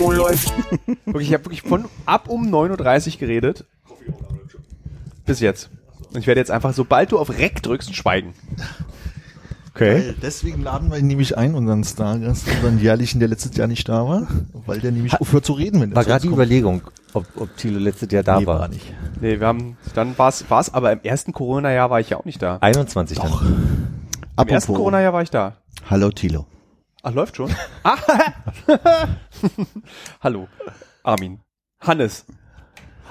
Oh, läuft. Ich habe wirklich von ab um 9.30 Uhr geredet. Bis jetzt. Und ich werde jetzt einfach, sobald du auf Rec drückst, schweigen. Weil deswegen laden wir ihn nämlich ein, unseren Stargast, unseren jährlichen, der letztes Jahr nicht da war, weil der nämlich aufhört zu reden, wenn War gerade die kommt. Überlegung, ob, ob Thilo letztes Jahr da Nee, war. war nicht. Nee, wir haben, dann war's, war's, aber im ersten Corona-Jahr war ich ja auch nicht da. 21 dann. Im ersten Corona-Jahr war ich da. Hallo Thilo. Ach, läuft schon? ah, Hallo, Armin. Hannes.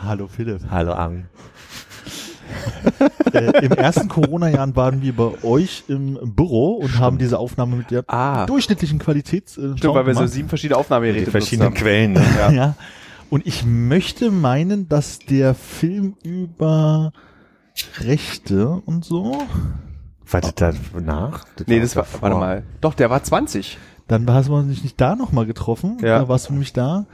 Hallo Philipp. Hallo Armin. äh, Im ersten Corona-Jahr waren wir bei euch im Büro und haben diese Aufnahme mit der Ah. durchschnittlichen Qualität äh, Stimmt, weil wir so sieben verschiedene Aufnahmegeräte Die verschiedenen Quellen. Ne? Ja. ja. Und ich möchte meinen, dass der Film über Rechte und so, Wartet da nach? Nee, das war, davor. warte mal. Doch, der war 20. dann hast du uns nicht da nochmal getroffen, Ja. da warst du nämlich da.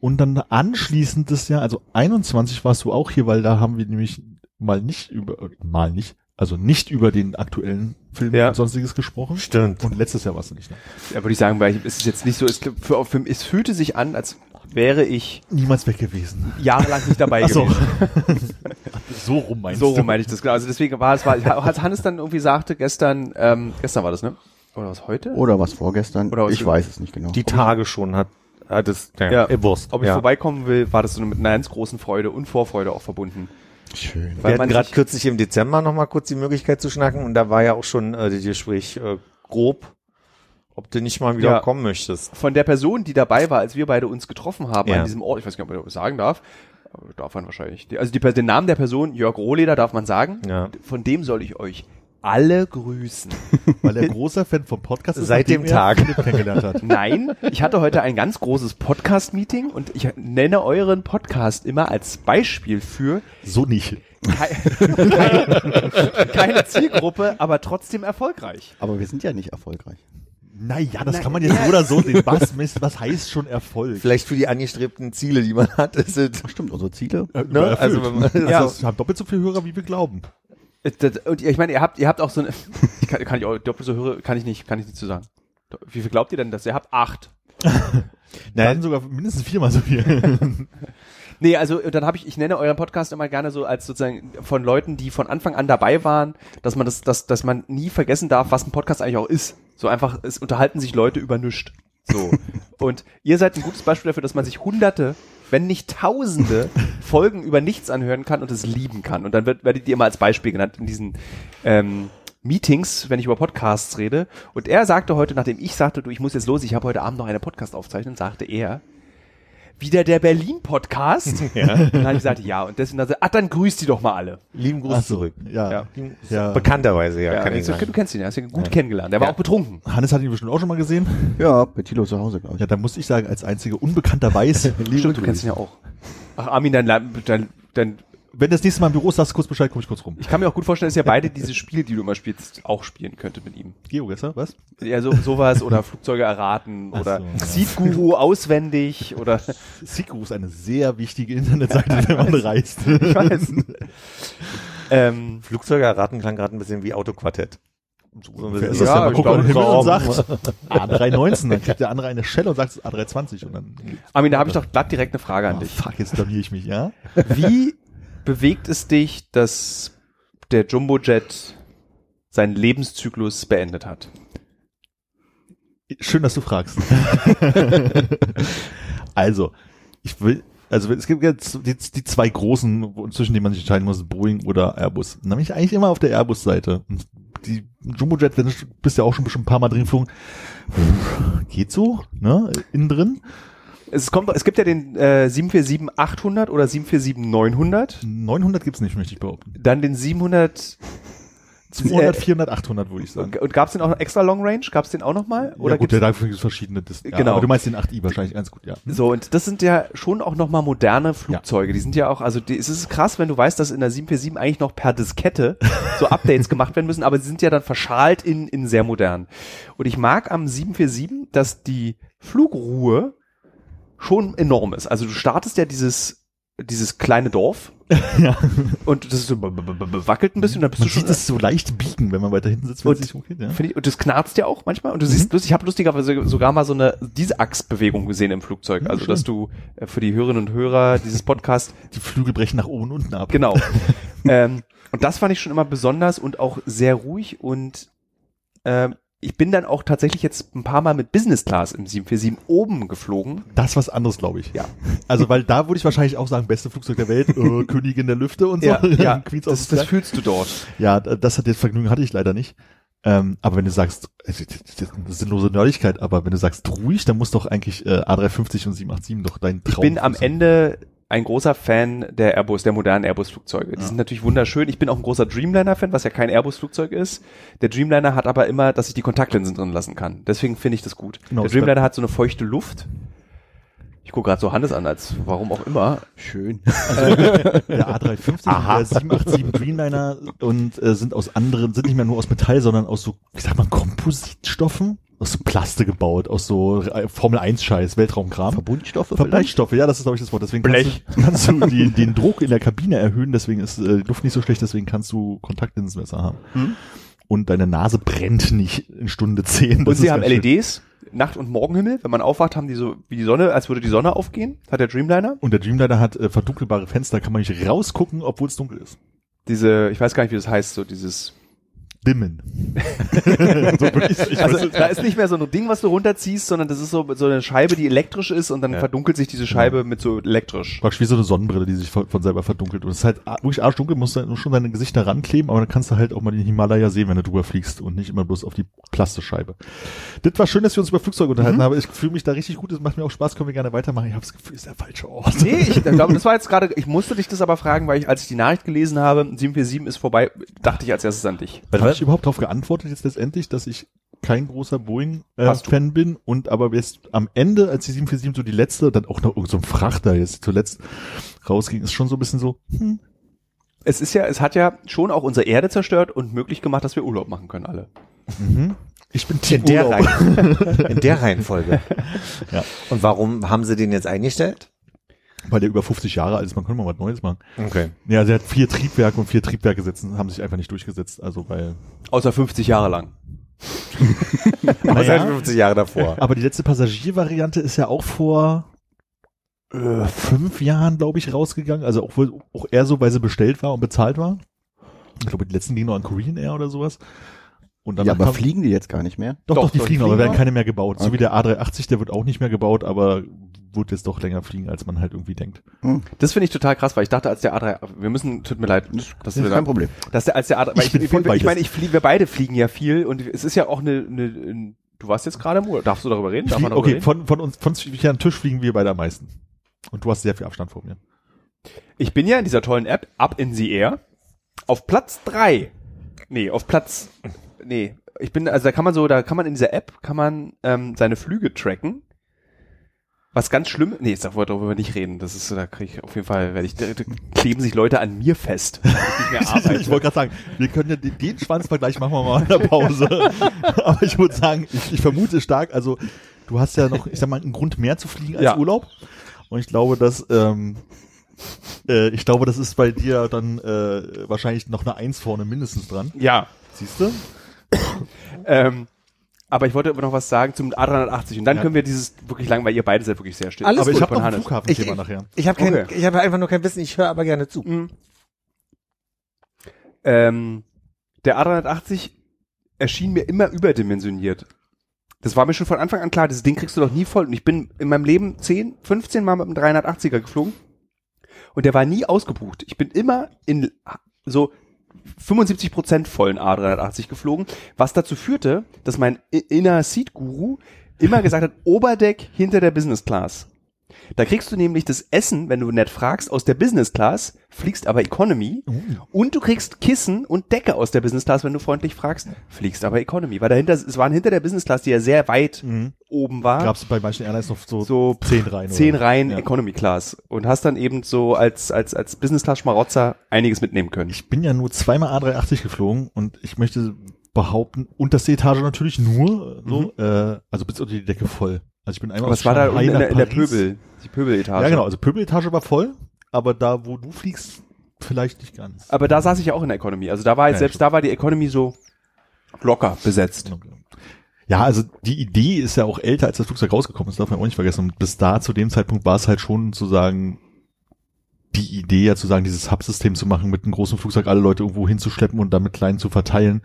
Und dann anschließend das Jahr, also 21 warst du auch hier, weil da haben wir nämlich mal nicht über, mal nicht, also nicht über den aktuellen Film Ja. und sonstiges gesprochen. Stimmt. Und letztes Jahr warst du nicht da. Ja, würde ich sagen, weil es ist jetzt nicht so, es, für, für, es fühlte sich an, als wäre ich Niemals weg gewesen. jahrelang nicht dabei Ach so. gewesen. so rum meinst So du? rum meine ich das genau. Also deswegen war es, war, als Hannes dann irgendwie sagte, gestern, ähm, gestern war das, ne? Oder was heute? Oder was vorgestern? Oder was- ich weiß es nicht genau. Die Tage schon hat, hat es, ja, Ja. Wurst. Ob ich ja. vorbeikommen will, war das so mit einer ganz großen Freude und Vorfreude auch verbunden. Schön. Wir Weil hatten man gerade sich- kürzlich im Dezember noch mal kurz die Möglichkeit zu schnacken und da war ja auch schon äh, das Gespräch äh, grob, ob du nicht mal wieder Ja. kommen möchtest. Von der Person, die dabei war, als wir beide uns getroffen haben Ja. an diesem Ort, ich weiß nicht, ob man das sagen darf, aber darf man wahrscheinlich. Also die, den Namen der Person, Jörg Rohleder, darf man sagen. Ja. Von dem soll ich euch alle grüßen. Weil er großer Fan vom Podcast ist, Seit dem Tag. Kennengelernt hat. Nein, ich hatte heute ein ganz großes Podcast-Meeting und ich nenne euren Podcast immer als Beispiel für So nicht. kei keine, keine Zielgruppe, aber trotzdem erfolgreich. Aber wir sind ja nicht erfolgreich. Naja, das Na, kann man jetzt ja. so oder so sehen. Was, misst- was heißt schon Erfolg? Vielleicht für die angestrebten Ziele, die man hat, ist es, Stimmt, unsere Ziele. Äh, ne? Also, wenn man, Ja. Also, wir haben doppelt so viele Hörer, wie wir glauben. Das- Und ich meine, ihr habt, ihr habt auch so eine, ich kann, kann ich auch doppelt so höre, kann ich nicht, kann ich nicht zu sagen. Wie viel glaubt ihr denn, dass ihr habt? Acht. Dann sogar mindestens viermal so viel. Nee, also dann habe ich, ich nenne euren Podcast immer gerne so als sozusagen von Leuten, die von Anfang an dabei waren, dass man das, dass, dass man nie vergessen darf, was ein Podcast eigentlich auch ist. So einfach, es unterhalten sich Leute über nichts. So. Und ihr seid ein gutes Beispiel dafür, dass man sich hunderte, wenn nicht tausende Folgen über nichts anhören kann und es lieben kann. Und dann wird, werdet ihr immer als Beispiel genannt in diesen ähm, Meetings, wenn ich über Podcasts rede. Und er sagte heute, nachdem ich sagte, du, ich muss jetzt los, ich habe heute Abend noch eine Podcast aufzeichnen, sagte er, wieder der Berlin-Podcast. Ja. Dann habe ich gesagt, ja. Und deswegen, also, ah, dann grüßt die doch mal alle. lieben Gruß Ach so, zurück. Ja. Ja. ja. Bekannterweise, ja, Ja, kann ich du, sagen. du kennst ihn, hast ihn gut kennengelernt. Der war Ja. auch betrunken. Hannes hat ihn bestimmt auch schon mal gesehen. Ja, bei Tilo zu Hause, glaube ich. Ja, dann muss ich sagen, als einziger Unbekannter weiß, Stimmt, du kennst ihn ja auch. Ach, Armin, dann, dann, dann, wenn das nächste Mal im Büro ist, sagst du kurz Bescheid, komm ich kurz rum. ich kann mir auch gut vorstellen, dass ihr beide dieses Spiel, die du immer spielst, auch spielen könntet mit ihm. Geogesser, was? Ja, so, sowas oder Flugzeuge erraten Ach oder so, ja. Seed Guru auswendig oder, Siku ist eine sehr wichtige Internetseite, wenn man reist. ich weiß. ähm, Flugzeuge erraten klang gerade ein bisschen wie Autoquartett. So ein bisschen- Wer ist das Ja? Man ich guckt an den glaube, Himmel und sagt A319, dann kriegt der andere eine Shell und sagt es ist A320 und dann Armin, da habe ich doch glatt direkt eine Frage an oh, dich. fuck, jetzt blamier ich mich, ja? Wie bewegt es dich, dass der Jumbojet seinen Lebenszyklus beendet hat? Schön, dass du fragst. also, ich will, also es gibt jetzt die, die zwei großen, zwischen denen man sich entscheiden muss, Boeing oder Airbus. Und dann bin ich eigentlich immer auf der Airbus-Seite. Die Jumbojet, wenn du bist ja auch schon ein paar Mal drin geflogen, geht so, ne, innen drin. Es kommt, es gibt ja den äh, 747-800 oder 747-900, 900 gibt's nicht, möchte ich behaupten. dann den 700, 200, Äh, 400, 800 würde ich sagen. Und gab's den auch noch extra Long Range? Gab's den auch noch mal? Oder ja, gut, der dafür gibt es verschiedene. Das, ja, Genau. Aber du meinst den 8i wahrscheinlich ganz gut, ja. So, und das sind ja schon auch nochmal moderne Flugzeuge. Die sind ja auch, also die, es ist krass, wenn du weißt, dass in der 747 eigentlich noch per Diskette so Updates gemacht werden müssen, aber sie sind ja dann verschalt in, in sehr modern. Und ich mag am 747, dass die Flugruhe schon enorm ist. Also du startest ja dieses, dieses kleine Dorf ja. und das ist so wackelt ein bisschen, und dann bist Man du schon sieht es so leicht biegen, wenn man weiter hinten sitzt, wenn Und- es sich umgeht, ja. Ich, und das knarzt ja auch manchmal. Und du siehst, lustig, ich habe lustigerweise sogar mal so eine diese Achsbewegung gesehen im Flugzeug. Ja, also schön. dass du äh, für die Hörerinnen und Hörer dieses Podcast Die Flügel brechen nach oben und unten ab. genau. ähm, und das fand ich schon immer besonders und auch sehr ruhig und ähm, ich bin dann auch tatsächlich jetzt ein paar Mal mit Business Class im 747 oben geflogen. Das ist was anderes, glaube ich. Ja. Also, weil da würde ich wahrscheinlich auch sagen, beste Flugzeug der Welt, äh, Königin der Lüfte und so. ja of das, das fühlst du dort. Ja, das hat das Vergnügen hatte ich leider nicht. Ähm, aber wenn du sagst, also, das ist eine sinnlose Nerdigkeit, aber wenn du sagst ruhig, dann muss doch eigentlich äh, A350 und 787 doch dein Ich Traum bin am. Ende ein großer Fan der Airbus, der modernen Airbus-Flugzeuge. Die Ja. sind natürlich wunderschön. Ich bin auch ein großer Dreamliner-Fan, was ja kein Airbus-Flugzeug ist. Der Dreamliner hat aber immer, dass ich die Kontaktlinsen drin lassen kann. Deswegen finde ich das gut. Genau, der Dreamliner hat so eine feuchte Luft. Ich gucke gerade so Hannes an, als warum auch immer. Schön. der A350 und der 787 Dreamliner und äh, sind aus anderen, sind nicht mehr nur aus Metall, sondern aus so, wie sagt man, Kompositstoffen? Aus so Plaste gebaut, aus so äh, Formel 1 Scheiß, Weltraumkram. Verbundstoffe vielleicht? Verbleichstoffe, ja, das ist glaube ich das Wort. Deswegen Blech. kannst du, kannst du die, den Druck in der Kabine erhöhen, deswegen ist äh, die Luft nicht so schlecht, deswegen kannst du Kontaktlinsen besser haben. Hm. Und deine Nase brennt nicht in Stunde 10. Und Das sie ist haben ganz schön. LEDs, Nacht- und Morgenhimmel. Wenn man aufwacht, haben die so wie die Sonne, als würde die Sonne aufgehen. Hat der Dreamliner. Und der Dreamliner hat äh, verdunkelbare Fenster, kann man nicht rausgucken, obwohl es dunkel ist. Diese, ich weiß gar nicht, wie das heißt, so dieses Dimmen. so ich, Also da ist nicht mehr so ein Ding, was du runterziehst, sondern das ist so, so eine Scheibe, die elektrisch ist und dann Ja. verdunkelt sich diese Scheibe mit so elektrisch. Praktisch wie so eine Sonnenbrille, die sich von, von selber verdunkelt. Und es ist halt wirklich arschdunkel, musst du schon deine Gesichter rankleben, aber dann kannst du halt auch mal den Himalaya sehen, wenn du drüber fliegst und nicht immer bloß auf die Plastischeibe. Das war schön, dass wir uns über Flugzeuge unterhalten haben. Ich fühle mich da richtig gut, es macht mir auch Spaß, können wir gerne weitermachen. Ich habe das Gefühl, es ist der falsche Ort. Nee, ich glaube, das war jetzt gerade, ich musste dich das aber fragen, weil ich, als ich die Nachricht gelesen habe, 747 ist vorbei, dachte ich als erstes an dich. Habe ich überhaupt darauf geantwortet jetzt letztendlich, dass ich kein großer. Boeing-Fan bin und aber jetzt am Ende, als die 747 so die letzte, dann auch noch irgend so ein Frachter jetzt zuletzt rausging, ist schon so ein bisschen so, hm, Es ist ja, es hat ja schon auch unsere Erde zerstört und möglich gemacht, dass wir Urlaub machen können alle. mhm. ich bin In der. Reihen, in der Reihenfolge. Ja. Und warum haben sie den jetzt eingestellt? Weil der über 50 Jahre alt ist, man könnte mal was Neues machen. Okay. Ja, der hat vier Triebwerke und vier Triebwerke setzen, haben sich einfach nicht durchgesetzt. Also weil. Außer 50 Jahre lang. Naja, 50 Jahre davor. aber die letzte Passagiervariante ist ja auch vor äh, fünf Jahren, glaube ich, rausgegangen. Also auch, auch eher so, weil sie bestellt war und bezahlt war. Ich glaube, die letzten gingen noch an Korean Air oder sowas. Und Ja, aber kam- fliegen die jetzt gar nicht mehr? Doch, Doch, doch, die fliegen, aber werden keine mehr gebaut. So wie Okay. der A380, der wird auch nicht mehr gebaut, aber wird jetzt doch länger fliegen, als man halt irgendwie denkt. Das finde ich total krass, weil ich dachte, als der A3, wir müssen, tut mir leid, Das ist da, kein Problem. dass der, als der A3, weil Ich ich, bin ich, voll bei ich, dir. meine, ich fliege, wir beide fliegen ja viel und es ist ja auch eine, eine, ein- du warst jetzt gerade im Urlaub, darfst du darüber reden? Darf man darüber okay, reden? von, von uns, von hier an Tisch fliegen wir beide am meisten. Und du hast sehr viel Abstand vor mir. Ich bin ja in dieser tollen App Up in the Air auf Platz drei. Nee, auf Platz nee, ich bin also da kann man so, da kann man in dieser App kann man ähm, seine Flüge tracken. Was ganz schlimm, nee, jetzt darüber nicht reden. Das ist, da kriege ich auf jeden Fall, werde ich, da, da kleben sich Leute an mir fest. ich. Ich wollte gerade sagen, wir können ja den, den Schwanzvergleich machen wir mal in der Pause. Aber ich würde sagen, ich, ich vermute stark, also du hast ja noch, ich sag mal, einen Grund mehr zu fliegen als Ja. Urlaub. Und ich glaube, dass ähm, äh, ich glaube, das ist bei dir dann äh, wahrscheinlich noch eine Eins vorne mindestens dran. ja, Siehst du? ähm, aber ich wollte aber noch was sagen zum A380 und dann Ja. können wir dieses wirklich lang, weil ihr beide seid wirklich sehr still. Alles Aber ich gut, habe noch ein. Flughafenthema Ich- nachher. Ich habe kein, Okay. ich habe einfach nur kein Wissen, ich höre aber gerne zu. Mhm. Ähm, der A380 erschien mir immer überdimensioniert. Das war mir schon von Anfang an klar, dieses Ding kriegst du doch nie voll. Und ich bin in meinem Leben 10, 15 Mal mit einem 380er geflogen und der war nie ausgebucht. Ich bin immer in so 75 Prozent vollen A380 geflogen, was dazu führte, dass mein Inner Seat Guru immer gesagt hat, Oberdeck hinter der Business Class. Da kriegst du nämlich das Essen, wenn du nett fragst, aus der Business Class, fliegst aber Economy und du kriegst Kissen und Decke aus der Business Class, wenn du freundlich fragst, fliegst aber Economy. Weil dahinter, es waren hinter der Business Class, die ja sehr weit oben war, Gab es bei manchen Airlines noch so, so zehn Reihen. zehn oder? Reihen Ja. Economy Class und hast dann eben so als, als, als Business Class Schmarotzer einiges mitnehmen können. Ich bin ja nur zweimal A380 geflogen und ich möchte behaupten, unterste Etage natürlich nur, so, äh, also bis unter die Decke voll. Also ich bin einmal es war da in der, in der. Pöbel, die Pöbeletage. Ja, genau, also Pöbeletage war voll, aber da, wo du fliegst, vielleicht nicht ganz. Aber da saß ich ja auch in der Economy. Also da war jetzt, Ja, selbst stimmt. da war die Economy so locker besetzt. Ja, also die Idee ist ja auch älter, als das Flugzeug rausgekommen ist, darf man auch nicht vergessen. Und bis da, zu dem Zeitpunkt, war es halt schon zu sagen, die Idee ja zu sagen, dieses Hub-System zu machen, mit einem großen Flugzeug alle Leute irgendwo hinzuschleppen und dann mit kleinen zu verteilen.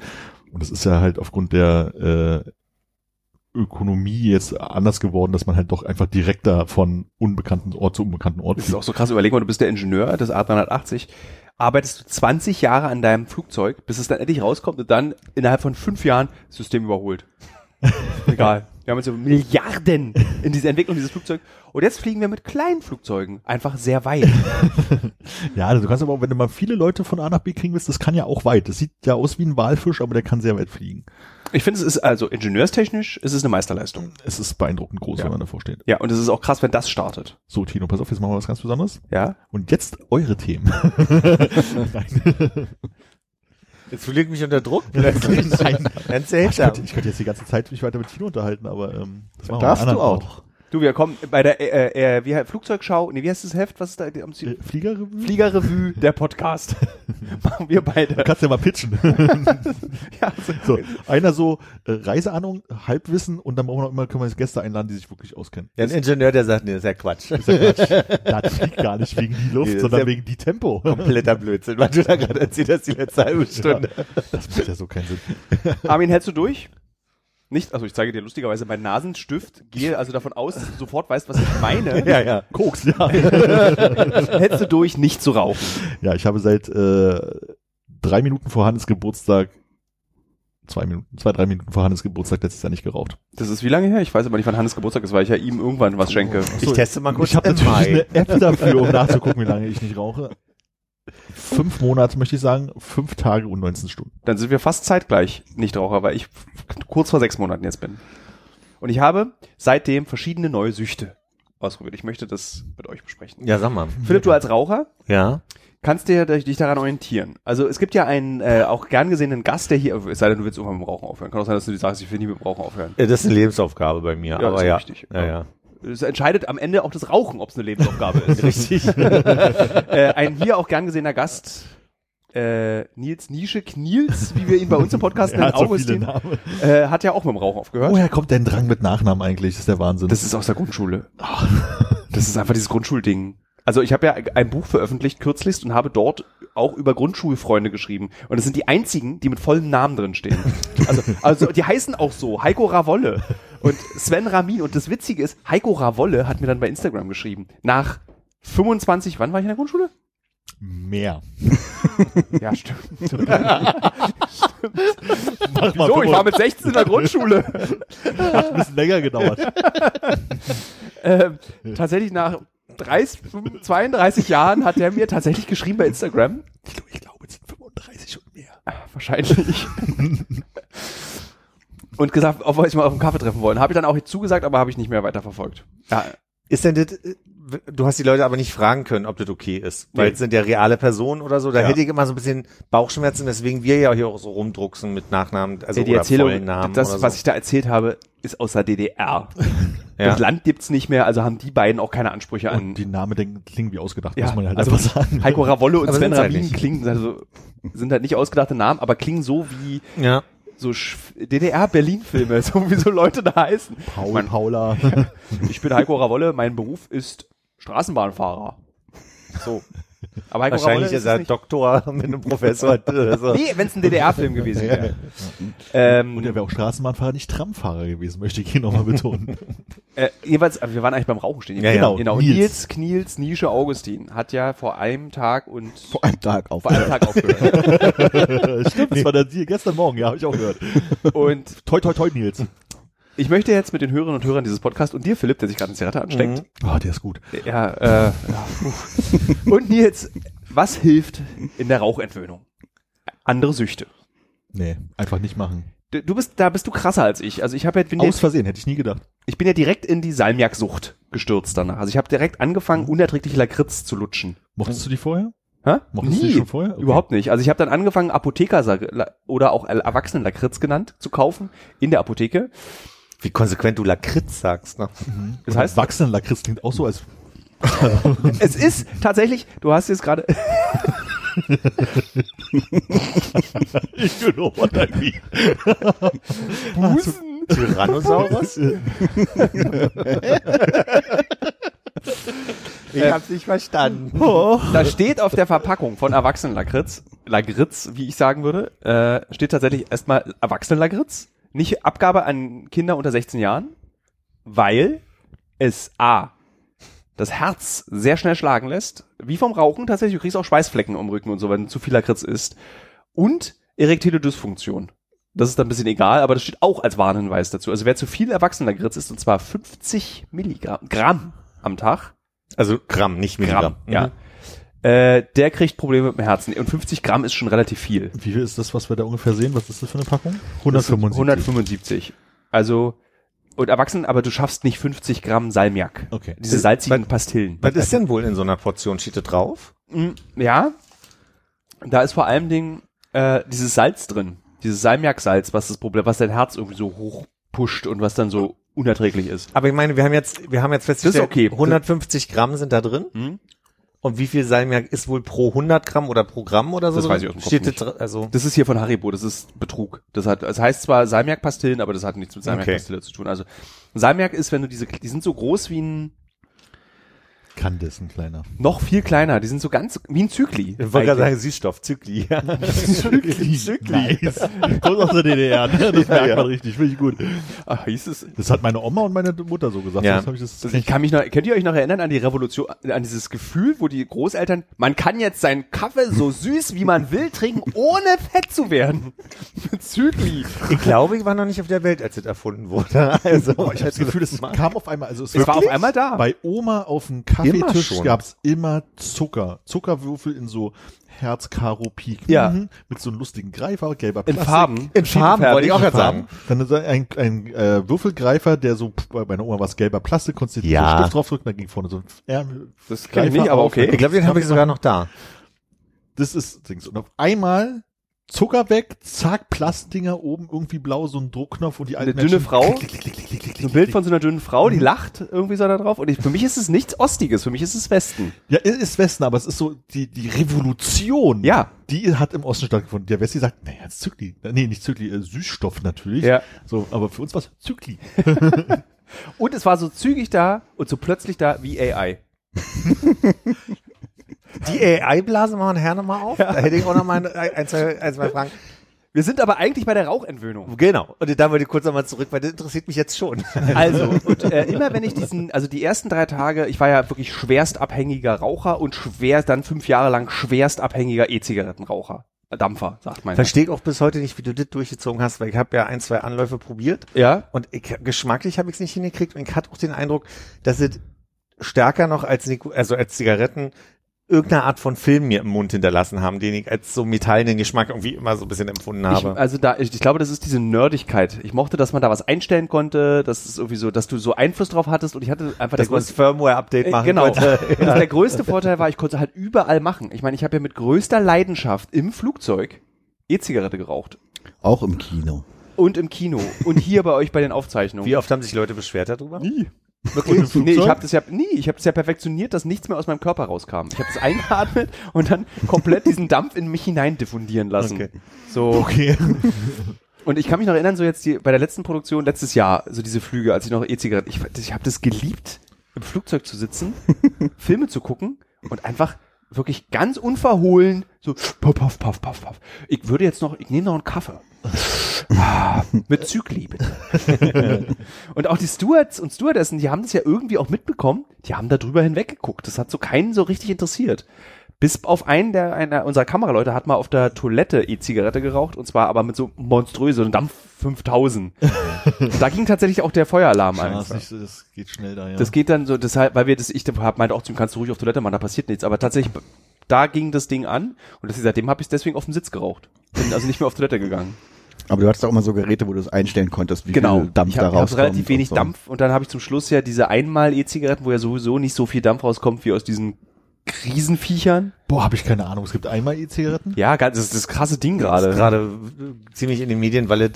Und das ist ja halt aufgrund der äh, Ökonomie jetzt anders geworden, dass man halt doch einfach direkter von unbekannten Ort zu unbekannten Ort Das ist auch so krass. Überleg mal, du bist der Ingenieur des A380, arbeitest du 20 Jahre an deinem Flugzeug, bis es dann endlich rauskommt und dann innerhalb von fünf Jahren System überholt. Egal. Wir haben jetzt so Milliarden in diese Entwicklung dieses Flugzeugs. Und jetzt fliegen wir mit kleinen Flugzeugen einfach sehr weit. Ja, also du kannst aber, auch, wenn du mal viele Leute von A nach B kriegen willst, das kann ja auch weit. Das sieht ja aus wie ein Walfisch, aber der kann sehr weit fliegen. Ich finde, es ist also ingenieurstechnisch, es ist eine Meisterleistung. Es ist beeindruckend groß, Ja. wenn man davor steht. Ja, und es ist auch krass, wenn das startet. So, Tino, pass auf, jetzt machen wir was ganz Besonderes. Ja. Und jetzt eure Themen. Jetzt fühle ich mich unter Druck plötzlich. Nein. Ganz Ich seltsam. könnte, ich könnte jetzt die ganze Zeit mich weiter mit Tino unterhalten, aber ähm, das machen wir Darfst am du auch. Du, wir kommen bei der äh, äh, wie heißt Flugzeugschau, nee, wie heißt das Heft? Was ist da am. Ziel? Äh, Fliegerrevue? Fliegerrevue, der Podcast. Machen wir beide. Du kannst ja mal pitchen. Ja, so, einer so äh, Reiseahnung, Halbwissen und dann brauchen wir noch immer, können wir Gäste einladen, die sich wirklich auskennen. Ja, ein Ingenieur, der sagt, nee, das ist ja Quatsch. Das ist ja Quatsch. das fliegt gar nicht wegen die Luft, Nee, das ist sondern ja- wegen die Tempo. Kompletter Blödsinn, was du da gerade erzählt hast, die letzte halbe Stunde. Das macht ja so keinen Sinn. Armin, hältst du durch? Nicht? Also ich zeige dir lustigerweise meinen Nasenstift, gehe also davon aus, dass du sofort weißt, was ich meine. Ja, ja. Koks, ja. Hältst du durch, nicht zu rauchen? Ja, ich habe seit äh, drei Minuten vor Hannes Geburtstag, zwei Minuten, zwei, drei Minuten vor Hannes Geburtstag letztes Jahr nicht geraucht. Das ist wie lange her? Ich weiß aber nicht, wann Hannes Geburtstag ist, weil ich ja ihm irgendwann was schenke. Ich teste mal kurz Ich habe natürlich Mai. eine App dafür, um nachzugucken, wie lange ich nicht rauche. Fünf Monate, möchte ich sagen, fünf Tage und 19 Stunden. Dann sind wir fast zeitgleich Nichtraucher, weil ich kurz vor sechs Monaten jetzt bin. Und ich habe seitdem verschiedene neue Süchte ausprobiert. Ich möchte das mit euch besprechen. Ja, sag mal. Philipp, du als Raucher Ja. kannst dir dich daran orientieren. Also es gibt ja einen äh, auch gern gesehenen Gast, der hier, es sei denn, du willst irgendwann mit dem Rauchen aufhören. Kann auch sein, dass du dir sagst, ich will nie mit dem Rauchen aufhören. Ja, Das ist eine Lebensaufgabe bei mir, Ja, aber ist ja. richtig. Ja, ja. Es entscheidet am Ende auch das Rauchen, ob es eine Lebensaufgabe ist. Richtig. äh, ein hier auch gern gesehener Gast, äh, Nils Nische Knils, wie wir ihn bei uns im Podcast nennen, Augustin, Namen. äh, hat ja auch mit dem Rauchen aufgehört. Woher kommt denn Drang mit Nachnamen eigentlich? Das ist der Wahnsinn. Das ist aus der Grundschule. Das ist einfach dieses Grundschulding. Also ich habe ja ein Buch veröffentlicht kürzlichst und habe dort auch über Grundschulfreunde geschrieben. Und das sind die einzigen, die mit vollen Namen drin stehen. Also, also die heißen auch so, Heiko Ravolle und Sven Ramin. Und das Witzige ist, Heiko Ravolle hat mir dann bei Instagram geschrieben. Nach 25, wann war ich in der Grundschule? mehr. Ja, stimmt. Mach mal So, ich war mit 16 in der Grundschule. hat ein bisschen länger gedauert. ähm, tatsächlich nach 30, 32 Jahren hat er mir tatsächlich geschrieben bei Instagram. Ich glaube, es sind 35 und mehr. Wahrscheinlich. Und gesagt, ob wir uns mal auf einen Kaffee treffen wollen. Habe ich dann auch zugesagt, aber habe ich nicht mehr weiterverfolgt. Ja, Ist denn das, du hast die Leute aber nicht fragen können, ob das okay ist, weil Nee. es sind ja reale Personen oder so. Da Ja. hätte ich immer so ein bisschen Bauchschmerzen, weswegen wir ja hier auch so rumdrucksen mit Nachnamen, also die oder Erzählung, vollen Namen das, oder so. was ich da erzählt habe, ist aus der DDR. Ja. Das Land gibt's nicht mehr, also haben die beiden auch keine Ansprüche an. Und die Namen denken, klingen wie ausgedacht, ja, muss man halt also einfach sagen. Heiko Ravolle und Aber Sven halt Rabin nicht. klingen, also, sind halt nicht ausgedachte Namen, aber klingen so wie ja. So DDR-Berlin-Filme, so wie so Leute da heißen. Paul, Mein- Paula. Ich bin Heiko Ravolle, mein Beruf ist Straßenbahnfahrer. So. Aber Heiko Wahrscheinlich Ravolle ist er. Doktor mit einem Professor. so. Nee, wenn es ein DDR-Film gewesen wäre. ähm, Und er wäre auch Straßenbahnfahrer, nicht Tramfahrer gewesen, möchte ich hier nochmal betonen. äh, jeweils, wir waren eigentlich beim Rauchen stehen. Ja. genau, genau. Nils. Nils, Kniels, Nische, Augustin hat ja vor einem Tag und Vor einem Tag auf. vor einem Tag aufgehört. Stimmt, das war der Deal gestern Morgen, ja, habe ich auch gehört. und Toi, toi, toi, Nils. Ich möchte jetzt mit den Hörerinnen und Hörern dieses Podcasts und dir, Philipp, der sich gerade eine Zigarette ansteckt, Ah, der ist gut. ja, äh, ja und Nils, was hilft in der Rauchentwöhnung? Andere Süchte. Nee, einfach nicht machen. Du du bist, da bist du krasser als ich. Also ich habe ja, bin Aus Versehen, hätte ich nie gedacht. ich bin ja direkt in die Salmiaksucht gestürzt danach. Also ich habe direkt angefangen, unerträglich Lakritz zu lutschen. Mochtest du die vorher? Hä? Mochtest du Nie. die schon vorher? Okay. Überhaupt nicht. Also ich habe dann angefangen, Apotheker oder auch Erwachsenenlakritz genannt zu kaufen in der Apotheke. Wie konsequent du Lakritz sagst, ne? Das heißt, Wachsenden Lakritz klingt auch so, als es ist tatsächlich, du hast jetzt gerade, ich genau wie. Busen. Tyrannosaurus? ich hab's nicht verstanden. Da steht auf der Verpackung von Erwachsenenlakritz, Lakritz, wie ich sagen würde, äh, steht tatsächlich erstmal Erwachsenenlakritz, nicht Abgabe an Kinder unter 16 Jahren, weil es A, das Herz sehr schnell schlagen lässt, wie vom Rauchen tatsächlich, du kriegst auch Schweißflecken am Rücken und so, wenn zu viel Lakritz isst. Und erektile Dysfunktion. Das ist dann ein bisschen egal, aber das steht auch als Warnhinweis dazu. Also wer zu viel Erwachsenenlakritz isst, und zwar 50 Milligramm, Gramm am Tag, Also Gramm, nicht Milligramm. Gramm, ja. Äh, der kriegt Probleme mit dem Herzen. Und 50 Gramm ist schon relativ viel. Wie viel ist das, was wir da ungefähr sehen? Was ist das für eine Packung? Das sind 175. 175. Also, und Erwachsenen, aber du schaffst nicht 50 Gramm Salmiak. Okay. Diese salzigen Pastillen. Was ist denn wohl in so einer Portion? Steht da drauf? Mm, Ja. Da ist vor allem Dingen, äh, dieses Salz drin. Dieses Salmiaksalz, was das Problem, was dein Herz irgendwie so hoch pusht und was dann so unerträglich ist. Aber ich meine, wir haben jetzt, wir haben jetzt festgestellt, okay. 150 Gramm sind da drin. Hm? Und wie viel Salmiak ist wohl pro 100 Gramm oder pro Gramm oder so? Das weiß ich aus dem Kopf Steht nicht. also, Das ist hier von Haribo, das ist Betrug. Das hat, es heißt zwar Salmiakpastillen, aber das hat nichts mit Salmiakpastille zu tun. Also Salmiak ist, wenn du diese, die sind so groß wie ein, Kann das ein kleiner. noch viel kleiner, die sind so ganz, wie ein Zykli. ich wollte gerade sagen, Süßstoff, Zykli. Nice. Kommt aus der DDR, ne? Das merkt ja. man richtig, finde ich gut. Ach, hieß es, Das hat meine Oma und meine Mutter so gesagt. Ja. Ich das, Also ich kann mich noch, könnt ihr euch noch erinnern an die Revolution, an dieses Gefühl, wo die Großeltern, man kann jetzt seinen Kaffee so süß wie man will trinken, ohne fett zu werden. Zykli. Ich glaube, ich war noch nicht auf der Welt, als das erfunden wurde. Also, Oh, ich habe das Gefühl, es kam auf einmal, also es, Es war auf einmal da. Bei Oma auf dem Immer Kaffeetisch schon. gab's immer Zucker. Zuckerwürfel in so Herz, Karo, Pik. Ja. Mhm. Mit so einem lustigen Greifer, gelber In Plastik. Farben. in Farben wollte ich auch gerade sagen. Dann ist ein, ein äh, Würfelgreifer, der so, bei meiner Oma war es gelber Plastik, konntest du Ja. so Stift draufdrücken, dann ging vorne so ein Ärmel. Das kenn ich nicht, aber okay. Ich glaube, den habe ich sogar noch da. Das ist Dings. Und auf einmal Zucker weg, zack, Plastdinger oben, irgendwie blau, so ein Druckknopf und die alten Eine dünne Menschen- Frau? Klick, klick, klick, klick, klick, klick, So ein Bild von so einer dünnen Frau, die lacht irgendwie so da drauf. Und ich, für mich ist es nichts Ostiges, für mich ist es Westen. Ja, es ist Westen, aber es ist so, die, die Revolution, Ja. die hat im Osten stattgefunden. Der Westi sagt, naja, Zykli. Nee, nicht Zykli, äh, Süßstoff natürlich. Ja. So, aber für uns war es Zykli. Und es war so zügig da und so plötzlich da wie AI. Die AI-Blase machen Herr nochmal auf. Da hätte ich auch noch mal ein, zwei, ein, zwei Fragen. Wir sind aber eigentlich bei der Rauchentwöhnung. Genau. Und da wollte ich kurz nochmal zurück, weil das interessiert mich jetzt schon. Also, und äh, immer wenn ich diesen, also die ersten drei Tage, ich war ja wirklich schwerst abhängiger Raucher und schwer, dann fünf Jahre lang schwerst abhängiger E-Zigarettenraucher. Dampfer, sagt man. Verstehe ich auch bis heute nicht, wie du das durchgezogen hast, weil ich habe ja ein, zwei Anläufe probiert Ja. und ich, geschmacklich habe ich es nicht hingekriegt und ich hatte auch den Eindruck, dass es stärker noch als, Nico, also als Zigaretten irgendeine Art von Film mir im Mund hinterlassen haben, den ich als so metallenen Geschmack irgendwie immer so ein bisschen empfunden Ich, habe. also da, ich, ich glaube, das ist diese Nerdigkeit. Ich mochte, dass man da was einstellen konnte, dass es irgendwie so, dass du so Einfluss drauf hattest und ich hatte einfach dass der man größte, das Firmware-Update Äh, machen genau. konnte. Und der größte Vorteil war, ich konnte halt überall machen. Ich meine, ich habe ja mit größter Leidenschaft im Flugzeug E-Zigarette geraucht. Auch im Kino. Und im Kino. Und hier bei euch bei den Aufzeichnungen. Wie oft haben sich Leute beschwert darüber? Nie. Im Nee, ich habe das ja nie, ich habe das ja perfektioniert, dass nichts mehr aus meinem Körper rauskam. Ich habe das eingeatmet und dann komplett diesen Dampf in mich hinein diffundieren lassen. Okay. So Okay. und ich kann mich noch erinnern, so jetzt die, bei der letzten Produktion letztes Jahr, so diese Flüge, als ich noch E-Zigaretten, ich, ich habe das geliebt, im Flugzeug zu sitzen, Filme zu gucken und einfach wirklich ganz unverhohlen so puff, puff, puff, puff, puff. Ich würde jetzt noch, ich nehme noch einen Kaffee. Ah, mit bitte. und auch die Stewards und Stewardessen, die haben das ja irgendwie auch mitbekommen, die haben da drüber hinweggeguckt. Das hat so keinen so richtig interessiert. Bis auf einen, der einer unserer Kameraleute hat mal auf der Toilette E-Zigarette geraucht und zwar aber mit so monströsen Dampf 5000. da ging tatsächlich auch der Feueralarm an. das, ist nicht so, das geht schnell da, ja. Das geht dann so, deshalb, weil wir das, ich hab, meinte auch ihm, kannst du ruhig auf Toilette machen, da passiert nichts. Aber tatsächlich, da ging das Ding an und das, seitdem habe ich deswegen auf dem Sitz geraucht. Bin also nicht mehr auf Toilette gegangen. Aber du hattest auch immer so Geräte, wo du es einstellen konntest, wie genau. viel Dampf ich da habe hab rauskommt. relativ wenig und so. Dampf und dann habe ich zum Schluss ja diese einmal E-Zigaretten, wo ja sowieso nicht so viel Dampf rauskommt wie aus diesen Riesenviechern. Boah, habe ich keine Ahnung. Es gibt einmal E-Zigaretten. Ja, das ist das krasse Ding gerade. gerade äh, ziemlich in den Medien, weil es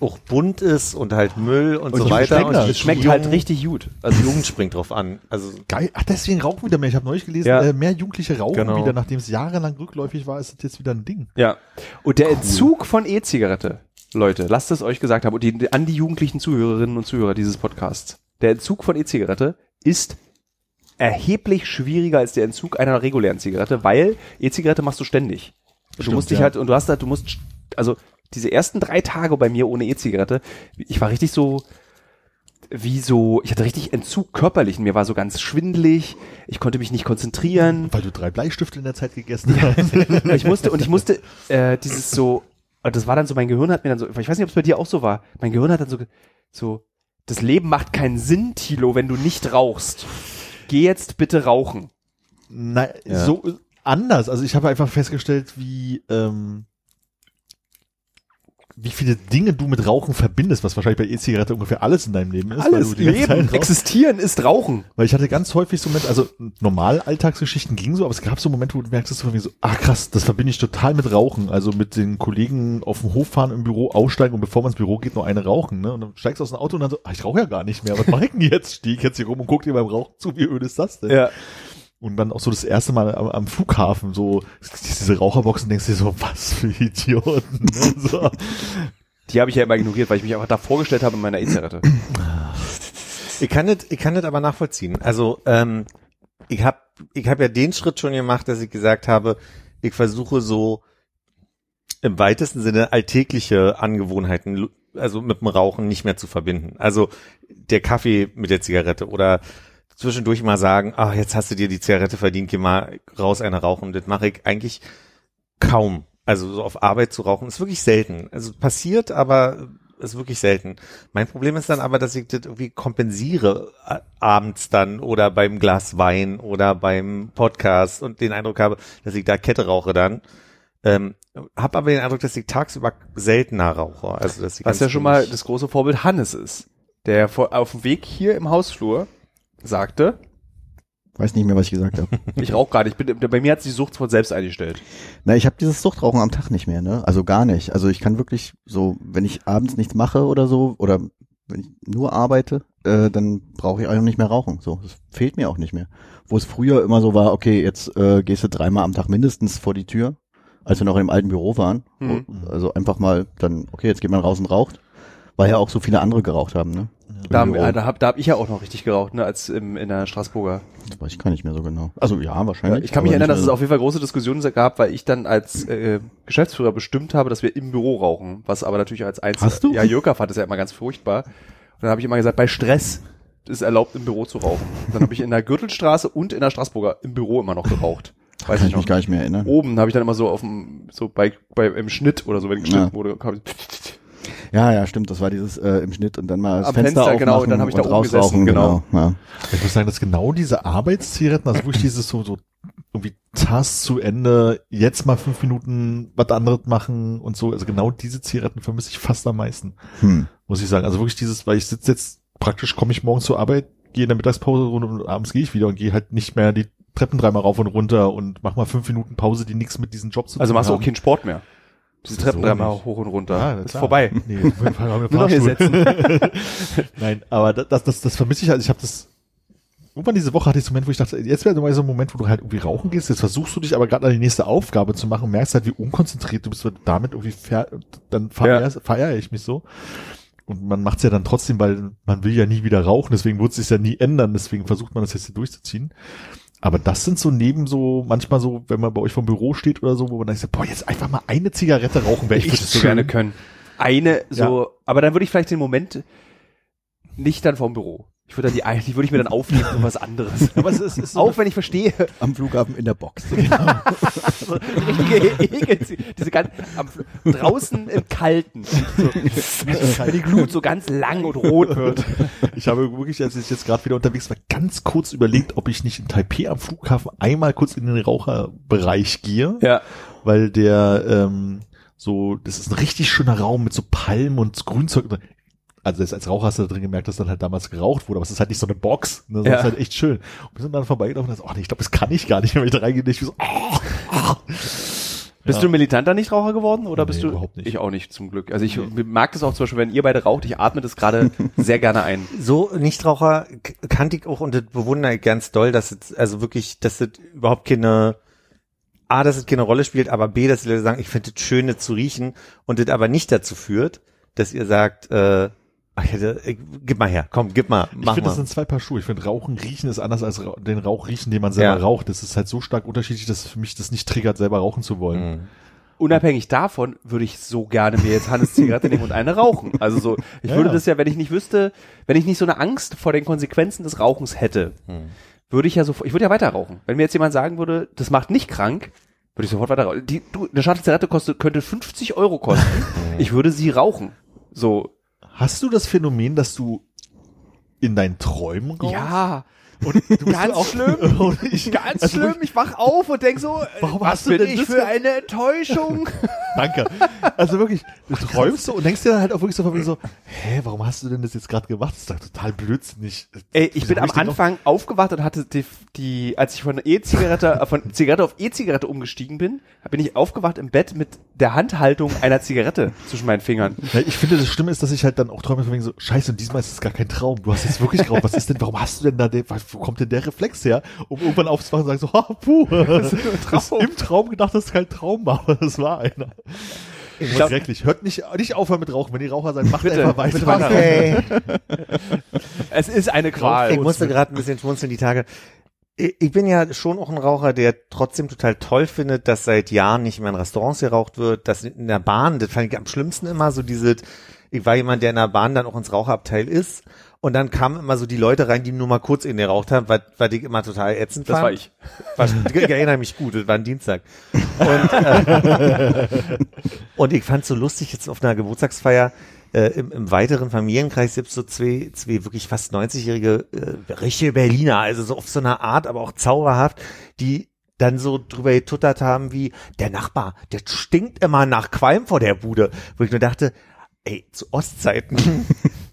auch bunt ist und halt Müll und, so die weiter. Und Es schmeckt Jugend- halt richtig gut. Also Jugend springt drauf an. Also Geil. Ach, deswegen rauchen wieder mehr. Ich habe neulich gelesen, Ja. äh, mehr Jugendliche rauchen Genau. wieder, nachdem es jahrelang rückläufig war, ist das jetzt wieder ein Ding. Ja. Und der Entzug von E-Zigarette, Leute, lasst es euch gesagt haben, und die, an die jugendlichen Zuhörerinnen und Zuhörer dieses Podcasts. Der Entzug von E-Zigarette ist erheblich schwieriger als der Entzug einer regulären Zigarette, weil E-Zigarette machst du ständig. du Stimmt, musst dich ja. halt, und du hast halt, du musst, also diese ersten drei Tage bei mir ohne E-Zigarette, ich war richtig so, wie so, ich hatte richtig Entzug körperlich, mir war so ganz schwindelig, ich konnte mich nicht konzentrieren. Weil du drei Bleistifte in der Zeit gegessen hast. ich musste und ich musste äh, dieses so und das war dann so mein Gehirn hat mir dann so ich weiß nicht ob es bei dir auch so war mein Gehirn hat dann so so das Leben macht keinen Sinn Tilo wenn du nicht rauchst geh jetzt bitte rauchen Nein, Ja. so anders. Also ich habe einfach festgestellt, wie ähm, wie viele Dinge du mit Rauchen verbindest, was wahrscheinlich bei E-Zigarette ungefähr alles in deinem Leben ist. alles Leben existieren ist rauchen Weil ich hatte ganz häufig so Momente, also normal Alltagsgeschichten ging so, aber es gab so Momente, wo du merkst, dass du so, ah krass, das verbinde ich total mit Rauchen. Also mit den Kollegen auf dem Hof fahren im Büro, aussteigen und bevor man ins Büro geht, noch eine rauchen. Ne? Und dann steigst du aus dem Auto und dann so, ah, ich rauche ja gar nicht mehr. Was mache ich denn jetzt? Steh ich jetzt hier rum und guck dir beim Rauchen zu, wie öde ist das denn? ja Und dann auch so das erste Mal am, am Flughafen, so diese Raucherboxen, denkst du dir so, was für Idioten. Ne? So. die habe ich ja immer ignoriert weil ich mich einfach da vorgestellt habe in meiner E-Zigarette ich kann das, ich kann das aber nachvollziehen. Also ähm, ich habe ich hab ja den Schritt schon gemacht, dass ich gesagt habe, ich versuche so im weitesten Sinne alltägliche Angewohnheiten, also mit dem Rauchen nicht mehr zu verbinden. Also der Kaffee mit der Zigarette oder zwischendurch mal sagen, ach, jetzt hast du dir die Zigarette verdient, geh mal raus eine rauchen. Das mache ich eigentlich kaum. Also so auf Arbeit zu rauchen ist wirklich selten. Also passiert, aber ist wirklich selten. Mein Problem ist dann aber, dass ich das irgendwie kompensiere äh, abends dann oder beim Glas Wein oder beim Podcast und den Eindruck habe, dass ich da Kette rauche dann. Ähm, hab aber den Eindruck, dass ich tagsüber seltener rauche. Also dass ich was ja schon mal das große Vorbild Hannes ist der vor, auf dem Weg hier im Hausflur sagte Weiß nicht mehr, was ich gesagt habe. ich rauche gar nicht ich bin, bei mir hat sich die Sucht von selbst eingestellt Na, ich habe dieses Suchtrauchen am Tag nicht mehr, ne? Also gar nicht. Also ich kann wirklich so, wenn ich abends nichts mache oder so, oder wenn ich nur arbeite, äh, dann brauche ich auch nicht mehr rauchen. So, das fehlt mir auch nicht mehr. Wo es früher immer so war, okay, jetzt äh, gehst du dreimal am Tag mindestens vor die Tür, als wir noch im alten Büro waren. Mhm. Also einfach mal dann, okay, jetzt geht man raus und raucht. Weil ja auch so viele andere geraucht haben, ne? Da, haben- da hab, da hab ich ja auch noch richtig geraucht, ne, als im, in der Straßburger. Das weiß ich gar nicht mehr so genau. Also ja, Ja, wahrscheinlich. ich kann mich erinnern, dass es auf jeden Fall große Diskussionen gab, weil ich dann als äh, Geschäftsführer bestimmt habe, dass wir im Büro rauchen, was aber natürlich als Einzel Hast du? Ja, Jürger fand das ja immer ganz furchtbar. Und dann habe ich immer gesagt, bei Stress ist erlaubt im Büro zu rauchen. Dann habe ich in der Gürtelstraße und in der Straßburger im Büro immer noch geraucht. Weiß Kann ich ich mich noch. gar nicht mehr erinnern. Oben habe ich dann immer so auf dem, so bei, bei im Schnitt oder so, wenn geschnitten Ja. wurde, kam ich, Ja, ja, stimmt. Das war dieses äh, im Schnitt und dann mal das Am Fenster, Fenster, genau, aufmachen dann hab ich da und oben gesessen, rausrauchen, genau. Ja. Ich muss sagen, dass genau diese Arbeitszigaretten, also wirklich dieses so, so irgendwie Task zu Ende, jetzt mal fünf Minuten was anderes machen und so, also genau diese Zigaretten vermisse ich fast am meisten, Hm. muss ich sagen. Also wirklich dieses, weil ich sitze jetzt, praktisch komme ich morgens zur Arbeit, gehe in der Mittagspause und, und abends gehe ich wieder und gehe halt nicht mehr die Treppen dreimal rauf und runter und mach mal fünf Minuten Pause, die nichts mit diesem Job zu tun also machst du auch keinen Sport mehr. Ist Treppen dreimal hoch und runter. Ja, ist klar. vorbei. Nee, auf jeden Fall haben wir hier. Nein, aber das, das, das, vermisse ich halt. Ich habe das irgendwann diese Woche hatte ich so einen Moment, wo ich dachte, jetzt wäre mal so ein Moment, wo du halt irgendwie rauchen gehst. Jetzt versuchst du dich aber gerade an die nächste Aufgabe zu machen, merkst halt, wie unkonzentriert du bist, weil damit irgendwie fair, dann feiere feier ich mich so. Und man macht's ja dann trotzdem, weil man will ja nie wieder rauchen, deswegen wird es sich ja nie ändern, deswegen versucht man das jetzt hier durchzuziehen. Aber das sind so neben so, manchmal so, wenn man bei euch vom Büro steht oder so, wo man dann sagt, boah, jetzt einfach mal eine Zigarette rauchen, wäre Ich würde echt es so gerne können. Eine so, aber dann würde ich vielleicht den Moment nicht dann vom Büro. Ich würde dann die, die würde ich mir dann aufnehmen und was anderes. Aber es ist, ist so Auch wenn ich verstehe, Am Flughafen in der Box. so richtige Ekel, diese ganz am, draußen im Kalten, so, wenn die Glut so ganz lang und rot wird. Ich habe wirklich, als ich jetzt gerade wieder unterwegs war, ganz kurz überlegt, ob ich nicht in Taipei am Flughafen einmal kurz in den Raucherbereich gehe, Ja, weil der ähm, so, das ist ein richtig schöner Raum mit so Palmen und Grünzeug. Also als Raucher hast du da drin gemerkt, dass dann halt damals geraucht wurde, aber es ist halt nicht so eine Box. Ne? Das Ja. ist halt echt schön. Und wir sind dann vorbeigelaufen und dachte, oh nee, ich glaube, das kann ich gar nicht, wenn ich da reingehe. Ich so, oh, oh. Bist Ja. du militanter Nichtraucher geworden oder bist Nee, du? überhaupt nicht. Ich auch nicht, zum Glück. Also ich mag das auch zum Beispiel, wenn ihr beide raucht, ich atme das gerade sehr gerne ein. So Nichtraucher kannte ich auch und das bewundere ich ganz doll, dass es also wirklich, dass es überhaupt keine A, dass es keine Rolle spielt, aber B, dass die Leute sagen, ich finde es schön, das zu riechen und das aber nicht dazu führt, dass ihr sagt, äh, ich hätte, ich, gib mal her, komm, gib mal, Ich mach finde, das sind zwei Paar Schuhe. Ich finde, Rauchen, Riechen ist anders als Ra den Rauch riechen, den man selber Ja. raucht. Das ist halt so stark unterschiedlich, dass für mich das nicht triggert, selber rauchen zu wollen. Mhm. Unabhängig davon würde ich so gerne mir jetzt Hannes Zigarette nehmen und eine rauchen. Also so, ich Ja, würde das ja, wenn ich nicht wüsste, wenn ich nicht so eine Angst vor den Konsequenzen des Rauchens hätte, würde ich ja so, ich würde ja weiter rauchen. Wenn mir jetzt jemand sagen würde, das macht nicht krank, würde ich sofort weiter rauchen. Die, du, eine Schachtel Zigarette kostet, könnte 50 Euro kosten. ich würde sie rauchen. So, Hast du das Phänomen, dass du in deinen Träumen rauchst? ja. Und du Ganz auch schlimm. Ich, Ganz also schlimm, ich wach auf und denk so, äh, Warum was hast du denn ich für eine Enttäuschung? Danke. Also wirklich, du träumst so und denkst dir dann halt auch wirklich so, von wegen so, hä, warum hast du denn das jetzt gerade gemacht? Das ist doch total blödsinnig. Ey, ich Wieso bin am noch- Anfang aufgewacht und hatte die, die als ich von E-Zigarette, von Zigarette auf E-Zigarette umgestiegen bin, bin ich aufgewacht im Bett mit der Handhaltung einer Zigarette zwischen meinen Fingern. Ja, ich finde, das Schlimme ist, dass ich halt dann auch träume von wegen so, scheiße, und diesmal ist es gar kein Traum. Du hast jetzt wirklich geraucht. Was ist denn, warum hast du denn da den, wo kommt denn der Reflex her? Um irgendwann aufzuwachen und sagen so, ha, puh, das ist im Traum gedacht, dass es kein Traum war, aber das war einer. Ich glaub- schrecklich. Hört nicht, nicht aufhören mit Rauchen. Wenn ihr Raucher seid, macht Bitte, einfach weiter. bitte. Okay. Es ist eine Qual. Ich musste gerade ein bisschen schmunzeln die Tage. Ich ich bin ja schon auch ein Raucher, der trotzdem total toll findet, dass seit Jahren nicht mehr in Restaurants geraucht wird, dass in der Bahn, das fand ich am schlimmsten immer so diese, ich war jemand, der in der Bahn dann auch ins Raucherabteil ist und dann kamen immer so die Leute rein, die nur mal kurz in geraucht haben, weil, weil ich immer total ätzend das fand. war ich. War, ich erinnere mich gut, das war ein Dienstag. Und, äh, und ich fand so lustig jetzt auf einer Geburtstagsfeier, äh, im, im weiteren Familienkreis gibt es so zwei, zwei wirklich fast 90-jährige äh, richtige Berliner, also so auf so einer Art, aber auch zauberhaft, die dann so drüber getuttert haben wie, der Nachbar, der stinkt immer nach Qualm vor der Bude. Wo ich nur dachte, ey, zu Ostzeiten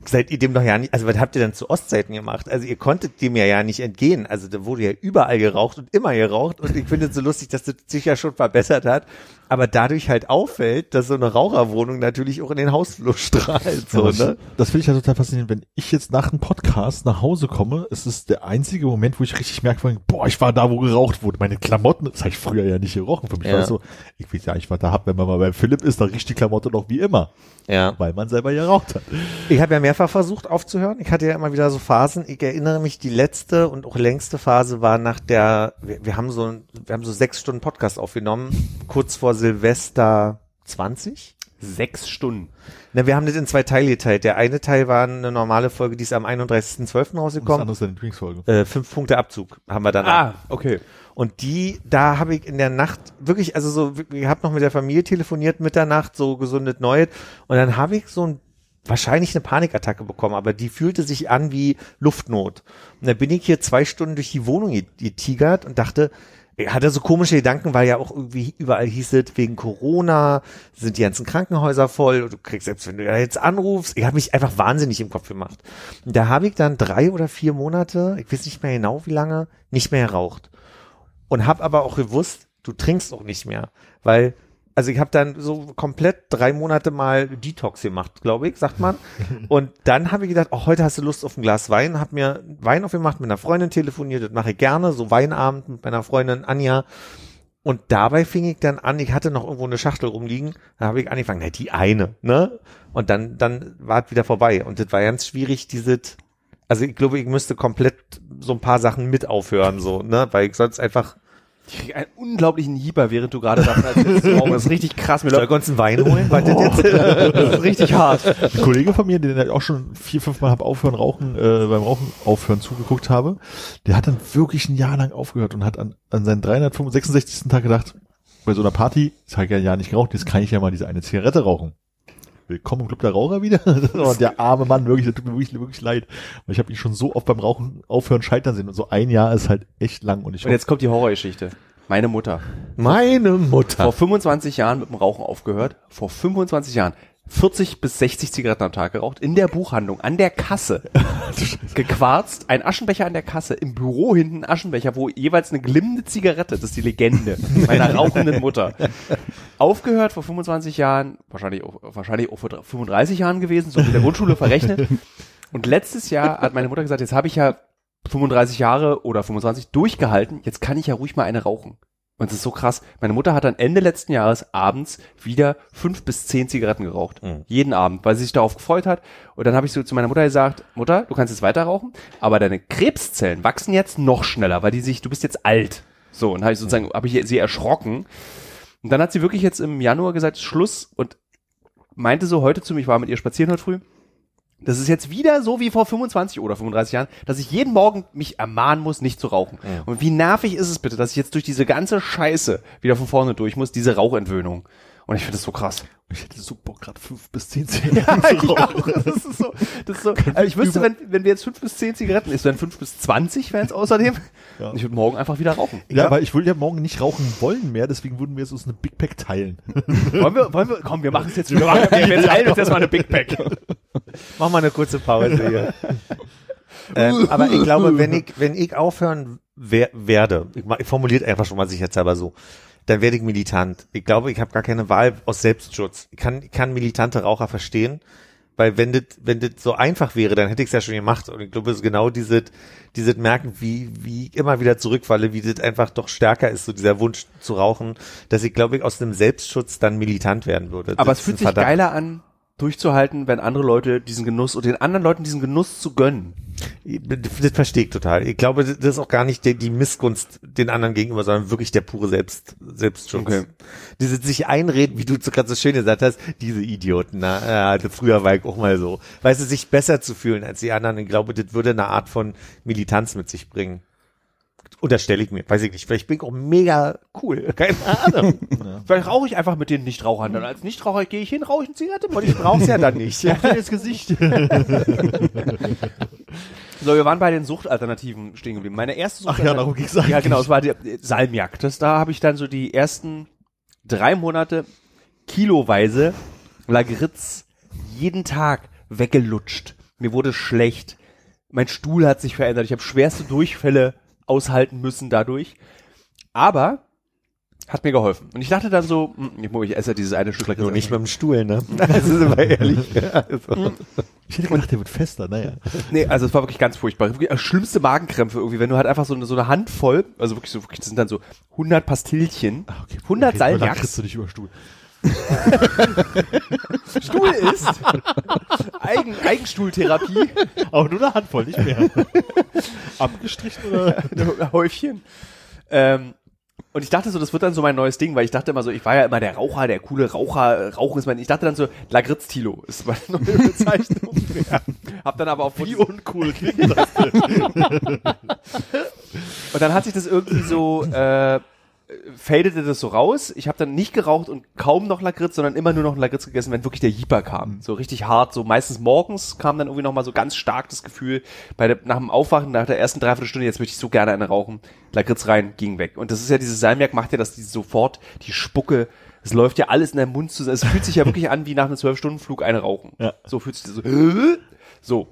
seid ihr dem doch ja nicht, also was habt ihr denn zu Ostzeiten gemacht? Also ihr konntet dem ja ja nicht entgehen. Also da wurde ja überall geraucht und immer geraucht und ich finde es so lustig, dass das sich ja schon verbessert hat, aber dadurch halt auffällt, dass so eine Raucherwohnung natürlich auch in den Hausflur strahlt, so, Ja, das ne? das finde ich ja total faszinierend. Wenn ich jetzt nach einem Podcast nach Hause komme, ist es der einzige Moment, wo ich richtig merke, boah, ich war da, wo geraucht wurde. Meine Klamotten, das habe ich früher ja nicht gerochen. Für mich Ja. war das so, ich weiß ja, ich war da, hab, wenn man mal beim Philipp ist, dann riecht die Klamotte noch wie immer, Ja. weil man selber geraucht hat. Ich habe ja mehrfach versucht aufzuhören. Ich hatte ja immer wieder so Phasen. Ich erinnere mich, die letzte und auch längste Phase war nach der, wir, wir haben so, wir haben so sechs Stunden Podcast aufgenommen, kurz vor Silvester 20. Sechs Stunden. Na, wir haben das in zwei Teile geteilt. Der eine Teil war eine normale Folge, die ist am 31.12. Und das rausgekommen. andere ist eine Lieblingsfolge. Äh, fünf Punkte Abzug haben wir danach. Ah, okay. Und die, da habe ich in der Nacht wirklich, also so, ich habe noch mit der Familie telefoniert Mitternacht, so gesundet Neues. Und dann habe ich so ein, wahrscheinlich eine Panikattacke bekommen, aber die fühlte sich an wie Luftnot. Und dann bin ich hier zwei Stunden durch die Wohnung get- getigert und dachte, ich hatte so komische Gedanken, weil ja auch irgendwie überall hieß es, wegen Corona sind die ganzen Krankenhäuser voll und du kriegst selbst, wenn du jetzt anrufst, ich habe mich einfach wahnsinnig im Kopf gemacht. Und da habe ich dann drei oder vier Monate, ich weiß nicht mehr genau wie lange, nicht mehr geraucht und habe aber auch gewusst, du trinkst auch nicht mehr, weil also ich habe dann so komplett drei Monate mal Detox gemacht, glaube ich, sagt man. Und dann habe ich gedacht, oh, heute hast du Lust auf ein Glas Wein, habe mir Wein aufgemacht, mit einer Freundin telefoniert, das mache ich gerne, so Weinabend mit meiner Freundin Anja. Und dabei fing ich dann an, ich hatte noch irgendwo eine Schachtel rumliegen, da habe ich angefangen, na, die eine, ne? Und dann, dann war es wieder vorbei. Und das war ganz schwierig, dieses, also ich glaube, ich müsste komplett so ein paar Sachen mit aufhören, so, ne? Weil ich sonst einfach Ich krieg einen unglaublichen Hieber, während du gerade davon erzählst. Das ist richtig krass. Mir Soll läuft ich uns einen Wein holen? Was das jetzt? das ist richtig hart. Ein Kollege von mir, den ich auch schon vier, fünf Mal hab aufhören, rauchen, äh, beim Rauchen aufhören zugeguckt habe, der hat dann wirklich ein Jahr lang aufgehört und hat an, an seinen 366. Tag gedacht, bei so einer Party, ich habe ja ein Jahr nicht geraucht, jetzt kann ich ja mal diese eine Zigarette rauchen. Willkommen im Club der Raucher wieder. Der arme Mann, wirklich, der tut mir wirklich, wirklich leid. Weil ich habe ihn schon so oft beim Rauchen aufhören scheitern sehen und so ein Jahr ist halt echt lang und ich Und jetzt kommt die Horrorgeschichte. Meine Mutter. Meine Vor Mutter. 25 Jahren mit dem Rauchen aufgehört. Vor 25 Jahren. 40 bis 60 Zigaretten am Tag geraucht. In der Buchhandlung, an der Kasse. Gequarzt. Ein Aschenbecher an der Kasse. Im Büro hinten Aschenbecher, wo jeweils eine glimmende Zigarette, das ist die Legende meiner rauchenden Mutter. Aufgehört vor 25 Jahren, wahrscheinlich auch, wahrscheinlich auch vor 35 Jahren gewesen, so mit der Grundschule verrechnet. Und letztes Jahr hat meine Mutter gesagt, jetzt habe ich ja 35 Jahre oder 25 durchgehalten, jetzt kann ich ja ruhig mal eine rauchen. Und es ist so krass. Meine Mutter hat dann Ende letzten Jahres abends wieder fünf bis zehn Zigaretten geraucht. Mhm. Jeden Abend, weil sie sich darauf gefreut hat. Und dann habe ich so zu meiner Mutter gesagt, Mutter, du kannst jetzt weiter rauchen, aber deine Krebszellen wachsen jetzt noch schneller, weil die sich, du bist jetzt alt. So, und habe ich sozusagen, habe ich sie erschrocken. Und dann hat sie wirklich jetzt im Januar gesagt, Schluss und meinte so heute zu mir, ich war mit ihr spazieren heute früh, das ist jetzt wieder so wie vor 25 oder 35 Jahren, dass ich jeden Morgen mich ermahnen muss, nicht zu rauchen. Und wie nervig ist es bitte, dass ich jetzt durch diese ganze Scheiße wieder von vorne durch muss, diese Rauchentwöhnung. Und ich finde das so krass. ich hätte so Bock, gerade fünf bis zehn Zigaretten Ja, zu ich, rauchen. auch. das ist so, das ist so. Also ich wüsste, wenn, wenn wir jetzt fünf bis zehn Zigaretten isst, dann fünf bis zwanzig wären es außerdem. Ja. Ich würde morgen einfach wieder rauchen. Ja, aber ich würde ja morgen nicht rauchen wollen mehr, deswegen würden wir jetzt uns eine Big Pack teilen. Wollen wir, wollen wir, komm, wir machen es jetzt. Wir, machen, wir, wir teilen uns jetzt mal eine Big Pack. Mach mal eine kurze Pause hier. ähm, aber ich glaube, wenn ich, wenn ich aufhören wer werde, ich, formuliere einfach schon mal sicherheitshalber so, dann werde ich militant. Ich glaube, ich habe gar keine Wahl aus Selbstschutz. Ich kann, ich kann militante Raucher verstehen, weil wenn das, wenn das so einfach wäre, dann hätte ich es ja schon gemacht. Und ich glaube, es ist genau dieses, dieses Merken, wie, wie ich immer wieder zurückfalle, wie das einfach doch stärker ist, so dieser Wunsch zu rauchen, dass ich glaube ich aus einem Selbstschutz dann militant werden würde. Aber Das es fühlt sich geiler an, durchzuhalten, wenn andere Leute diesen Genuss und den anderen Leuten diesen Genuss zu gönnen. Das verstehe ich total. Ich glaube, das ist auch gar nicht die, die Missgunst den anderen gegenüber, sondern wirklich der pure Selbst, Selbstschutz. Okay. Diese sich einreden, wie du gerade so schön gesagt hast, diese Idioten, na, ja, also früher war ich auch mal so. Weißt du, sich besser zu fühlen als die anderen, ich glaube, das würde eine Art von Militanz mit sich bringen. Unterstelle ich mir, weiß ich nicht. Vielleicht bin ich auch mega cool. Keine Ahnung. Vielleicht rauche ich einfach mit den Nichtrauchern. Dann als Nichtraucher gehe ich hin, rauche ich eine Zigarette. Und ich brauch's ja dann nicht. Ja. ins Gesicht. So, wir waren bei den Suchtalternativen stehen geblieben. Meine erste Ach ja, darum ging's eigentlich. Ja, genau, es war die Salmiak. Das, da habe ich dann so die ersten drei Monate kiloweise Lagritz jeden Tag weggelutscht. Mir wurde schlecht. Mein Stuhl hat sich verändert. Ich habe schwerste Durchfälle aushalten müssen dadurch. Aber hat mir geholfen. Und ich dachte dann so, hm, ich, esse dieses eine Stück. Nur nicht mit dem Stuhl, ne? Das ist immer ehrlich. Also. Ich hätte gedacht, der wird fester, naja. Nee, also es war wirklich ganz furchtbar. Wirklich äh, schlimmste Magenkrämpfe irgendwie, wenn du halt einfach so eine, so eine Handvoll, also wirklich so, wirklich, das sind dann so 100 Pastillchen, 100 okay, Da Salmiaks, kriegst du dich über Stuhl. Stuhl ist, Eigen, Eigenstuhltherapie, Aber nur eine Handvoll, nicht mehr. Abgestrichen oder? ein Häufchen. Ähm, und ich dachte so, das wird dann so mein neues Ding, weil ich dachte immer so, ich war ja immer der Raucher, der coole Raucher, Rauchen ist mein, ich dachte dann so, Lagritz-Tilo ist meine neue Bezeichnung. ja. Hab dann aber auf Wie uncool klingt das? Und dann hat sich das irgendwie so, äh, fadete das so raus. Ich habe dann nicht geraucht und kaum noch Lakritz, sondern immer nur noch Lakritz gegessen, wenn wirklich der Jeeper kam. So richtig hart, so meistens morgens kam dann irgendwie noch mal so ganz stark das Gefühl, bei der, nach dem Aufwachen, nach der ersten Dreiviertelstunde, jetzt möchte ich so gerne eine rauchen. Lakritz rein, ging weg. Und das ist ja, dieses Salmiak macht ja, dass die sofort die Spucke, es läuft ja alles in der Mund zusammen. Es fühlt sich ja wirklich an, wie nach einem Zwölf-Stunden-Flug eine rauchen. Ja. So fühlt sich das so. So.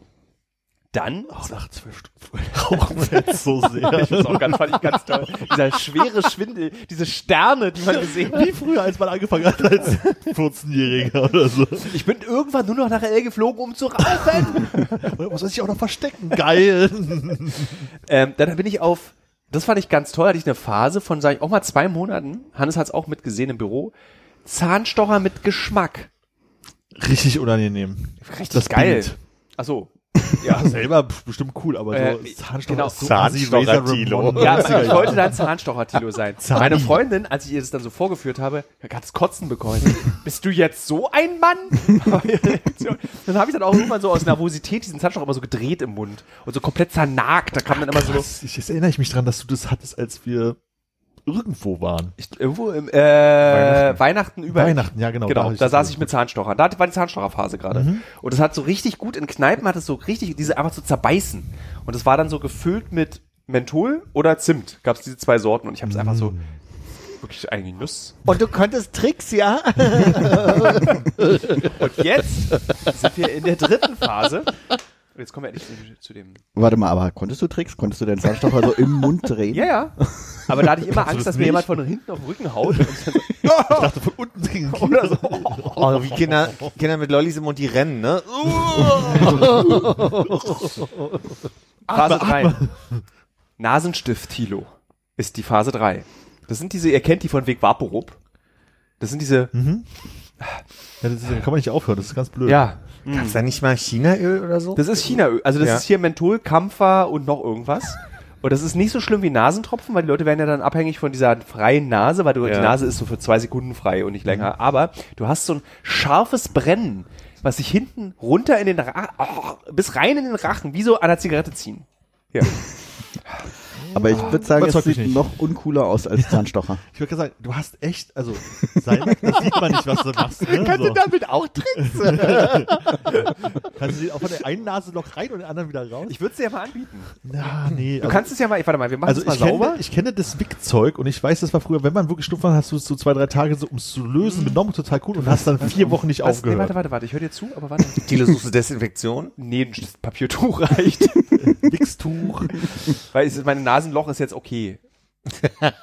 Dann Oh, nach zwölf Stunden rauchen wir jetzt so sehr. ich find's auch ganz, fand ich ganz toll. Dieser schwere Schwindel, diese Sterne, die man gesehen hat. Wie früher, als man angefangen hat als 14-Jähriger oder so. Ich bin irgendwann nur noch nach L geflogen, um zu rauchen. Man muss sich auch noch verstecken. Geil. ähm, dann bin ich auf, das fand ich ganz toll, hatte ich eine Phase von, sag ich, auch mal zwei Monaten, Hannes hat's auch mitgesehen im Büro, Zahnstocher mit Geschmack. Richtig unangenehm. Richtig Das geil. bindet. Ach so. Ja, selber bestimmt cool, aber Äh, so Zahnstocher genau. ist so Zahnstocher-Tilo. Ja, 90er ich wollte dann Zahnstocher-Tilo sein. Zahni. Meine Freundin, als ich ihr das dann so vorgeführt habe, hat das Kotzen bekommen. Bist du jetzt so ein Mann? Dann habe ich dann auch irgendwann so aus Nervosität diesen Zahnstocher immer so gedreht im Mund und so komplett zernagt. Da kam dann immer so ich, jetzt erinnere ich mich dran, dass du das hattest, als wir irgendwo waren. ich, irgendwo im äh, Weihnachten. Weihnachten. über Weihnachten, ja genau. Genau, da das saß ich mit Zahnstochern. Da war die Zahnstocherphase gerade. Mhm. Und das hat so richtig gut in Kneipen hat es so richtig diese einfach zu zerbeißen. Und das war dann so gefüllt mit Menthol oder Zimt. Gab es diese zwei Sorten und ich habe es einfach so Mhm. wirklich eigentlich Nuss. Und du konntest Tricks, ja? Und jetzt sind wir in der dritten Phase. Jetzt kommen wir endlich zu dem. Warte mal, aber konntest du Tricks? Konntest du deinen Zahnstocher so im Mund drehen? Ja, ja. Aber da hatte ich immer Kannst Angst, das dass mir jemand von hinten auf den Rücken haut. Und dann Ich dachte von unten ging oder so. Oh, wie Kinder, Kinder mit Lollis im Mund, die rennen, ne? Phase 3. Nasenstift Tilo ist die Phase 3. Das sind diese, ihr kennt die von Weg Vaporub. Das sind diese, Ja, das ist, da kann man nicht aufhören, das ist ganz blöd. ja, Gab's da nicht mal Chinaöl oder so? das ist Chinaöl. Also das Ja. ist hier Menthol, Kampfer und noch irgendwas. Und das ist nicht so schlimm wie Nasentropfen, weil die Leute werden ja dann abhängig von dieser freien Nase, weil du, Ja. die Nase ist so für zwei Sekunden frei und nicht länger. Aber du hast so ein scharfes Brennen, was sich hinten runter in den Rachen, oh, bis rein in den Rachen, wie so an der Zigarette ziehen. Ja. Aber ich würde sagen, es sieht nicht. noch uncooler aus als Zahnstocher. Ich würde sagen, du hast echt, also, Salmiak, das sieht man nicht, was du machst. Ne? so. damit auch Tricks? Kannst du den auch von der einen Nasenloch rein und der anderen wieder raus? Ich würde es dir ja mal anbieten. Na, nee. Du kannst es ja mal, warte mal, wir machen also es mal ich kenne, sauber. ich kenne das Wickzeug und ich weiß, das war früher, wenn man wirklich stumpf war, hast du es so zwei, drei Tage so, um es zu lösen, benommen, total cool und hast dann vier Wochen nicht Was? Nee, aufgehört. warte, warte, warte, ich höre dir zu, aber warte. Tilo, suchst du Desinfektion? Nee, ein Papiertuch reicht. Wichstuch. Weil es ist, mein Nasenloch ist jetzt okay.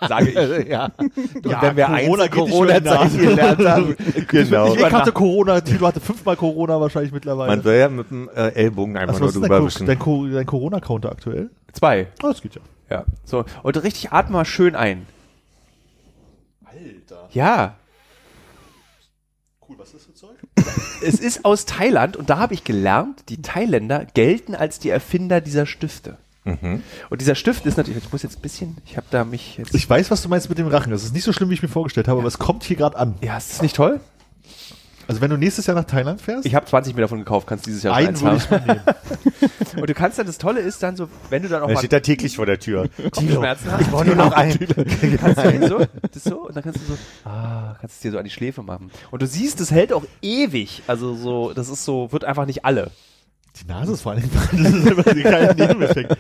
Sage ich. ja. Und Ja, wenn wir Corona eins geht nicht die Corona-Zeit Nase. gelernt haben. genau. Ich hatte Corona, Tilo hatte fünfmal Corona wahrscheinlich mittlerweile. Man soll ja mit dem äh, Ellbogen einfach Was, nur was ist dein, drüber wischen. dein, Co- dein Corona-Counter aktuell? Zwei. Oh, das geht ja. Ja. So. Und richtig atme mal schön ein. Alter. Ja. Cool, was ist das für Zeug? Es ist aus Thailand und da habe ich gelernt, die Thailänder gelten als die Erfinder dieser Stifte. Mhm. Und dieser Stift ist natürlich, ich muss jetzt ein bisschen, ich habe da mich jetzt. Ich weiß, was du meinst mit dem Rachen. Das ist nicht so schlimm, wie ich mir vorgestellt habe, aber es kommt hier gerade an. ja, ist das nicht toll? Also wenn du nächstes Jahr nach Thailand fährst, Ich habe 20 mir davon gekauft, kannst dieses Jahr einen eins würde haben. ich. Und du kannst dann, das Tolle ist dann so, wenn du dann auch Er mal steht da täglich vor der Tür. Kopfschmerzen hast, Ich brauche nur noch einen. kannst du den so, das so, und dann kannst du so, ah, kannst es dir so an die Schläfe machen. Und du siehst, das hält auch ewig. Also so, das ist so, wird einfach nicht alle. Die Nase ist vor allem, das ist immer die kleine Nebeneffekt.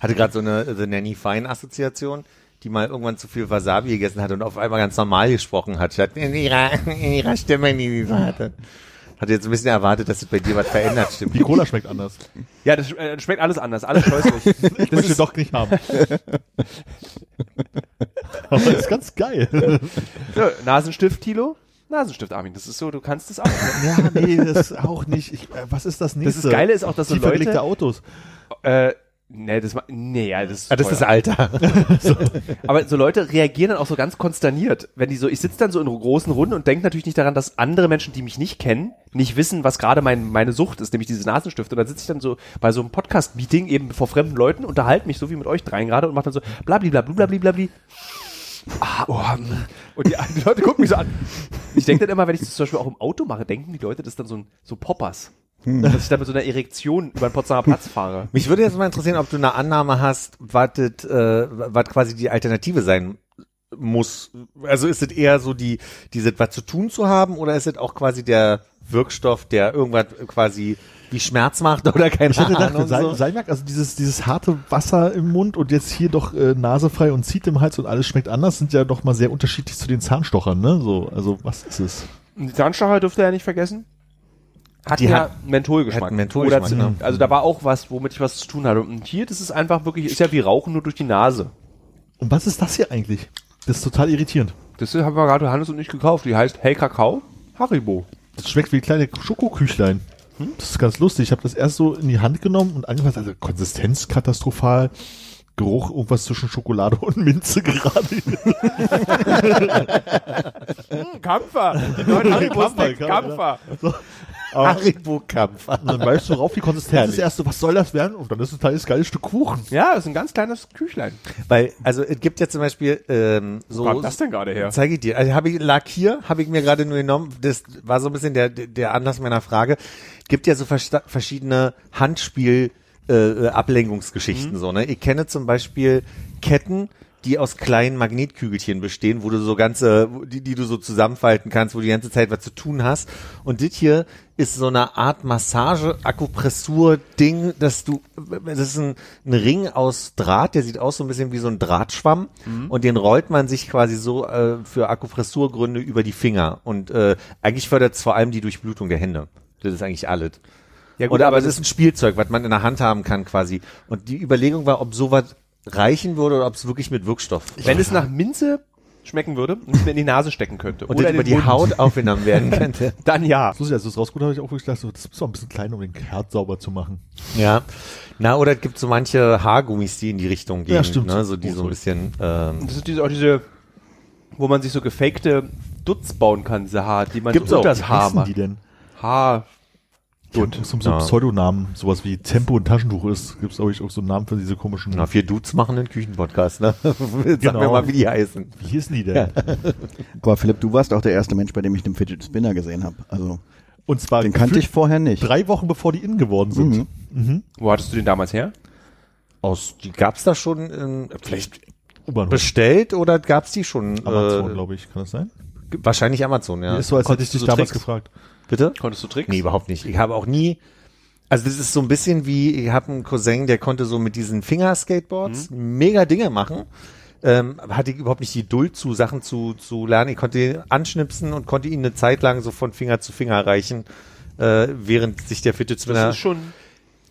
Hatte gerade so eine The Nanny Fine Assoziation, die mal irgendwann zu viel Wasabi gegessen hat und auf einmal ganz normal gesprochen hat, statt in ihrer, in ihrer Stimme, die sie hatte. Hatte jetzt ein bisschen erwartet, dass es bei dir was verändert, stimmt. Die Cola schmeckt anders. Ja, das äh, schmeckt alles anders, alles scheußlich. Ich Das möchte doch nicht haben. Aber das ist ganz geil. so, Nasenstift, Tilo? Nasenstift, Armin. Das ist so, du kannst es auch. Ja, nee, das auch nicht. Ich, äh, was ist das Das nächste? ist Geile ist auch, dass so Tiefer gelegte Leute, Autos. äh, nee, das, nee, ja, das ist, Ah, das ist Alter. Aber so Leute reagieren dann auch so ganz konsterniert, wenn die so, ich sitze dann so in großen Runden und denke natürlich nicht daran, dass andere Menschen, die mich nicht kennen, nicht wissen, was gerade mein, meine Sucht ist, nämlich dieses Nasenstift. Und dann sitze ich dann so bei so einem Podcast-Meeting eben vor fremden Leuten, unterhalte mich so wie mit euch dreien gerade und mache dann so blablabla, blablabla. Ah, oh, mm. und die, die Leute gucken mich so an. Ich denke dann immer, wenn ich das zum Beispiel auch im Auto mache, denken die Leute, das ist dann so ein so Poppers. Dass ich dann mit so einer Erektion über den Potsdamer Platz fahre. Mich würde jetzt mal interessieren, ob du eine Annahme hast, was äh, was quasi die Alternative sein muss. Also ist es eher so die, dieses was zu tun zu haben oder ist es auch quasi der Wirkstoff, der irgendwas quasi wie Schmerz macht oder keine Ich hätte gedacht, Ahnung. Sal So. Salmiak, also dieses, dieses harte Wasser im Mund und jetzt hier doch äh, nasefrei und zieht im Hals und alles schmeckt anders, sind ja doch mal sehr unterschiedlich zu den Zahnstochern, ne? So, also was ist es? Die Zahnstocher dürft ihr ja nicht vergessen. Hat Die ja hat- Mentholgeschmack. hat Mentholgeschmack, Oder ne? Also da war auch was, womit ich was zu tun hatte. Und hier, das ist einfach wirklich, ist ja wie Rauchen nur durch die Nase. Und was ist das hier eigentlich? Das ist total irritierend. Das haben wir gerade Hannes und ich gekauft. Die heißt Hey Kakao Haribo. Das schmeckt wie kleine Schokoküchlein. Das ist ganz lustig. Ich habe das erst so in die Hand genommen und angefasst. Also Konsistenz katastrophal. Geruch irgendwas zwischen Schokolade und Minze gerade. Kampfer. Die neuen Kampfer, Kampfer, Kampfer. So. Haribo-Kampf. Und dann weißt du rauf, die Konsistenz ist erst so, was soll das werden? Und dann ist es ein kleines geiles Stück Kuchen. Ja, das ist ein ganz kleines Küchlein. Weil, also es gibt ja zum Beispiel ähm, so. Wo kam das denn gerade her? Zeige ich dir. Also habe ich lag hier, habe ich mir gerade nur genommen. Das war so ein bisschen der der Anlass meiner Frage. Gibt ja so verschiedene Handspiel äh, Ablenkungsgeschichten so. Ne, ich kenne zum Beispiel Ketten die aus kleinen Magnetkügelchen bestehen, wo du so ganze, die, die du so zusammenfalten kannst, wo du die ganze Zeit was zu tun hast. Und das hier ist so eine Art Massage-Akupressur-Ding, dass du, das ist ein, ein Ring aus Draht, der sieht aus so ein bisschen wie so ein Drahtschwamm und den rollt man sich quasi so äh, für Akupressurgründe über die Finger und äh, eigentlich fördert es vor allem die Durchblutung der Hände. Das ist eigentlich alles. Ja Oder aber es ist ein Spielzeug, was man in der Hand haben kann quasi. Und die Überlegung war, ob sowas reichen würde oder ob es wirklich mit Wirkstoff. wenn es nach Minze schmecken würde und mir in die Nase stecken könnte. und oder das über die Mund, Haut aufgenommen werden könnte. Dann ja. So, als du es rausgeholt habe ich auch wirklich gedacht, so, das ist doch ein bisschen klein, um den Herd sauber zu machen. Ja. Na, oder es gibt so manche Haargummis, die in die Richtung gehen. Ja, stimmt. Ne? So die so ein bisschen. Ähm, Das ist diese, auch diese, wo man sich so gefakte Dutz bauen kann, diese Haar, die man Gibt's so auch. unter das Haar macht. die denn? Haar. Gut. So, so Ja. Pseudonamen, sowas wie Tempo und Taschentuch ist, gibt es glaube ich auch so einen Namen für diese komischen. na, vier Dudes machen einen Küchenpodcast, ne? Sag mir Genau. mal, wie die heißen. Wie hießen die denn? Aber Philipp, du warst auch der erste Mensch, bei dem ich den Fidget Spinner gesehen habe. Also Und zwar den kannte ich vorher nicht. drei Wochen bevor die innen geworden sind. Mhm. Wo hattest du den damals her? Aus, die gab's da schon, in, vielleicht U-Bahnhof. bestellt oder gab's die schon? Amazon, äh, glaube ich, kann das sein? wahrscheinlich Amazon, ja. Ist so, als hätte ich dich so damals Tricks? gefragt. Bitte? Konntest du Tricks? Nee, überhaupt nicht. Ich habe auch nie, also das ist so ein bisschen wie, ich habe einen Cousin, der konnte so mit diesen Fingerskateboards mega Dinge machen. Ähm, hatte ich überhaupt nicht die Geduld zu, Sachen zu, zu lernen. Ich konnte ihn anschnipsen und konnte ihn eine Zeit lang so von Finger zu Finger reichen, äh, während sich der Fidget Spinner... Das ist schon,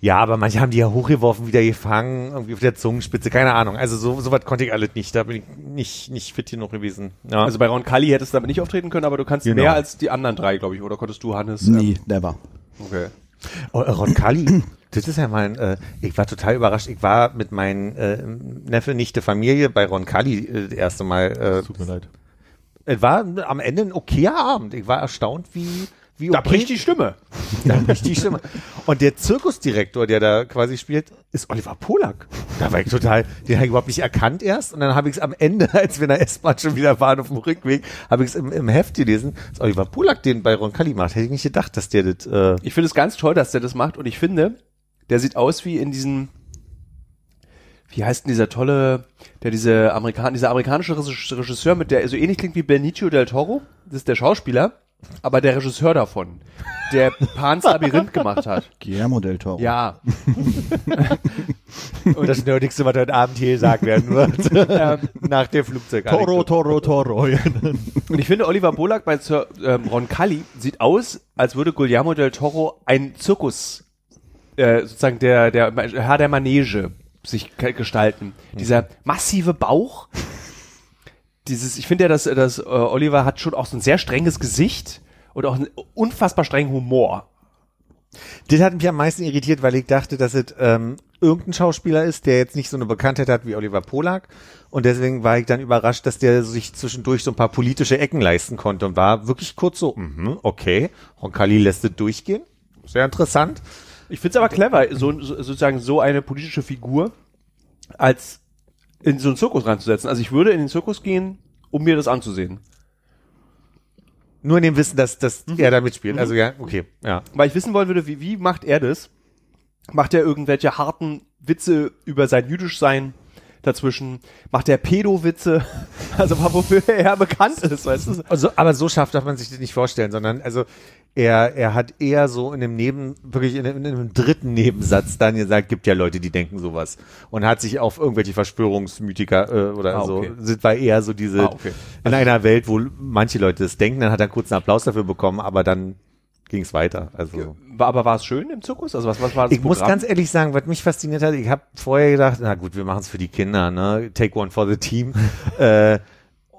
Ja, aber manche haben die ja hochgeworfen, wieder gefangen, irgendwie auf der Zungenspitze, keine Ahnung. Also so, so was konnte ich alles nicht. Da bin ich nicht, nicht fit genug gewesen. Ja. also bei Ron Kalli hättest du damit nicht auftreten können, aber du kannst Genau. mehr als die anderen drei, glaube ich, oder konntest du, Hannes? Nie, never. Ähm, okay. Oh, äh, Ron Kali, das ist ja mein, äh, ich war total überrascht. Ich war mit meinen äh, Neffe, Nichte, Familie bei Ron Kali äh, das erste Mal. Äh, Tut mir leid. es war am Ende ein okayer Abend. Ich war erstaunt, wie wie Da bricht die Stimme. da bricht die Stimme. Und der Zirkusdirektor, der da quasi spielt, ist Oliver Polak. Da war ich total, den habe ich überhaupt nicht erkannt erst. Und dann habe ich es am Ende, als wir in der S-Bahn schon wieder waren auf dem Rückweg, habe ich es im, im Heft gelesen, dass Oliver Polak den bei Ron Kali macht. Hätte ich nicht gedacht, dass der das. Äh, Ich finde es ganz toll, dass der das macht und ich finde, der sieht aus wie in diesen, wie heißt denn dieser tolle, der diese Amerikan dieser amerikanische Regis- Regisseur mit der so ähnlich klingt wie Benicio del Toro, das ist der Schauspieler, aber der Regisseur davon, der Pans Labyrinth gemacht hat. Guillermo del Toro. Ja. Und das Nerdigste, was heute Abend hier gesagt werden wird. Nach der Flugzeug. Toro, Toro, Toro. Und ich finde, Oliver Bolak bei Sir, ähm, Ron Cully sieht aus, als würde Guillermo del Toro ein Zirkus, äh, sozusagen der, der Herr der Manege sich gestalten. Dieser massive Bauch, dieses, ich finde ja, dass, dass äh, Oliver hat schon auch so ein sehr strenges Gesicht und auch einen unfassbar strengen Humor. Das hat mich am meisten irritiert, weil ich dachte, dass es ähm, irgendein Schauspieler ist, der jetzt nicht so eine Bekanntheit hat wie Oliver Polak. Und deswegen war ich dann überrascht, dass der sich zwischendurch so ein paar politische Ecken leisten konnte und war wirklich kurz so, mhm, okay, Roncalli lässt es durchgehen. Sehr interessant. Ich finde es aber clever, so, so, sozusagen so eine politische Figur als in so einen Zirkus reinzusetzen. Also ich würde in den Zirkus gehen, um mir das anzusehen. Nur in dem Wissen, dass, dass er da mitspielt. Also ja, okay, ja. weil ich wissen wollen würde, wie, wie macht er das? Macht er irgendwelche harten Witze über sein Jüdischsein dazwischen? Macht er Pedo-Witze? Also wofür er bekannt ist, weißt du? Also, aber so scharf darf man sich das nicht vorstellen, sondern also er, er hat eher so in dem Neben, wirklich in, einem- in einem dritten Nebensatz dann gesagt, gibt ja Leute, die denken sowas. Und hat sich auf irgendwelche Verschwörungsmythiker äh, oder Ah, so, okay. sind war eher so diese, Ah, okay. in einer Welt, wo manche Leute das denken, dann hat er kurz einen Applaus dafür bekommen, aber dann ging es weiter. Also aber war es schön im Zirkus? Also was, was war das ich muss ganz ehrlich sagen, was mich fasziniert hat, ich habe vorher gedacht, na gut, wir machen es für die Kinder, ne? Take one for the team. äh,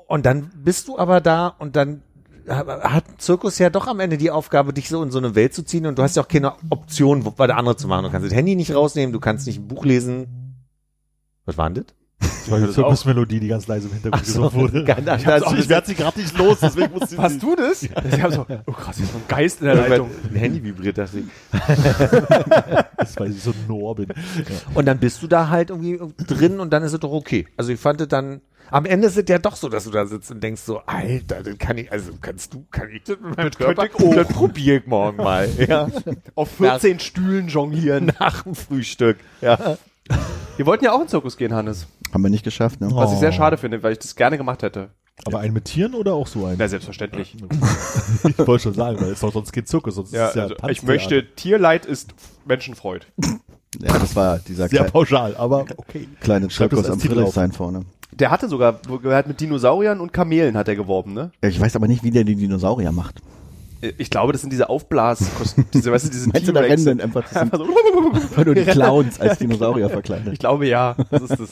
und dann bist du aber da und dann hat Zirkus ja doch am Ende die Aufgabe, dich so in so eine Welt zu ziehen und du hast ja auch keine Option, was der andere zu machen. Du kannst das Handy nicht rausnehmen, du kannst nicht ein Buch lesen. Was war denn das? Das war die. Zirkusmelodie, die ganz leise im Hintergrund Ach so, gesungen wurde. ganz ich anders. hab's- ich werde sie gerade nicht los, deswegen musste ich Hast du das? Ich hab so, oh krass, hier ist so ein Geist in der Leitung. Ein Handy vibriert, dachte ich. Das weil ich so Noah bin. Ja. Und dann bist du da halt irgendwie drin und dann ist es doch okay. Also ich fand es dann, am Ende ist es ja doch so, dass du da sitzt und denkst so, Alter, das kann ich, also kannst du, kann ich das mit meinem Körper? könnte ich. Das probier ich morgen mal. Ja. Auf 14 Stühlen jonglieren. Nach dem Frühstück. Ja. Wir wollten ja auch in den Zirkus gehen, Hannes. Haben wir nicht geschafft, ne? Was ich Oh. sehr schade finde, weil ich das gerne gemacht hätte. Aber einen mit Tieren oder auch so einen? Na, selbstverständlich. ich wollte schon sagen, weil es doch sonst kein Zirkus, sonst Ja, ist es ja also ich möchte, Tierleid ist Menschenfreud. Ja, das war dieser Sehr pauschal, aber okay. kleine Schreib das Zirkus als am Friedrichshain vorne. Der hatte sogar, er hat mit Dinosauriern und Kamelen hat er geworben, ne? Ich weiß aber nicht, wie der die Dinosaurier macht. Ich glaube, das sind diese Aufblas, diese, weißt du, diese Meinst du, da rennen dann einfach, das Einfach so, nur die Clowns als Dinosaurier verkleidet? ich glaube ja, das ist das.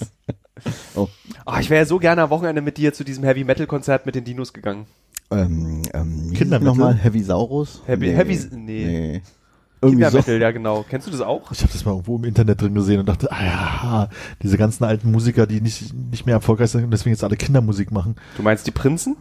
Oh. Ah, ich wäre ja so gerne am Wochenende mit dir zu diesem Heavy Metal Konzert mit den Dinos gegangen. Ähm, ähm, Kindermittel? nochmal Heavy Saurus? Heavy- Heavy- nee. Irgendwie so. Kindermetal, ja genau. Kennst du das auch? Ich habe das mal irgendwo im Internet drin gesehen und dachte, ah ja, diese ganzen alten Musiker, die nicht, nicht mehr erfolgreich sind und deswegen jetzt alle Kindermusik machen. Du meinst die Prinzen?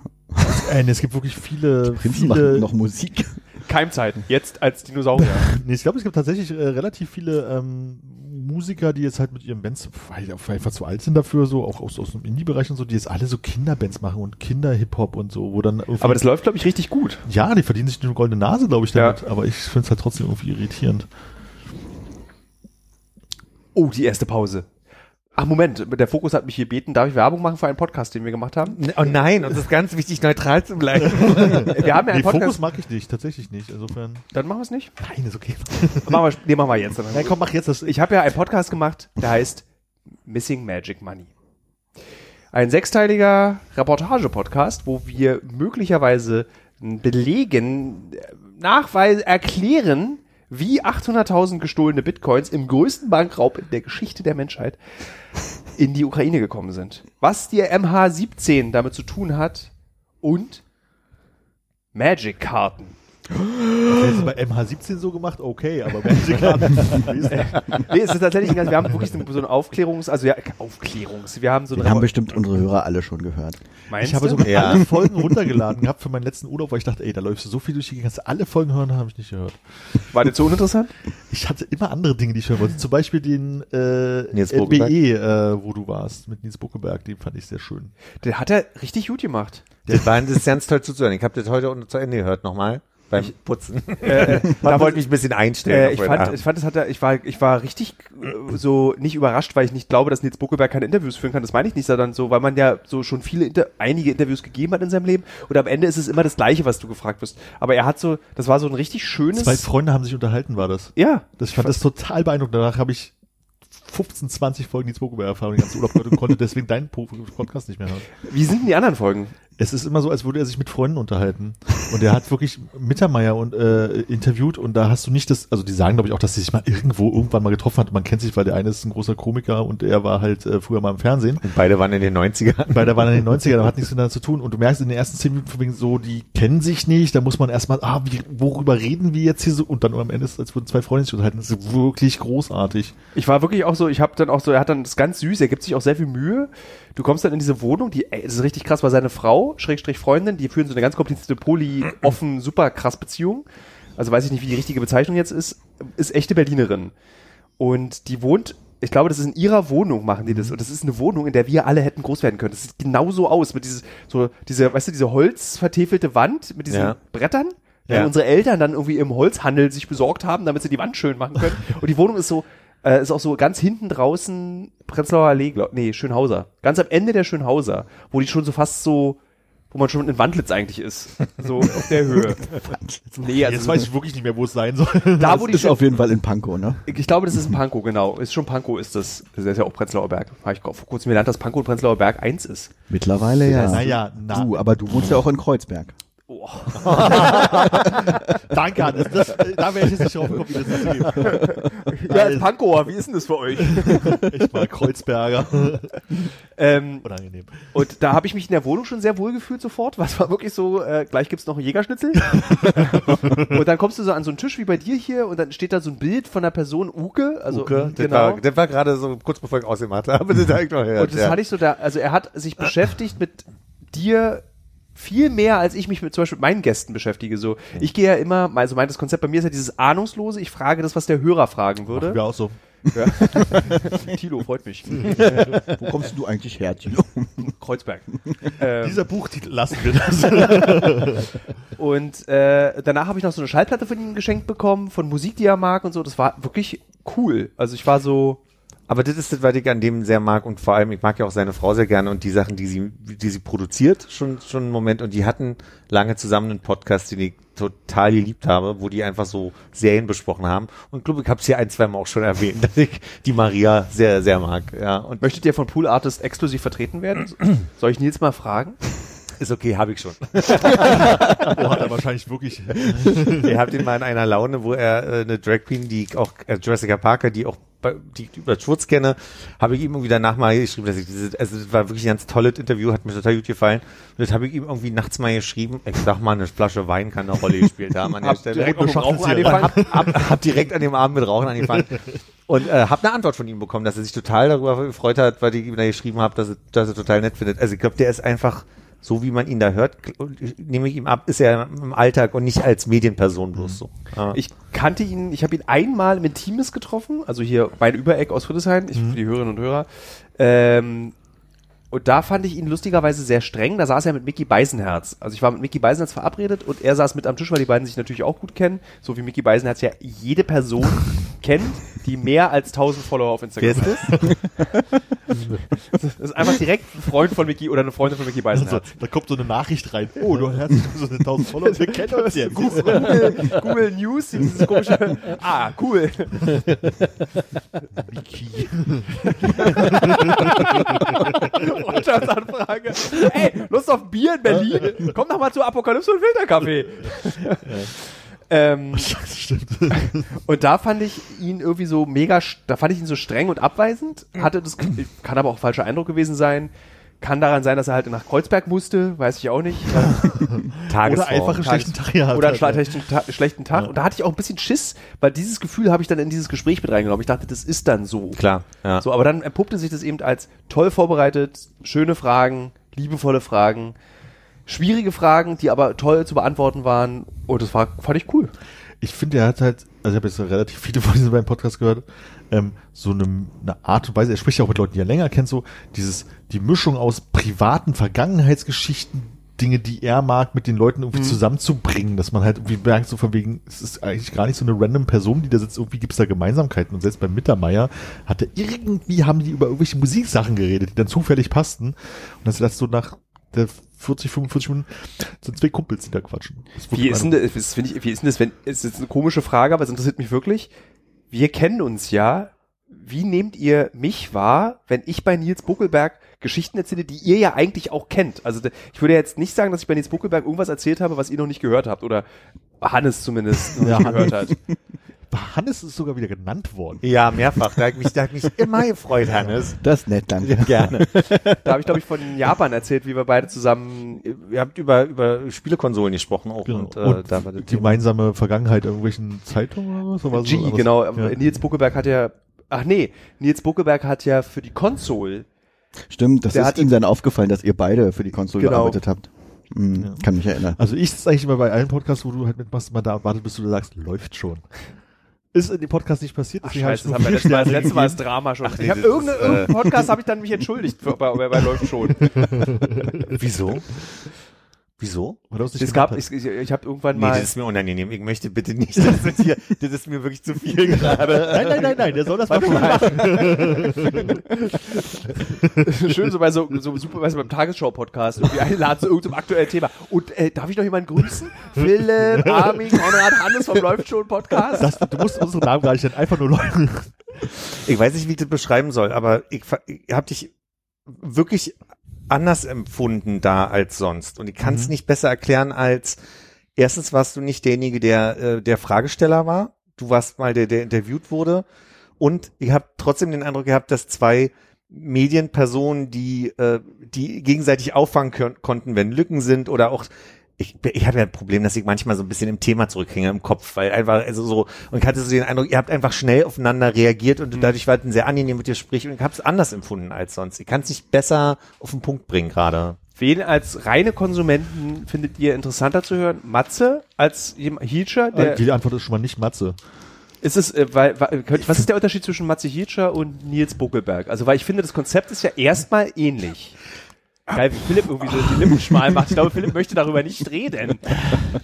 Äh, nee, es gibt wirklich viele, Prinzen machen viele, noch Musik. Keimzeiten, jetzt als Dinosaurier. nee, ich glaube, es gibt tatsächlich äh, relativ viele ähm, Musiker, die jetzt halt mit ihren Bands, weil die einfach zu alt sind dafür, so auch aus, aus dem Indie-Bereich und so, die jetzt alle so Kinderbands machen und Kinder-Hip-Hop und so, wo dann Aber das läuft, glaube ich, richtig gut. ja, die verdienen sich eine goldene Nase, glaube ich, damit, Ja. aber ich finde es halt trotzdem irgendwie irritierend. Oh, die erste Pause. Ach, Moment, der Fokus hat mich hier gebeten. Darf ich Werbung machen für einen Podcast, den wir gemacht haben? Oh nein, uns ist ganz wichtig, neutral zu bleiben. Wir haben ja einen Nee, Fokus Podcast. mag ich nicht, tatsächlich nicht. Insofern, Dann machen wir es nicht. nein, ist okay. Machen wir, nee, machen wir jetzt. Dann. Nein, komm, mach jetzt das. Ich habe ja einen Podcast gemacht, der heißt Missing Magic Money. Ein sechsteiliger Reportage-Podcast, wo wir möglicherweise belegen, nachweisen, erklären, wie 800.000 gestohlene Bitcoins im größten Bankraub in der Geschichte der Menschheit in die Ukraine gekommen sind. Was die MH17 damit zu tun hat und Magic-Karten. Hättest du bei MH17 so gemacht, okay, aber Magic Karten. Nee, es ist tatsächlich ein ganz, wir haben wirklich so so ein Aufklärungs, also ja, Aufklärungs, wir haben so ein Den haben bestimmt unsere Hörer alle schon gehört. Meinst Ich habe sogar Ja. alle Folgen runtergeladen gehabt für meinen letzten Urlaub, weil ich dachte, ey, da läufst du so viel durch die Gegend, kannst du alle Folgen hören, habe ich nicht gehört. War der zu uninteressant? Ich hatte immer andere Dinge, die ich hören wollte. Zum Beispiel den äh, äh? BE, äh, wo du warst, mit Nils Buckelberg, den fand ich sehr schön. Der hat er richtig gut gemacht. Das war das ist ganz toll zuzuhören. Ich habe das heute unten zu Ende gehört nochmal beim Putzen. Äh, da wollte ich mich ein bisschen einstellen. Äh, ich fand, ich fand, es hat er, ich war, ich war richtig äh, so nicht überrascht, weil ich nicht glaube, dass Nils Buckelberg keine Interviews führen kann. Das meine ich nicht, sondern so, weil man ja so schon viele, Inter einige Interviews gegeben hat in seinem Leben. Und am Ende ist es immer das Gleiche, was du gefragt wirst. Aber er hat so, das war so ein richtig schönes. Zwei Freunde haben sich unterhalten, war das. ja, das ich fand das total beeindruckend. Danach habe ich 15, 20 Folgen Nils Buckelberg erfahren, den ganzen Urlaub gehört und konnte deswegen deinen Po- Podcast nicht mehr hören. wie sind denn die anderen Folgen? Es ist immer so, als würde er sich mit Freunden unterhalten. Und er hat wirklich Mittermeier und äh, interviewt und da hast du nicht das, also die sagen glaube ich auch, dass sie sich mal irgendwo irgendwann mal getroffen hat. Man kennt sich, weil der eine ist ein großer Komiker und er war halt äh, früher mal im Fernsehen. Und beide waren in den 90ern. Weil da waren in den 90er, da hat nichts miteinander zu tun. Und du merkst in den ersten zehn Minuten von wegen so, die kennen sich nicht, da muss man erstmal, ah, wie, worüber reden wir jetzt hier so? Und dann am Ende ist es, als würden zwei Freunde sich unterhalten. Das ist wirklich großartig. Ich war wirklich auch so, ich habe dann auch so, er hat dann das ganz süß, er gibt sich auch sehr viel Mühe. Du kommst dann in diese Wohnung, die, ey, das ist richtig krass, weil seine Frau, Schrägstrich Freundin, die führen so eine ganz komplizierte Poly, offen, super krass Beziehung. Also weiß ich nicht, wie die richtige Bezeichnung jetzt ist, ist echte Berlinerin. Und die wohnt, ich glaube, das ist in ihrer Wohnung machen die das. Und das ist eine Wohnung, in der wir alle hätten groß werden können. Das sieht genauso aus, mit dieses, so, diese, weißt du, diese holzvertäfelte Wand mit diesen Ja. Brettern. Die Ja. unsere Eltern dann irgendwie im Holzhandel sich besorgt haben, damit sie die Wand schön machen können. Und die Wohnung ist so, äh, ist auch so ganz hinten draußen Prenzlauer Allee, glaub, nee, Schönhauser. Ganz am Ende der Schönhauser, wo die schon so fast so, wo man schon in Wandlitz eigentlich ist. So auf der Höhe. nee, Jetzt also weiß ich wirklich nicht mehr, wo es sein soll. da, wo die ist auf jeden Fall in Pankow, ne? ich glaube, das ist ein Pankow, genau. Ist schon Pankow, ist das. Das ist ja auch Prenzlauer Berg. Habe ich vor kurzem gelernt, dass Pankow und Prenzlauer Berg eins ist. Mittlerweile ja. Naja, na, Du, aber du wohnst ja auch in Kreuzberg. Oh, Danke, Hannes. Das, da wäre ich jetzt nicht drauf gekommen, wie das geben. Ja, als Pankower, wie ist denn das für euch? Ich war Kreuzberger. ähm, Unangenehm. und da habe ich mich in der Wohnung schon sehr wohl gefühlt sofort. Was war wirklich so, äh, gleich gibt's noch einen Jägerschnitzel. und dann kommst du so an so einen Tisch wie bei dir hier und dann steht da so ein Bild von der Person Uke. Also, Uke, das genau. war, das war gerade so kurz bevor ich aussehen hatte, aber das. Und das ja. hatte ich so da, also er hat sich beschäftigt mit dir viel mehr, als ich mich mit zum Beispiel mit meinen Gästen beschäftige. So, ich gehe ja immer, also mein das Konzept bei mir ist ja dieses Ahnungslose. Ich frage das, was der Hörer fragen würde. Ja, auch so. Tilo, freut mich. Wo kommst du eigentlich her, Tilo? Kreuzberg. ähm, Dieser Buchtitel lassen wir das. und äh, danach habe ich noch so eine Schallplatte von ihm geschenkt bekommen, von Musik, die er mag und so. Das war wirklich cool. Also ich war so, Aber das ist das, was ich an dem sehr mag und vor allem, ich mag ja auch seine Frau sehr gerne und die Sachen, die sie, die sie produziert, schon, schon einen Moment und die hatten lange zusammen einen Podcast, den ich total geliebt habe, wo die einfach so Serien besprochen haben und glaube, ich habe es hier ein, zwei Mal auch schon erwähnt, dass ich die Maria sehr, sehr mag, ja und möchtet ihr von Pool Artist exklusiv vertreten werden? Soll ich Nils mal fragen? Ist okay, habe ich schon. Oh, hat er wahrscheinlich wirklich. Ihr habt ihn mal in einer Laune, wo er äh, eine Drag Queen, die ich auch, äh, Jessica Parker, die auch bei, die ich über Schwurz kenne, habe ich ihm irgendwie danach mal geschrieben, dass ich diese, also das war wirklich ein ganz tolles Interview, hat mir total gut gefallen. Und das habe ich ihm irgendwie nachts mal geschrieben. Ich sag mal, eine Flasche Wein kann eine Rolle gespielt haben an der Hab Stelle. direkt mit Schachtel Rauchen angefangen. hab, hab, hab direkt an dem Abend mit Rauchen angefangen und äh, habe eine Antwort von ihm bekommen, dass er sich total darüber gefreut hat, weil ich ihm da geschrieben habe, dass er, dass er total nett findet. Also ich glaube, der ist einfach so, wie man ihn da hört, nehme ich ihm ab, ist er im Alltag und nicht als Medienperson bloß so. Ja. Ich kannte ihn, ich habe ihn einmal im Intimes getroffen, also hier bei Übereck aus Friedrichshain, ich, für die Hörerinnen und Hörer. Ähm, und da fand ich ihn lustigerweise sehr streng. Da saß er mit Mickey Beisenherz. Also ich war mit Mickey Beisenherz verabredet und er saß mit am Tisch, weil die beiden sich natürlich auch gut kennen. So wie Mickey Beisenherz ja jede Person kennt, die mehr als 1000 Follower auf Instagram ist das? Ist einfach direkt ein Freund von Mickey oder eine Freundin von Mickey Also, Beisenherz. da kommt so eine Nachricht rein. Oh, du hast so eine 1000 Follower. Wir kennen uns jetzt. Google, Google News, dieses komische, ah, cool. Wiki. Freundschaftsanfrage. Ey, Lust auf Bier in Berlin? Komm doch mal zu Apokalypse und Filterkaffee. ähm, Stimmt. und da fand ich ihn irgendwie so mega, da fand ich ihn so streng und abweisend. Hatte das, kann aber auch falscher Eindruck gewesen sein. Kann daran sein, dass er halt nach Kreuzberg musste, weiß ich auch nicht. Oder einfach einen schlechten Tag gehabt Oder einen schlechten, Ta schlechten Tag. Und da hatte ich auch ein bisschen Schiss, weil dieses Gefühl habe ich dann in dieses Gespräch mit reingenommen. Ich dachte, das ist dann so. Klar, ja. So, aber dann entpuppte sich das eben als toll vorbereitet, schöne Fragen, liebevolle Fragen, schwierige Fragen, die aber toll zu beantworten waren. Und das war, fand ich cool. Ich finde, er hat halt, also ich habe jetzt relativ viele von diesen beiden Podcasts gehört, ähm, so eine, eine Art und Weise, er spricht ja auch mit Leuten, die er länger kennt, so dieses, die Mischung aus privaten Vergangenheitsgeschichten, Dinge, die er mag, mit den Leuten irgendwie zusammenzubringen, dass man halt irgendwie merkt, so von wegen, es ist eigentlich gar nicht so eine random Person, die da sitzt, irgendwie gibt es da Gemeinsamkeiten. Und selbst beim Mittermeier hat er irgendwie, haben die über irgendwelche Musiksachen geredet, die dann zufällig passten. Und das ist so nach der 40, 45 Minuten sind zwei Kumpels, die da quatschen. Das Wie ist denn das, wie ist denn das, wenn, es ist eine komische Frage, aber es interessiert mich wirklich. Wir kennen uns ja. Wie nehmt ihr mich wahr, wenn ich bei Nils Buckelberg Geschichten erzähle, die ihr ja eigentlich auch kennt? Also ich würde jetzt nicht sagen, dass ich bei Nils Buckelberg irgendwas erzählt habe, was ihr noch nicht gehört habt oder Hannes zumindest noch Ja, nicht gehört hat. Hannes ist sogar wieder genannt worden. Ja, mehrfach. Da hat mich, da hat mich immer gefreut, Hannes. Das ist nett, danke. Gerne. Da habe ich, glaube ich, von Japan erzählt, wie wir beide zusammen Ihr habt über, über Spielekonsolen gesprochen auch. Genau. Und, äh, Und da war das die Thema. gemeinsame Vergangenheit irgendwelchen Zeitungen oder was? Oder G, was? genau. Ja. Nils Buckelberg hat ja, ach nee, Nils Buckelberg hat ja für die Konsole Stimmt, das Der ist ihm dann aufgefallen, dass ihr beide für die Konsole Genau. gearbeitet habt. Hm, Ja. Kann mich erinnern. Also ich sitze eigentlich immer bei allen Podcasts, wo du halt mitmachst, immer da wartet, bis du sagst, läuft schon. Ist in dem Podcast nicht passiert, Ach hab scheiße, ich das haben wir letztes Mal, das letzte Mal das. Drama schon. Ach nee, ich habe das irgendeinen äh, Podcast habe ich dann mich entschuldigt für, bei, bei, bei läuft schon. Wieso? Wieso? Es gab, ich, ich, ich habe irgendwann Nee, mal das ist mir unangenehm. Ich möchte bitte nicht, das ist hier, das ist mir wirklich zu viel gerade. Nein, nein, nein, nein, der soll das mal schon machen. schön so bei so, so super, weißt du, beim Tagesschau-Podcast irgendwie einladen zu irgendeinem aktuellen Thema. Und äh, darf ich noch jemanden grüßen? Philipp, Armin, Konrad, Hannes vom läuft schon Podcast. Das, du musst unsere Namen gar nicht nennen, einfach nur Leute. Ich weiß nicht, wie ich das beschreiben soll, aber ich, ich habe dich wirklich anders empfunden da als sonst. Und ich kann es Mhm. nicht besser erklären als, erstens warst du nicht derjenige, der äh, der Fragesteller war. Du warst mal der, der interviewt wurde. Und ich habe trotzdem den Eindruck gehabt, dass zwei Medienpersonen, die, äh, die gegenseitig auffangen können, konnten, wenn Lücken sind oder auch ich, ich habe ja ein Problem, dass ich manchmal so ein bisschen im Thema zurückhänge im Kopf, weil einfach, also so, und ich hatte so den Eindruck, ihr habt einfach schnell aufeinander reagiert und dadurch war es ein sehr angenehm mit dir sprechen und ich habe es anders empfunden als sonst. Ich kann es nicht besser auf den Punkt bringen gerade. Wen als reine Konsumenten findet ihr interessanter zu hören? Matze als jemand- Hilscher? Der, Die Antwort ist schon mal nicht Matze. ist es, äh, weil, weil, könnt- was ist der Unterschied zwischen Matze Hilscher und Nils Buckelberg? Also, weil ich finde, das Konzept ist ja erstmal ähnlich. Geil, wie Philipp irgendwie so die Lippen schmal macht. Ich glaube, Philipp möchte darüber nicht reden.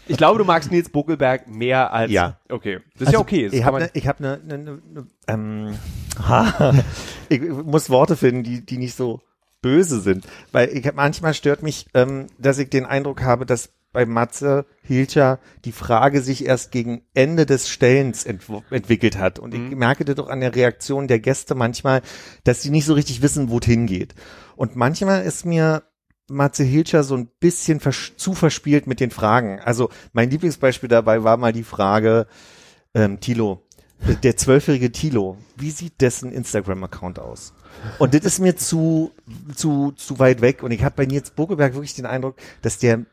Ich glaube, du magst Nils Buckelberg mehr als. Ja. Okay. Das ist ja okay. Das Ich habe man- ne, ich hab ne, ne, ne, ne, ähm, ich muss Worte finden, die, die nicht so böse sind. Weil ich hab, manchmal stört mich, ähm, dass ich den Eindruck habe, dass bei Matze Hilscher die Frage sich erst gegen Ende des Stellens entw entwickelt hat. Und ich merke das doch an der Reaktion der Gäste manchmal, dass sie nicht so richtig wissen, wo es hingeht. Und manchmal ist mir Matze Hilscher so ein bisschen vers zu verspielt mit den Fragen. Also mein Lieblingsbeispiel dabei war mal die Frage, ähm, Tilo, der zwölfjährige Tilo, wie sieht dessen Instagram-Account aus? Und das ist mir zu, zu, zu weit weg. Und ich habe bei Nils Bogelberg wirklich den Eindruck, dass der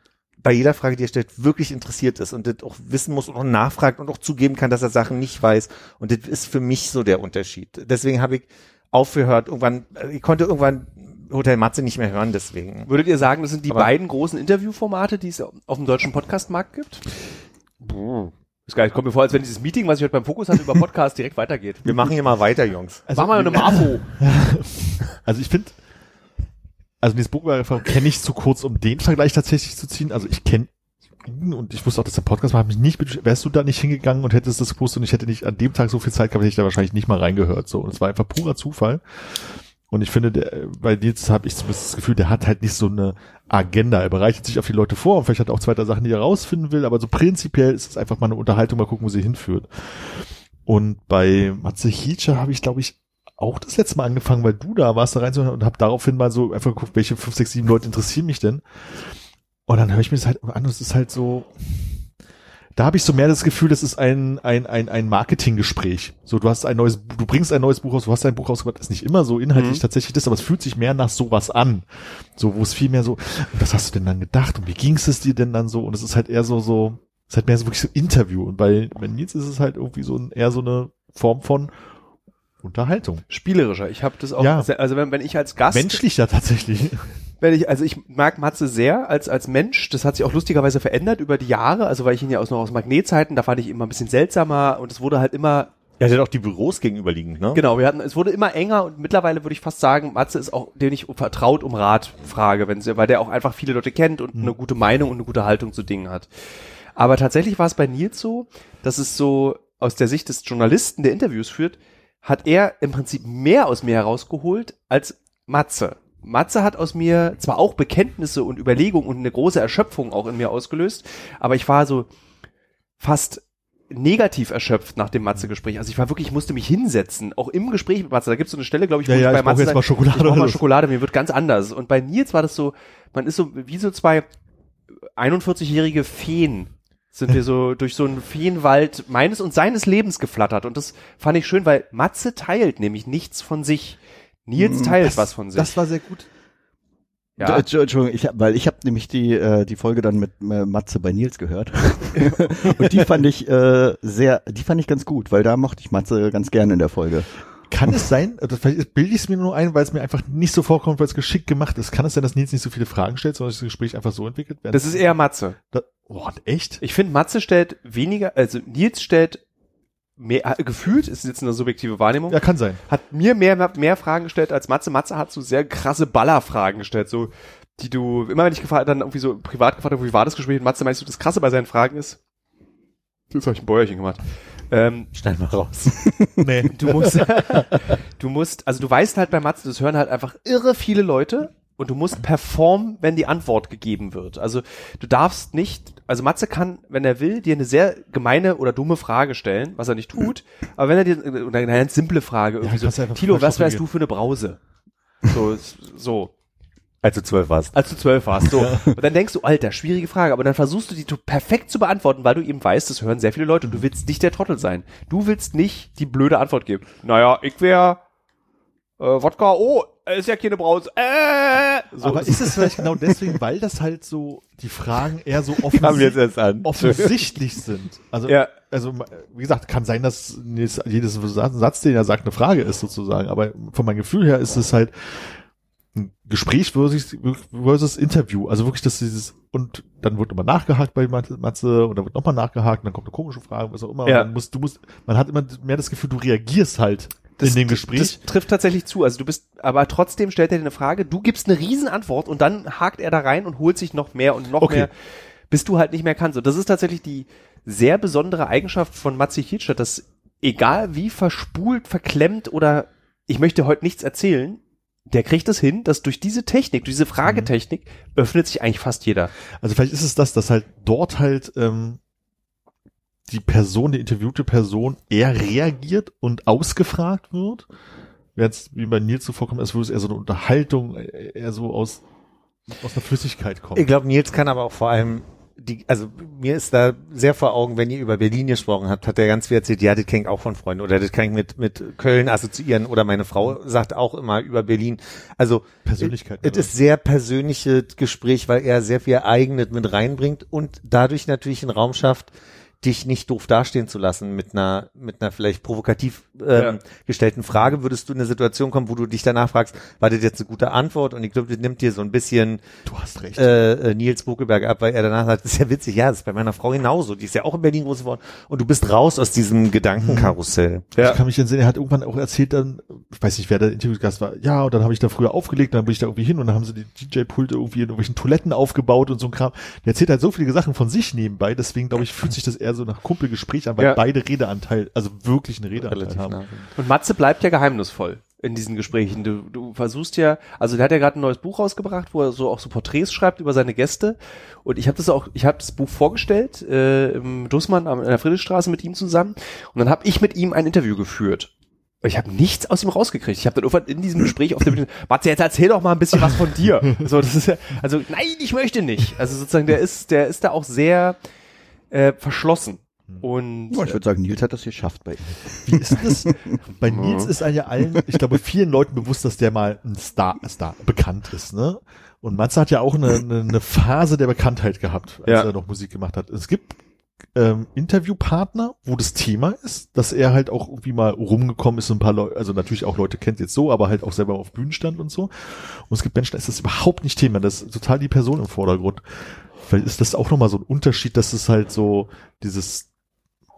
bei jeder Frage, die er stellt, wirklich interessiert ist und das auch wissen muss und auch nachfragt und auch zugeben kann, dass er Sachen nicht weiß. Und das ist für mich so der Unterschied. Deswegen habe ich aufgehört, irgendwann, äh, ich konnte irgendwann Hotel Matze nicht mehr hören, deswegen. Würdet ihr sagen, das sind die Aber- beiden großen Interviewformate, die es auf dem deutschen Podcastmarkt gibt? Ist geil, kommt mir vor, als wenn dieses Meeting, was ich heute beim Fokus hatte, über Podcast direkt weitergeht. Wir machen hier mal weiter, Jungs. Also, Mach mal eine Marfo. Also ich finde, also Nils Buchberger kenne ich zu kurz, um den Vergleich tatsächlich zu ziehen. Also ich kenne ihn und ich wusste auch, dass der Podcast war, mich nicht, wärst du da nicht hingegangen und hättest das gewusst und ich hätte nicht an dem Tag so viel Zeit gehabt, hätte ich da wahrscheinlich nicht mal reingehört. So, und es war einfach purer Zufall. Und ich finde, der, bei Nils habe ich zumindest das Gefühl, der hat halt nicht so eine Agenda. Er bereitet sich auf die Leute vor und vielleicht hat er auch zwei, drei Sachen, die er rausfinden will, aber so prinzipiell ist es einfach mal eine Unterhaltung, mal gucken, wo sie hinführt. Und bei Matze Hietscher habe ich, glaube ich, auch das letzte Mal angefangen, weil du da warst da rein und habe daraufhin mal so einfach geguckt, welche fünf, sechs, sieben Leute interessieren mich denn. Und dann höre ich mir das halt an und es ist halt so, da habe ich so mehr das Gefühl, das ist ein, ein, ein, ein Marketinggespräch. So, du hast ein neues, du bringst ein neues Buch raus, du hast ein Buch rausgebracht, ist nicht immer so inhaltlich Mhm. tatsächlich das, aber es fühlt sich mehr nach sowas an. So, wo es viel mehr so, was hast du denn dann gedacht und wie ging es dir denn dann so? Und es ist halt eher so, so, es ist halt mehr so wirklich so Interview. Und bei, bei Nils ist es halt irgendwie so ein, eher so eine Form von Unterhaltung. Spielerischer. Ich habe das auch, Ja. also wenn, wenn ich als Gast, Menschlicher tatsächlich. Wenn ich, also ich mag Matze sehr als, als Mensch. Das hat sich auch lustigerweise verändert über die Jahre. Also weil ich ihn ja aus, noch aus Magnetzeiten, da fand ich ihn immer ein bisschen seltsamer und es wurde halt immer Er hat auch die Büros gegenüberliegend, ne? Genau, wir hatten, es wurde immer enger und mittlerweile würde ich fast sagen, Matze ist auch, den ich vertraut um Rat frage, wenn sie, weil der auch einfach viele Leute kennt und eine gute Meinung und eine gute Haltung zu Dingen hat. Aber tatsächlich war es bei Nils so, dass es so aus der Sicht des Journalisten, der Interviews führt, hat er im Prinzip mehr aus mir herausgeholt als Matze. Matze hat aus mir zwar auch Bekenntnisse und Überlegungen und eine große Erschöpfung auch in mir ausgelöst, aber ich war so fast negativ erschöpft nach dem Matze-Gespräch. Also ich war wirklich, ich musste mich hinsetzen, auch im Gespräch mit Matze. Da gibt es so eine Stelle, glaube ich, wo Ja, ja, ich bei ich Matze jetzt mal Schokolade Ich brauch mal. Schokolade, mir wird ganz anders. Und bei Nils war das so, man ist so wie so zwei 41-jährige Feen sind wir so durch so einen Feenwald meines und seines Lebens geflattert. Und das fand ich schön, weil Matze teilt nämlich nichts von sich. Nils teilt was von sich. Das war sehr gut. ja. Ja. Entschuldigung, ich hab, weil ich habe nämlich die äh, die Folge dann mit äh, Matze bei Nils gehört und die fand ich äh, sehr, die fand ich ganz gut, weil da mochte ich Matze ganz gerne in der Folge. Kann es sein, oder vielleicht bilde ich es mir nur ein, weil es mir einfach nicht so vorkommt, weil es geschickt gemacht ist. Kann es sein, dass Nils nicht so viele Fragen stellt, sondern das Gespräch einfach so entwickelt wird? das ist eher Matze. Da, oh, echt? Ich finde, Matze stellt weniger, also Nils stellt mehr, gefühlt, ist jetzt eine subjektive Wahrnehmung, Ja, kann sein. hat mir mehr, mehr Fragen gestellt als Matze. Matze hat so sehr krasse Ballerfragen gestellt, so, die du, immer wenn ich gefragt, dann irgendwie so privat gefragt habe, wie war das Gespräch mit Matze, meinst du, das krasse bei seinen Fragen ist, jetzt habe ich ein Bäuerchen gemacht, ähm, Schneid mal raus. Nee. du musst, du musst, also du weißt halt bei Matze, das hören halt einfach irre viele Leute und du musst performen, wenn die Antwort gegeben wird. Also du darfst nicht, also Matze kann, wenn er will, dir eine sehr gemeine oder dumme Frage stellen, was er nicht tut, aber wenn er dir, oder eine ganz simple Frage, irgendwie du so, Tilo, was wärst du für eine Brause? So, so. Als du zwölf warst. als du zwölf warst. So. Und dann denkst du, Alter, schwierige Frage, aber dann versuchst du die perfekt zu beantworten, weil du eben weißt, das hören sehr viele Leute und du willst nicht der Trottel sein. Du willst nicht die blöde Antwort geben. Naja, ich wär äh, Wodka, oh, ist ja keine Brause. Äh, so, aber ist es vielleicht genau deswegen, weil das halt so, die Fragen eher so jetzt offensichtlich, sind. Also, Ja. also, wie gesagt, kann sein, dass jedes, Satz, den er sagt, eine Frage ist sozusagen. Aber von meinem Gefühl her ist es halt ein Gespräch versus, versus Interview. Also wirklich, dass dieses, und dann wird immer nachgehakt bei Matze, und dann wird nochmal nachgehakt und dann kommt eine komische Frage, was auch immer. Ja. Und dann musst, du musst, man hat immer mehr das Gefühl, du reagierst halt in dem Gespräch. Das trifft tatsächlich zu. Also du bist, aber trotzdem stellt er dir eine Frage, du gibst eine Riesenantwort und dann hakt er da rein und holt sich noch mehr und noch Okay. mehr, bis du halt nicht mehr kannst. Und das ist tatsächlich die sehr besondere Eigenschaft von Matze Hitschert, dass egal wie verspult, verklemmt oder ich möchte heute nichts erzählen, der kriegt es hin, dass durch diese Technik, durch diese Fragetechnik, öffnet sich eigentlich fast jeder. Also vielleicht ist es das, dass halt dort halt ähm, die Person, die interviewte Person eher reagiert und ausgefragt wird. Während es wie bei Nils so vorkommt, als würde es eher so eine Unterhaltung, äh, eher so aus, aus einer Flüssigkeit kommen. Ich glaube, Nils kann aber auch vor allem die, also mir ist da sehr vor Augen, wenn ihr über Berlin gesprochen habt, hat er ganz viel erzählt, ja, das kenne ich auch von Freunden oder das kann ich mit, mit Köln assoziieren oder meine Frau sagt auch immer über Berlin. Also Persönlichkeit. es ist sehr persönliches Gespräch, weil er sehr viel Eigenes mit reinbringt und dadurch natürlich einen Raum schafft, dich nicht doof dastehen zu lassen mit einer mit einer vielleicht provokativ ähm, Ja. gestellten Frage würdest du in eine Situation kommen, wo du dich danach fragst, war das jetzt eine gute Antwort und ich glaube, das nimmt dir so ein bisschen du hast recht. äh, äh, Nils Buckelberg ab, weil er danach sagt, das ist ja witzig, ja, das ist bei meiner Frau genauso, die ist ja auch in Berlin groß geworden und du bist raus aus diesem Gedankenkarussell. Ich kann mich entsinnen, er hat irgendwann auch erzählt dann, ich weiß nicht, wer der Interviewgast war, ja, und dann habe ich da früher aufgelegt, dann bin ich da irgendwie hin und dann haben sie die DJ-Pulte irgendwie in irgendwelchen Toiletten aufgebaut und so ein Kram. Der erzählt halt so viele Sachen von sich nebenbei, deswegen glaube ich, fühlt sich das eher so nach Kumpelgespräch an, weil Ja. beide Redeanteil, also wirklich einen Redeanteil haben. nah. Und Matze bleibt ja geheimnisvoll in diesen Gesprächen. Du, du versuchst ja, also der hat ja gerade ein neues Buch rausgebracht, wo er so auch so Porträts schreibt über seine Gäste. Und ich habe das auch, ich habe das Buch vorgestellt äh, im Dussmann in der Friedrichstraße mit ihm zusammen. Und dann habe ich mit ihm ein Interview geführt. Ich habe nichts aus ihm rausgekriegt. Ich habe dann irgendwann in diesem Gespräch auf der Bühne, Matze, jetzt erzähl doch mal ein bisschen was von dir. So, das ist ja, also nein, ich möchte nicht. Also sozusagen, der ist, der ist da auch sehr äh, verschlossen. Und Ja, ich würde sagen, Nils hat das geschafft bei ihm. Wie ist das? Bei Nils ist ja allen, ich glaube, vielen Leuten bewusst, dass der mal ein Star, Star bekannt ist, ne? Und Matze hat ja auch eine, eine, eine Phase der Bekanntheit gehabt, als Ja. er noch Musik gemacht hat. Es gibt ähm, Interviewpartner, wo das Thema ist, dass er halt auch irgendwie mal rumgekommen ist und ein paar Leute, also natürlich auch Leute kennt jetzt so, aber halt auch selber auf Bühnen stand und so. Und es gibt Menschen, da ist das überhaupt nicht Thema, das ist total die Person im Vordergrund. Vielleicht ist das auch nochmal so ein Unterschied, dass es halt so dieses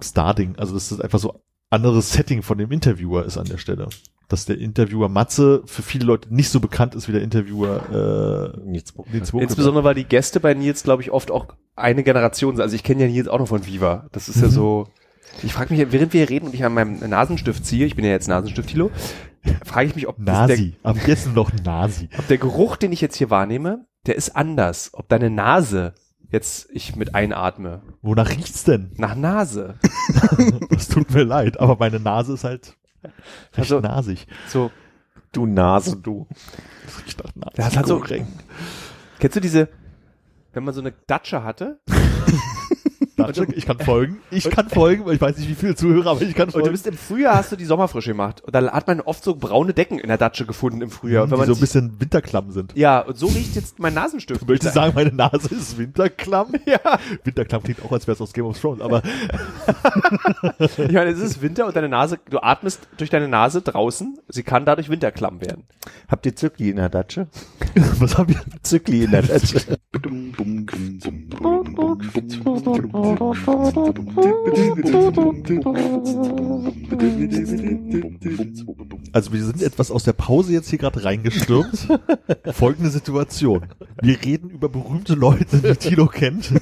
Star-Ding, also dass das einfach so anderes Setting von dem Interviewer ist an der Stelle. Dass der Interviewer Matze für viele Leute nicht so bekannt ist wie der Interviewer äh, Nils. Nils. Insbesondere, weil die Gäste bei Nils, glaube ich, oft auch eine Generation sind. Also ich kenne ja Nils auch noch von Viva. Das ist ja Mhm. so. Ich frage mich, während wir hier reden und ich an meinem Nasenstift ziehe, ich bin ja jetzt Nasenstift, Thilo, frage ich mich, ob, das der, Nasi. Ab jetzt noch Nasi. ob der Geruch, den ich jetzt hier wahrnehme, der ist anders. Ob deine Nase jetzt ich mit einatme. Wonach riecht's denn? Nach Nase. Das tut mir leid, aber meine Nase ist halt recht Also- nasig. So, Du Nase, du. Das riecht nach Nasi. Das hat so- kennst du diese, wenn man so eine Datsche hatte Datsche, ich kann folgen. Ich kann folgen, weil ich weiß nicht, wie viele Zuhörer, aber ich kann und du folgen. bist im Frühjahr hast du die Sommerfrische gemacht und da hat man oft so braune Decken in der Datsche gefunden im Frühjahr. Und die wenn man so ein bisschen winterklamm sind. Ja, und so riecht jetzt mein Nasenstift. Du möchtest sagen, meine Nase ist winterklamm? Ja. Winterklamm klingt auch, als wäre es aus Game of Thrones, aber Ich meine, es ist Winter und deine Nase, du atmest durch deine Nase draußen, sie kann dadurch winterklamm werden. Habt ihr Zückli in der Datsche? was haben wir? Zückli in der Datsche. Also wir sind etwas aus der Pause jetzt hier gerade reingestürmt. Folgende Situation. Wir reden über berühmte Leute, die Tilo kennt.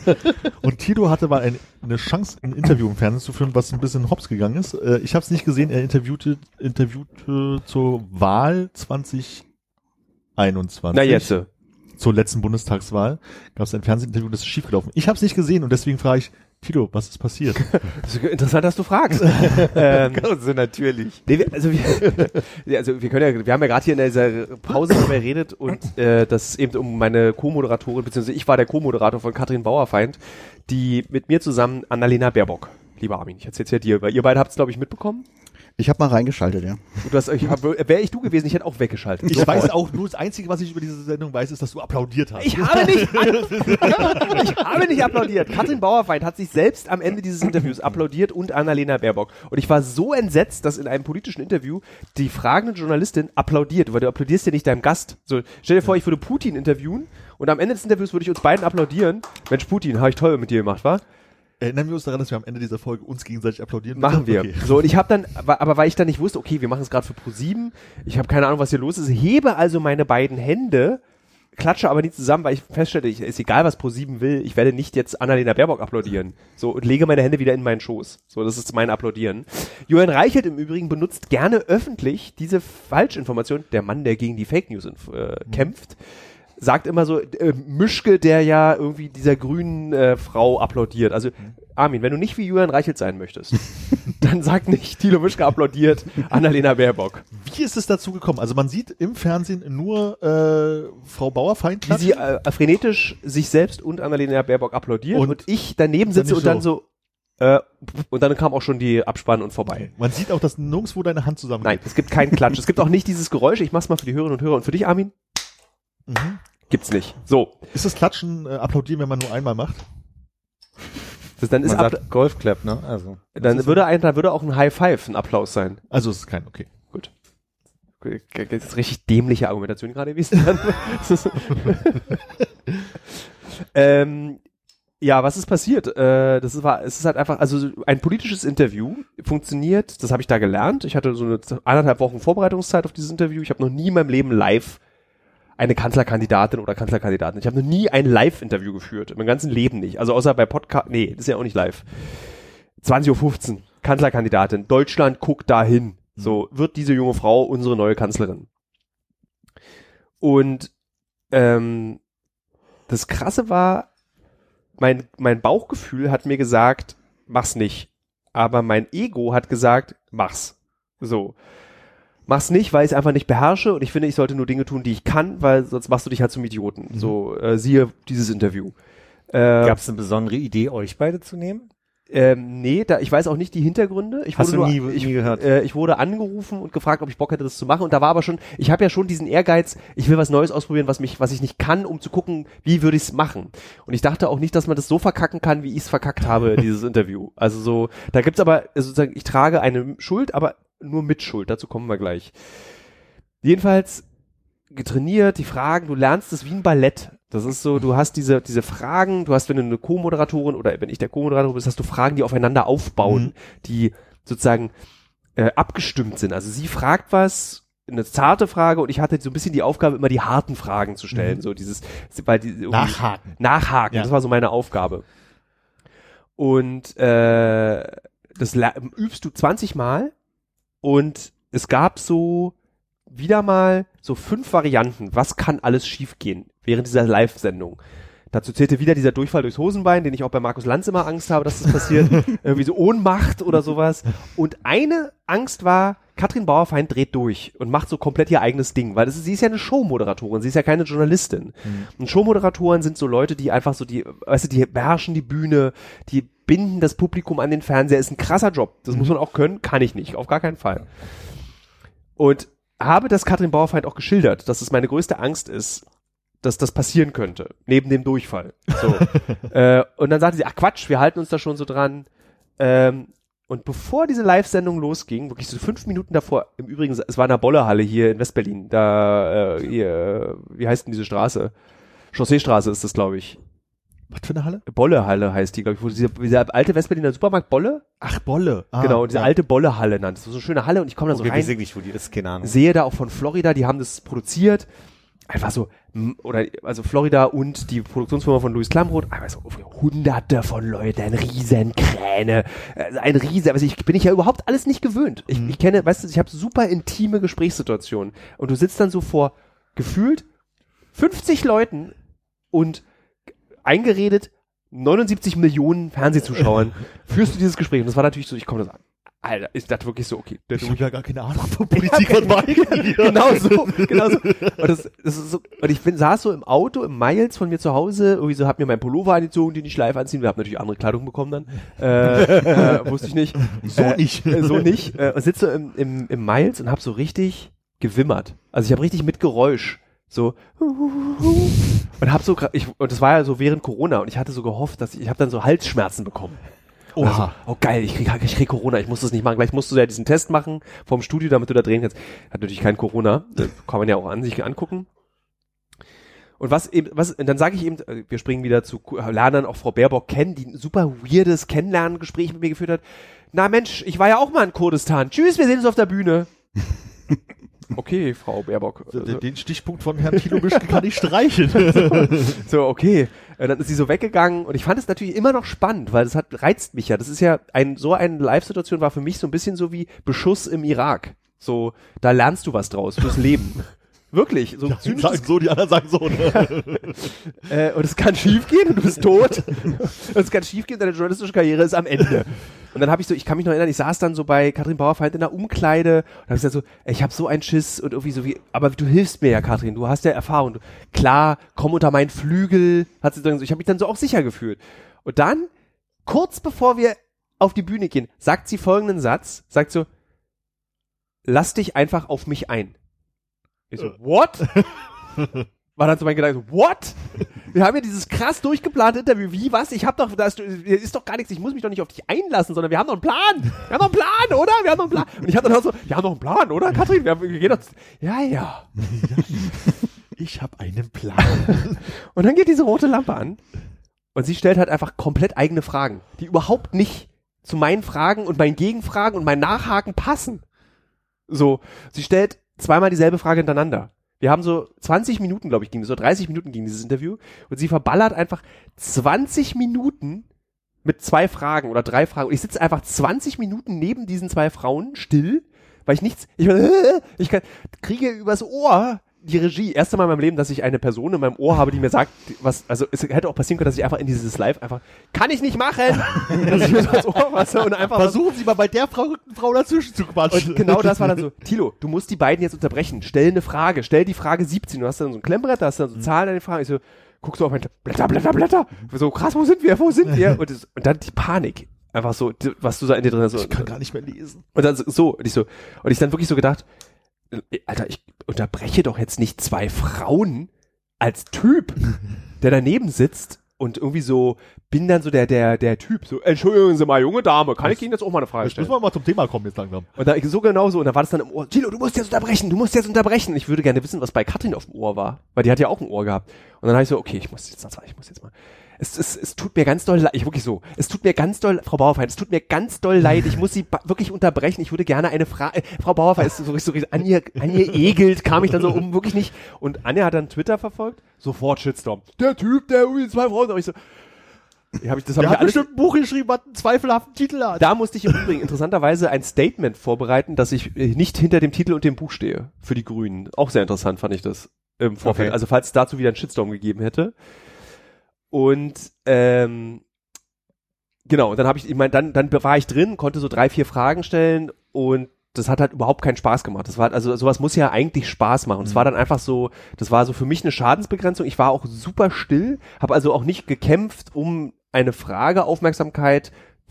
Und Tilo hatte mal ein, eine Chance, ein Interview im Fernsehen zu führen, was ein bisschen hops gegangen ist. Äh, Ich habe es nicht gesehen. Er interviewte, interviewte zur Wahl 2021. Na jetzt. Zur letzten Bundestagswahl gab es ein Fernsehinterview, das ist schiefgelaufen. Ich habe es nicht gesehen und deswegen frage ich, Tilo, was ist passiert? Das ist interessant, dass du fragst. ähm, so natürlich. nee, wir, also, wir, also wir können ja, wir haben ja gerade hier in dieser Pause darüber geredet und äh, das eben um meine Co-Moderatorin, beziehungsweise ich war der Co-Moderator von Katrin Bauerfeind, die mit mir zusammen Annalena Baerbock, lieber Armin, ich erzähl's ja dir, weil ihr beide habt es, glaube ich, mitbekommen. Ich habe mal reingeschaltet, ja. Hast, ich hab, wäre ich du gewesen, ich hätte auch weggeschaltet. Ich weiß auch nur, das Einzige, was ich über diese Sendung weiß, ist, dass du applaudiert hast. Ich habe nicht, ich habe nicht applaudiert. Katrin Bauerfeind hat sich selbst am Ende dieses Interviews applaudiert und Annalena Baerbock. Und ich war so entsetzt, dass in einem politischen Interview die fragende Journalistin applaudiert, weil du applaudierst ja nicht deinem Gast. So, stell dir vor, ich würde Putin interviewen und am Ende des Interviews würde ich uns beiden applaudieren. Mensch, Putin, habe ich toll mit dir gemacht, wa? Erinnern wir uns daran, dass wir am Ende dieser Folge uns gegenseitig applaudieren. Machen wir. Okay. So, und ich habe dann, aber, weil ich dann nicht wusste, okay, wir machen es gerade für Pro7, ich habe keine Ahnung, was hier los ist, hebe also meine beiden Hände, klatsche aber nie zusammen, weil ich feststelle, ich, ist egal, was Pro7 will, ich werde nicht jetzt Annalena Baerbock applaudieren. So, und lege meine Hände wieder in meinen Schoß. So, das ist mein Applaudieren. Julian Reichelt im Übrigen benutzt gerne öffentlich diese Falschinformation, der Mann, der gegen die Fake News äh, kämpft, sagt immer so, äh, Mischke, der ja irgendwie dieser grünen äh, Frau applaudiert. Also, Armin, wenn du nicht wie Julian Reichelt sein möchtest, dann sag nicht, Thilo Mischke applaudiert Annalena Baerbock. Wie ist es dazu gekommen? Also man sieht im Fernsehen nur äh, Frau Bauerfeind Wie sie äh, frenetisch sich selbst und Annalena Baerbock applaudiert und, Und ich daneben sitze und dann so, äh, und dann kam auch schon die Abspann und vorbei. Man sieht auch, dass nirgendwo deine Hand zusammen Nein, es gibt keinen Klatsch. es gibt auch nicht dieses Geräusch. Ich mach's mal für die Hörerinnen und Hörer. Und für dich, Armin? Mhm. Gibt's nicht. So. Ist das Klatschen äh, applaudieren, wenn man nur einmal macht? Das, dann ist Man ab, sagt Golfclap, ne? Also. dann würde ein, dann würde auch ein High Five ein Applaus sein. Also es ist kein, okay. Gut. Das ist richtig dämliche Argumentation gerade gewesen. Ist- ähm, ja, was ist passiert? Äh, das ist, war, es ist halt einfach, also ein politisches Interview funktioniert, das habe ich da gelernt. Ich hatte so eine anderthalb Wochen Vorbereitungszeit auf dieses Interview. Ich habe noch nie in meinem Leben live eine Kanzlerkandidatin oder Kanzlerkandidatin. Ich habe noch nie ein Live-Interview geführt. In meinem ganzen Leben nicht. Also außer bei Podcast. Nee, das ist ja auch nicht live. 20.15 Uhr. Kanzlerkandidatin. Deutschland guckt dahin. So wird diese junge Frau unsere neue Kanzlerin. Und ähm, das Krasse war, mein, mein Bauchgefühl hat mir gesagt, mach's nicht. Aber mein Ego hat gesagt, mach's. So. Mach's nicht, weil ich es einfach nicht beherrsche und ich finde, ich sollte nur Dinge tun, die ich kann, weil sonst machst du dich halt zum Idioten. So, äh, siehe dieses Interview. Äh, Gab es eine besondere Idee, euch beide zu nehmen? ähm, nee, da, ich weiß auch nicht die Hintergründe. Ich Hast wurde du nur, nie- ich, nie gehört? Äh, ich wurde angerufen und gefragt, ob ich Bock hätte, das zu machen. Und da war aber schon, ich habe ja schon diesen Ehrgeiz, ich will was Neues ausprobieren, was mich, was ich nicht kann, um zu gucken, wie würde ich es machen. Und ich dachte auch nicht, dass man das so verkacken kann, wie ich es verkackt habe, dieses Interview. Also so, da gibt's aber also sozusagen, ich trage eine Schuld, aber nur mit Schuld. Dazu kommen wir gleich. Jedenfalls getrainiert, die Fragen, du lernst es wie ein Ballett. Das ist so, du hast diese, diese Fragen, du hast, wenn du eine Co-Moderatorin oder wenn ich der Co-Moderator bist, hast du Fragen, die aufeinander aufbauen, die sozusagen äh, abgestimmt sind. Also sie fragt was, eine zarte Frage und ich hatte so ein bisschen die Aufgabe, immer die harten Fragen zu stellen. So dieses, weil die Nachhaken. Nachhaken, Ja. das war so meine Aufgabe. Und äh, das übst du 20 Mal und es gab so wieder mal so fünf Varianten, was kann alles schiefgehen während dieser Live-Sendung. Dazu zählte wieder dieser Durchfall durchs Hosenbein, den ich auch bei Markus Lanz immer Angst habe, dass das passiert. Irgendwie so Ohnmacht oder sowas. Und eine Angst war, Katrin Bauerfeind dreht durch und macht so komplett ihr eigenes Ding, weil das ist, sie ist ja eine Showmoderatorin, sie ist ja keine Journalistin. Und Showmoderatoren sind so Leute, die einfach so die, weißt du, die beherrschen die Bühne, die binden das Publikum an den Fernseher, ist ein krasser Job. Das muss man auch können, kann ich nicht, auf gar keinen Fall. Und habe das Katrin Bauerfeind auch geschildert, dass es meine größte Angst ist, dass das passieren könnte, neben dem Durchfall. So. äh, und dann sagte sie, ach Quatsch, wir halten uns da schon so dran. Ähm, und bevor diese Live-Sendung losging, wirklich so fünf Minuten davor, im Übrigen, es war in der Bollerhalle hier in Westberlin, da, äh, hier, wie heißt denn diese Straße? Chausseestraße ist das, glaube ich. Was für eine Halle? Bollehalle heißt die, glaube ich, wo dieser, dieser alte Westberliner Supermarkt Bolle, Ach, Bolle. Ah, genau, diese ja. alte Bollehalle nannt. Das ist so eine schöne Halle und ich komme da so Okay, rein weiß ich nicht, wo die das, keine Ahnung. sehe da auch von Florida, die haben das produziert. Einfach so, oder also Florida und die Produktionsfirma von Louis Klamroth, einfach so hunderte von Leuten, Riesenkräne, äh, ein Riese, also ich bin ich ja überhaupt alles nicht gewöhnt. Ich, ich kenne, weißt du, ich habe super intime Gesprächssituationen und du sitzt dann so vor gefühlt 50 Leuten und eingeredet 79 Millionen Fernsehzuschauern führst du dieses Gespräch. Und das war natürlich so, ich komme das an. Alter, ich dachte wirklich so, okay, der Ich habe ja gar keine Ahnung von Politik und genau so, genau so. Und, das, das ist so, und ich bin, saß so im Auto, im Miles von mir zu Hause, irgendwie so, hab mir meinen Pullover angezogen, den ich live anziehen. Wir haben natürlich andere Kleidung bekommen dann. Äh, äh, wusste ich nicht. So äh, nicht. Äh, so nicht. Äh, und sitze im, im, im Miles und hab so richtig gewimmert. Also ich habe richtig mit Geräusch so und hab so ich und das war ja so während Corona und ich hatte so gehofft, dass ich, ich habe dann so Halsschmerzen bekommen. Oha. Also, oh geil, ich krieg, ich krieg Corona, ich muss das nicht machen. Gleich musst du ja diesen Test machen vom Studio, damit du da drehen kannst. Hat natürlich kein Corona, äh, kann man ja auch an sich angucken. Und was eben, was, und dann sage ich eben, äh, wir springen wieder zu dann auch Frau Baerbock kennen, die ein super weirdes Kennenlerngespräch mit mir geführt hat. Na Mensch, ich war ja auch mal in Kurdistan. Tschüss, wir sehen uns auf der Bühne. Okay, Frau Baerbock. Den, den Stichpunkt von Herrn Mischke kann ich streichen. So, okay. Und dann ist sie so weggegangen und ich fand es natürlich immer noch spannend, weil das hat, reizt mich ja. Das ist ja ein, so eine Live-Situation war für mich so ein bisschen so wie Beschuss im Irak. So, da lernst du was draus fürs Leben. Wirklich, so Die zynisch sagen so, die anderen sagen so. Ne? äh, und es kann schief gehen und du bist tot. und es kann schief gehen, deine journalistische Karriere ist am Ende. Und dann habe ich so, ich kann mich noch erinnern, ich saß dann so bei Katrin Bauerfeind in der Umkleide und habe gesagt so, ey, ich habe so einen Schiss und irgendwie so wie, aber du hilfst mir ja, Katrin, du hast ja Erfahrung. Du, klar, komm unter meinen Flügel, hat sie dann so, ich habe mich dann so auch sicher gefühlt. Und dann, kurz bevor wir auf die Bühne gehen, sagt sie folgenden Satz, sagt so, lass dich einfach auf mich ein. Ich so, what? War dann so mein Gedanke, so, what? Wir haben ja dieses krass durchgeplante Interview. Wie, was? Ich hab doch, da ist, ist doch gar nichts, ich muss mich doch nicht auf dich einlassen, sondern wir haben doch einen Plan. Wir haben doch einen Plan, oder? Wir haben doch einen Plan. Und ich hab dann auch so, wir haben doch einen Plan, oder, Katrin? Wir, haben, wir gehen doch, ja, ja. Ich habe einen Plan. Und dann geht diese rote Lampe an und sie stellt halt einfach komplett eigene Fragen, die überhaupt nicht zu meinen Fragen und meinen Gegenfragen und meinen Nachhaken passen. So, sie stellt zweimal dieselbe Frage hintereinander. Wir haben so 20 Minuten, glaube ich, ging es, so 30 Minuten ging dieses Interview und sie verballert einfach 20 Minuten mit zwei Fragen oder drei Fragen. Und ich sitze einfach 20 Minuten neben diesen zwei Frauen still, weil ich nichts, ich, ich kann, kriege übers Ohr die Regie. Erste Mal in meinem Leben, dass ich eine Person in meinem Ohr habe, die mir sagt, was, also es hätte auch passieren können, dass ich einfach in dieses Live einfach, kann ich nicht machen, dass ich mir so Ohr fasse und einfach was- Versuchen Sie mal bei der verrückten Frau dazwischen zu quatschen. und genau das war dann so, Tilo, du musst die beiden jetzt unterbrechen. Stell eine Frage. Stell die Frage 17. Du hast dann so ein Klemmbrett, da hast dann so Zahlen an den Fragen. Ich so, guckst du auf mein Blätter, Blätter, Blätter. So, krass, wo sind wir? Wo sind wir? Und, das, und dann die Panik. Einfach so, was du da in dir drin hast. Ich kann gar nicht mehr lesen. und dann so- und ich so, und ich dann wirklich so gedacht, Alter, ich unterbreche doch jetzt nicht zwei Frauen als Typ, der daneben sitzt und irgendwie so, bin dann so der, der, der Typ, so, entschuldigen Sie mal, junge Dame, kann ich Ihnen jetzt auch mal eine Frage Jetzt stellen? müssen wir mal zum Thema kommen jetzt langsam. Und da, so genau so, und da war das dann im Ohr, Tilo, du musst jetzt unterbrechen, du musst jetzt unterbrechen. Und ich würde gerne wissen, was bei Katrin auf dem Ohr war, weil die hat ja auch ein Ohr gehabt. Und dann habe ich so, okay, ich muss jetzt, ich muss jetzt mal. Es, es, es tut mir ganz doll leid, ich wirklich so, es tut mir ganz doll, Frau Bauerfeind, es tut mir ganz doll leid, ich muss Sie wirklich unterbrechen, ich würde gerne eine Frage, Frau Bauerfeind ist so, so, so an ihr, an ihr egelt, kam ich dann so um, wirklich nicht. Und Anja hat dann Twitter verfolgt, sofort Shitstorm. Der Typ, der irgendwie zwei Frauen, und ich so, hab ich, das hab Der ich hat alles, bestimmt ein Buch geschrieben, was einen zweifelhaften Titel hat. da musste ich im Übrigen interessanterweise ein Statement vorbereiten, dass ich äh, nicht hinter dem Titel und dem Buch stehe. Für die Grünen. Auch sehr interessant fand ich das im Vorfeld. Okay. Also falls es dazu wieder einen Shitstorm gegeben hätte. Und ähm, genau, und dann habe ich, ich meine, dann, dann war ich drin, konnte so drei, vier Fragen stellen und das hat halt überhaupt keinen Spaß gemacht. Das war also sowas muss ja eigentlich Spaß machen. Es war dann einfach so, das war so für mich eine Schadensbegrenzung. Ich war auch super still, habe also auch nicht gekämpft um eine Frage Aufmerksamkeit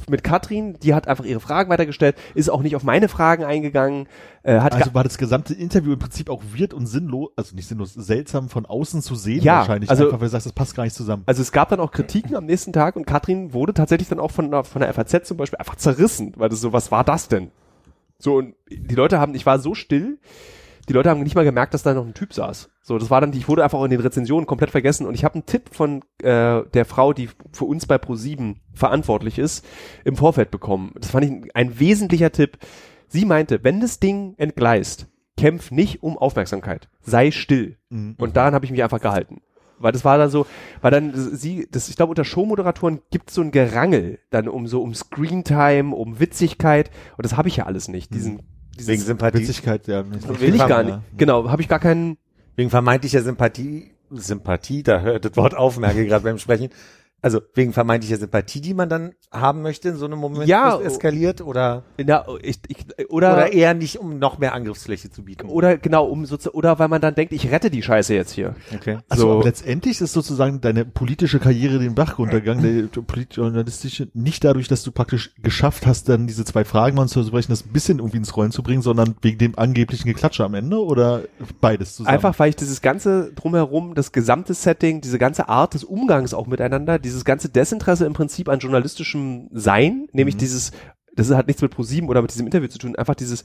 mit Katrin. Die hat einfach ihre Fragen weitergestellt, ist auch nicht auf meine Fragen eingegangen, äh, hat Also war das gesamte Interview im Prinzip auch weird und sinnlos, also nicht sinnlos, seltsam von außen zu sehen Ja, wahrscheinlich. also- einfach, weil du sagst, das passt gar nicht zusammen. Also es gab dann auch Kritiken am nächsten Tag und Katrin wurde tatsächlich dann auch von, der- von der FAZ zum Beispiel einfach zerrissen, weil das so, was war das denn? So, und die Leute haben, ich war so still, die Leute haben nicht mal gemerkt, dass da noch ein Typ saß. So, das war dann, ich wurde einfach in den Rezensionen komplett vergessen und ich habe einen Tipp von äh, der Frau, die für uns bei Pro7 verantwortlich ist, im Vorfeld bekommen. Das fand ich ein, ein wesentlicher Tipp. Sie meinte, wenn das Ding entgleist, kämpf nicht um Aufmerksamkeit, sei still. Mhm. Und daran habe ich mich einfach gehalten. Weil das war dann so, weil dann sie, das, ich glaube, unter Showmoderatoren gibt es so ein Gerangel, dann um so um Screentime, um Witzigkeit. Und das habe ich ja alles nicht. Diesen, dieses, Wegen Sympathie. Witzigkeit, ja. Will ich gar Ja. nicht. Genau, habe ich gar keinen. Wegen vermeintlicher Sympathie, Sympathie, da hört das Wort auf, merke gerade beim Sprechen, Also wegen vermeintlicher Sympathie, die man dann haben möchte in so einem Moment, Ja, wo es eskaliert oder, Ja, ich, ich, oder, oder eher nicht, um noch mehr Angriffsfläche zu bieten. oder genau, um so zu, oder weil man dann denkt, ich rette die Scheiße jetzt hier. Okay. Also So. aber letztendlich ist sozusagen deine politische Karriere den Bach runtergegangen, der politisch-journalistische, nicht dadurch, dass du praktisch geschafft hast, dann diese zwei Fragen mal zu sprechen, das ein bisschen irgendwie ins Rollen zu bringen, sondern wegen dem angeblichen Geklatsche am Ende oder beides zusammen? Einfach, weil ich dieses ganze drumherum, das gesamte Setting, diese ganze Art des Umgangs auch miteinander, dieses ganze Desinteresse im Prinzip an journalistischem Sein, nämlich dieses, das hat nichts mit ProSieben oder mit diesem Interview zu tun, einfach dieses,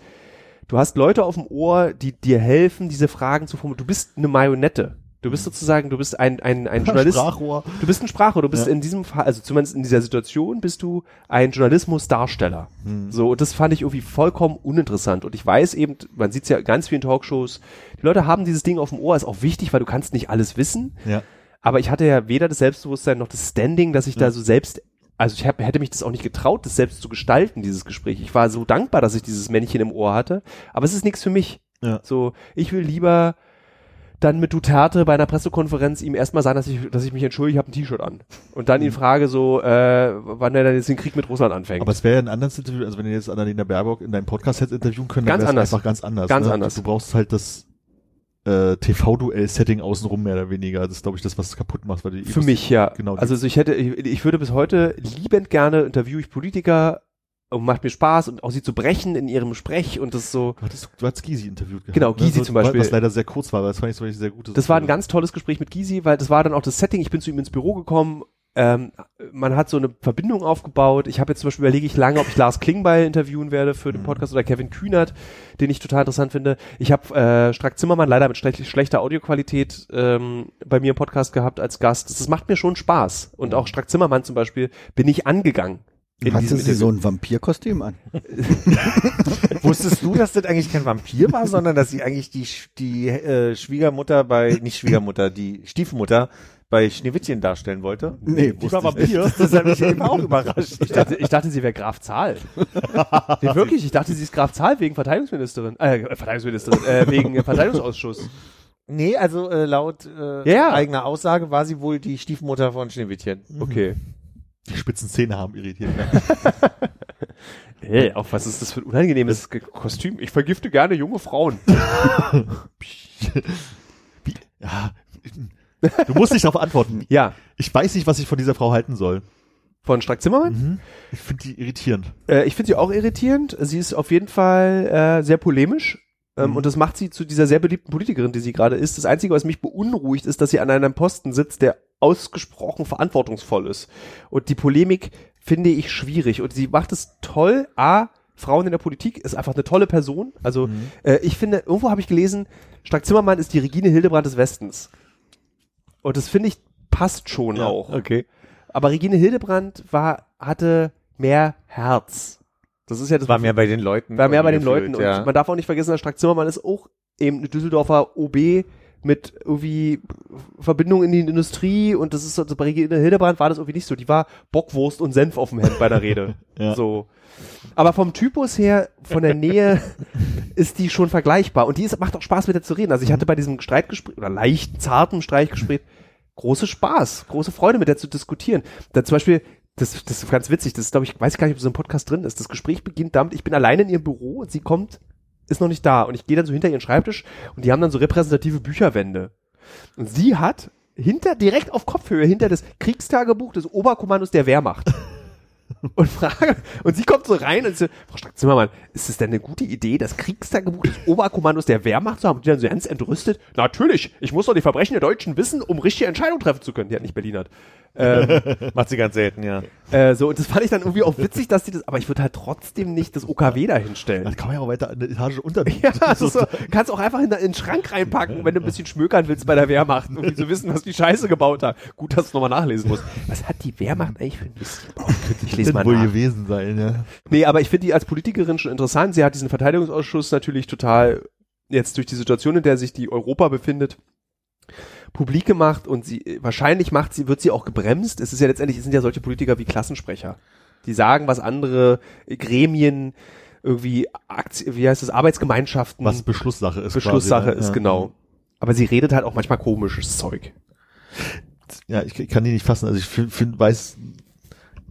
du hast Leute auf dem Ohr, die dir helfen, diese Fragen zu formulieren. Du bist eine Marionette. Du bist sozusagen, du bist ein, ein, ein Journalist. Sprachrohr. Du bist ein Sprachrohr, du bist Ja. in diesem Fall, also zumindest in dieser Situation bist du ein Journalismusdarsteller. So, und das fand ich irgendwie vollkommen uninteressant. Und ich weiß eben, man sieht es ja ganz vielen Talkshows, die Leute haben dieses Ding auf dem Ohr, ist auch wichtig, weil du kannst nicht alles wissen. Ja. Aber ich hatte ja weder das Selbstbewusstsein noch das Standing, dass ich da so selbst, also ich hab, hätte mich das auch nicht getraut, das selbst zu gestalten, dieses Gespräch. Ich war so dankbar, dass ich dieses Männchen im Ohr hatte, aber es ist nichts für mich. Ja. So, ich will lieber dann mit Duterte bei einer Pressekonferenz ihm erstmal sagen, dass ich, dass ich mich entschuldige, ich habe ein T-Shirt an. Und dann ihn frage so, äh, wann er dann jetzt den Krieg mit Russland anfängt. Aber es wäre ja ein anderes Interview, also wenn ihr jetzt Annalena Baerbock in deinem Podcast hättest interviewen können, dann Ganz wäre es anders. einfach ganz anders. Ganz ne? anders. Du brauchst halt das äh, TV-Duell-Setting außenrum mehr oder weniger. Das ist, glaube ich, das, was es kaputt macht. Weil Für mich, ja. Genau. Also so ich hätte, ich, ich würde bis heute liebend gerne interviewe ich Politiker und macht mir Spaß und auch sie zu brechen in ihrem Sprech und das so, Du hattest, du hast Gysi interviewt gehabt. Genau, Gysi so, zum Beispiel. Was leider sehr kurz war, aber das fand ich zum Beispiel sehr gut. das war ein ganz tolles Gespräch mit Gysi, weil das war dann auch das Setting, ich bin zu ihm ins Büro gekommen, ähm, man hat so eine Verbindung aufgebaut. Ich habe jetzt zum Beispiel überlege ich lange, ob ich Lars Klingbeil interviewen werde für Mhm. den Podcast oder Kevin Kühnert, den ich total interessant finde. Ich habe äh, Strack Zimmermann leider mit schlech schlechter Audioqualität ähm, bei mir im Podcast gehabt als Gast. Das, das macht mir schon Spaß. Und auch Strack Zimmermann zum Beispiel bin ich angegangen. Hatte sie so ein Vampirkostüm an? Wusstest du, dass das eigentlich kein Vampir war, sondern dass sie eigentlich die, die äh, Schwiegermutter bei, nicht Schwiegermutter, die Stiefmutter bei Schneewittchen darstellen wollte? Nee, Die war Vampir. Das hat mich eben auch überrascht. Ich dachte, ich dachte, sie wäre Graf Zahl. nee, wirklich, ich dachte, sie ist Graf Zahl wegen Verteidigungsministerin. Äh, Verteidigungsministerin, äh, wegen äh, Verteidigungsausschuss. Nee, also äh, laut äh, Ja, eigener Aussage war sie wohl die Stiefmutter von Schneewittchen. Okay. Die spitzen Zähne haben irritiert. Ey, auch was ist das für ein unangenehmes Ge- Kostüm? Ich vergifte gerne junge Frauen. Wie, ja, du musst nicht darauf antworten. Ja, Ich weiß nicht, was ich von dieser Frau halten soll. von Strack Zimmermann. Ich finde die irritierend. Äh, ich finde sie auch irritierend. Sie ist auf jeden Fall äh, sehr polemisch. Ähm, Mhm. Und das macht sie zu dieser sehr beliebten Politikerin, die sie gerade ist. Das Einzige, was mich beunruhigt, ist, dass sie an einem Posten sitzt, der ausgesprochen verantwortungsvoll ist. Und die Polemik finde ich schwierig. Und sie macht es toll. A, Frauen in der Politik ist einfach eine tolle Person. Also äh, ich finde, irgendwo habe ich gelesen, Strack Zimmermann ist die Regine Hildebrand des Westens. Und das finde ich passt schon Ja, auch. Okay. Aber Regine Hildebrand war, hatte mehr Herz. Das ist ja das War mehr bei den Leuten. war mehr bei den Leuten. Und ja. man darf auch nicht vergessen, dass Strack Zimmermann ist auch eben eine Düsseldorfer OB mit irgendwie Verbindung in die Industrie und das ist so, bei Regine Hildebrand war das irgendwie nicht so. Die war Bockwurst und Senf auf dem Hemd bei der Rede. Ja. So. Aber vom Typus her, von der Nähe, ist die schon vergleichbar. Und die ist, macht auch Spaß, mit der zu reden. Also ich hatte bei diesem Streitgespräch, oder leicht zarten Streichgespräch, große Spaß, große Freude, mit der zu diskutieren. Da zum Beispiel, das, das ist ganz witzig, das ist, glaube ich, weiß gar nicht, ob so ein Podcast drin ist. Das Gespräch beginnt damit, ich bin alleine in ihrem Büro und sie kommt, ist noch nicht da. Und ich gehe dann so hinter ihren Schreibtisch und die haben dann so repräsentative Bücherwände. Und sie hat hinter, direkt auf Kopfhöhe, hinter das Kriegstagebuch des Oberkommandos der Wehrmacht. Und frage, und sie kommt so rein und so, Frau Strack-Zimmermann, ist es denn eine gute Idee, das Kriegstagebuch des Oberkommandos der Wehrmacht zu haben? Und die dann so ganz entrüstet, natürlich, ich muss doch die Verbrechen der Deutschen wissen, um richtige Entscheidungen treffen zu können. Die hat nicht Berlinert. Ähm, Macht sie ganz selten, ja. äh, so, und das fand ich dann irgendwie auch witzig, dass die das, aber ich würde halt trotzdem nicht das OKW dahinstellen. Das kann man ja auch weiter eine Etage unter. Ja, das ist so, kannst auch einfach in, in den Schrank reinpacken, wenn du ein bisschen schmökern willst bei der Wehrmacht, um zu wissen, was die Scheiße gebaut hat. Gut, dass du nochmal nachlesen musst. Was hat die Wehrmacht eigentlich für ein gebaut? Ich lese mal wohl nach. gewesen sein, ja. Nee, aber ich finde die als Politikerin schon interessant. Sie hat diesen Verteidigungsausschuss natürlich total jetzt durch die Situation, in der sich die Europa befindet, publik gemacht und sie wahrscheinlich macht sie wird sie auch gebremst. Es ist ja letztendlich es sind ja solche Politiker wie Klassensprecher, die sagen, was andere Gremien irgendwie Akti wie heißt das Arbeitsgemeinschaften Was Beschlusssache ist. Beschlusssache quasi, ne? ist ja. genau. Aber sie redet halt auch manchmal komisches Zeug. ja, ich, kann die nicht fassen. Also ich finde, find, weiß,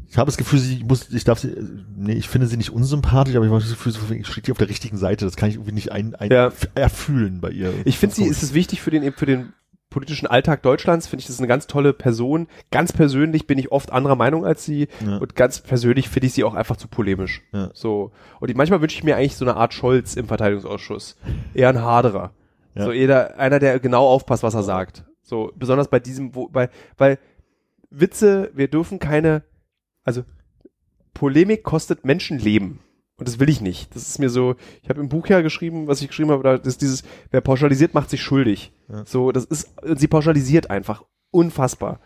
ich habe das Gefühl, sie muss, ich darf sie, nee, ich finde sie nicht unsympathisch, aber ich habe das Gefühl, so, ich stehe die auf der richtigen Seite. Das kann ich irgendwie nicht ein, ein Ja. erfühlen bei ihr. Ich finde sie, ist es wichtig für den, eben für den politischen Alltag Deutschlands, finde ich, das ist eine ganz tolle Person. Ganz persönlich bin ich oft anderer Meinung als sie Ja. und ganz persönlich finde ich sie auch einfach zu polemisch. Ja. So. Und ich, manchmal wünsche ich mir eigentlich so eine Art Scholz im Verteidigungsausschuss. Eher ein Haderer. Ja. So eher einer, der genau aufpasst, was er sagt. So, besonders bei diesem, wo, bei, weil Witze, wir dürfen keine, also Polemik kostet Menschenleben. Und das will ich nicht. Das ist mir so, ich habe im Buch ja geschrieben, was ich geschrieben habe, da ist dieses, wer pauschalisiert, macht sich schuldig. Ja. So, das ist, sie pauschalisiert einfach. Unfassbar.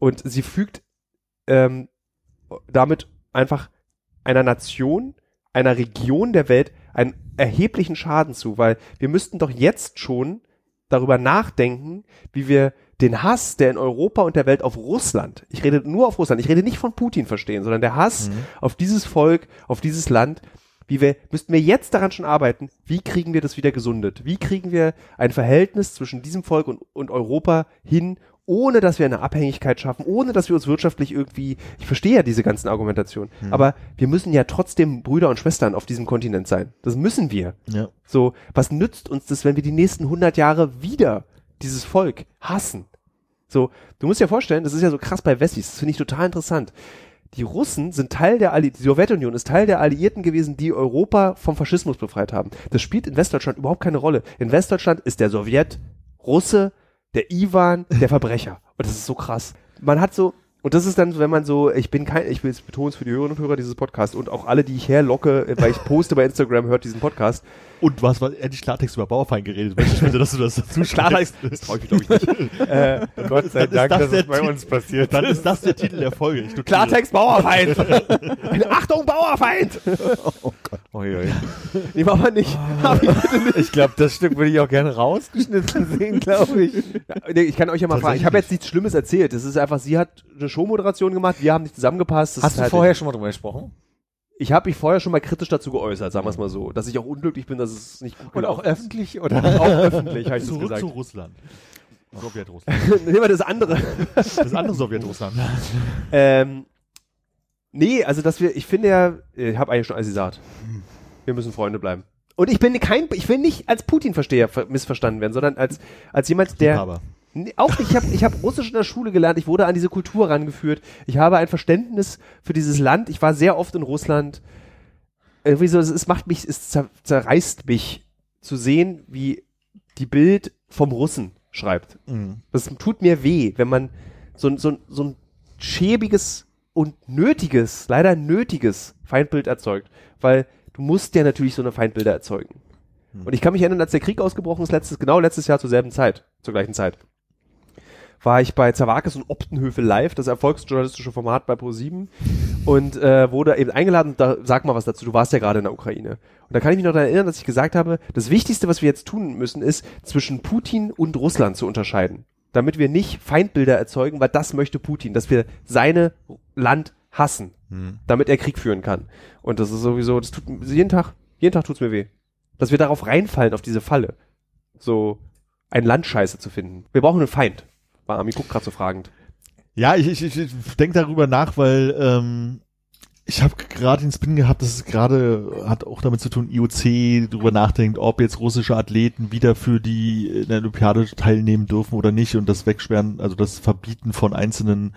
Und sie fügt ähm, damit einfach einer Nation, einer Region der Welt einen erheblichen Schaden zu, weil wir müssten doch jetzt schon darüber nachdenken, wie wir den Hass, der in Europa und der Welt auf Russland, ich rede nur auf Russland, ich rede nicht von Putin verstehen, sondern der Hass auf dieses Volk, auf dieses Land, wie wir, müssten wir jetzt daran schon arbeiten, wie kriegen wir das wieder gesundet? Wie kriegen wir ein Verhältnis zwischen diesem Volk und, und Europa hin, ohne dass wir eine Abhängigkeit schaffen, ohne dass wir uns wirtschaftlich irgendwie, ich verstehe ja diese ganzen Argumentationen, aber wir müssen ja trotzdem Brüder und Schwestern auf diesem Kontinent sein. Das müssen wir. Ja. So, was nützt uns das, wenn wir die nächsten 100 Jahre wieder dieses Volk hassen? So, du musst dir vorstellen, das ist ja so krass bei Wessis, das finde ich total interessant. Die Russen sind Teil der Alliierten, die Sowjetunion ist Teil der Alliierten gewesen, die Europa vom Faschismus befreit haben. Das spielt in Westdeutschland überhaupt keine Rolle. In Westdeutschland ist der Sowjet Russe, der Iwan, der Verbrecher. Und das ist so krass. Man hat so, und das ist dann, wenn man so, ich bin kein, ich will es betonen für die Hörerinnen und Hörer dieses Podcasts und auch alle, die ich herlocke, weil ich poste bei Instagram, hört diesen Podcast. Und was war endlich Klartext über Bauerfeind geredet? Ich finde, dass du das dazu Klartext, das traue ich glaube ich, nicht. Äh, Gott sei Dank, das dass es bei uns passiert. Dann ist das der Titel der Folge. Ich. Klartext Bauerfeind. Achtung Bauerfeind. Ui, ui. Nee, war aber nicht. Hab ich bitte nicht. Ich glaube, das Stück würde ich auch gerne rausgeschnitten sehen, glaube ich. Ja, nee, ich kann euch ja mal fragen. Ich habe jetzt nichts Schlimmes erzählt. Das ist einfach, sie hat eine Showmoderation gemacht, wir haben nicht zusammengepasst. Das Hast du halt, vorher schon mal drüber gesprochen? Ich habe mich vorher schon mal kritisch dazu geäußert, sagen wir es mal so. Dass ich auch unglücklich bin, dass es nicht gut Und auch öffentlich oder? auch öffentlich, habe ich das Zurück gesagt. zu Russland. Sowjetrussland. Nehmen wir das andere. Das andere Sowjetrussland. Ähm, nee, also dass wir, ich finde ja, ich habe eigentlich schon alles gesagt. Wir müssen Freunde bleiben. Und ich bin kein, ich will nicht als Putin-Versteher ver- missverstanden werden, sondern als, als jemand, der, Aber Nee, auch nicht. Ich habe ich hab Russisch in der Schule gelernt. Ich wurde an diese Kultur rangeführt. Ich habe ein Verständnis für dieses Land. Ich war sehr oft in Russland. Irgendwie so, es, es macht mich, es zer, zerreißt mich zu sehen, wie die Bild vom Russen schreibt. Mhm. Das tut mir weh, wenn man so, ein- so, so ein schäbiges und nötiges, leider nötiges Feindbild erzeugt. Weil du musst ja natürlich so eine Feindbilder erzeugen. Und ich kann mich erinnern, als der Krieg ausgebrochen ist, letztes, genau letztes Jahr zur selben Zeit, zur gleichen Zeit war ich bei Zawakis und Optenhöfe live, das erfolgsjournalistische Format bei Pro7 und äh, wurde eben eingeladen, da sag mal was dazu, du warst ja gerade in der Ukraine. Und da kann ich mich noch daran erinnern, dass ich gesagt habe, das Wichtigste, was wir jetzt tun müssen, ist zwischen Putin und Russland zu unterscheiden, damit wir nicht Feindbilder erzeugen, weil das möchte Putin, dass wir seine Land hassen, damit er Krieg führen kann. Und das ist sowieso, das tut jeden Tag, jeden Tag tut's mir weh, dass wir darauf reinfallen auf diese Falle, so ein Land scheiße zu finden. Wir brauchen einen Feind. War Ami guckt gerade so fragend. Ja, ich, ich, ich, denke darüber nach, weil ähm, ich habe gerade den Spin gehabt, dass es gerade hat auch damit zu tun, IOC darüber nachdenkt, ob jetzt russische Athleten wieder für die in der Olympiade teilnehmen dürfen oder nicht und das Wegsperren, also das Verbieten von einzelnen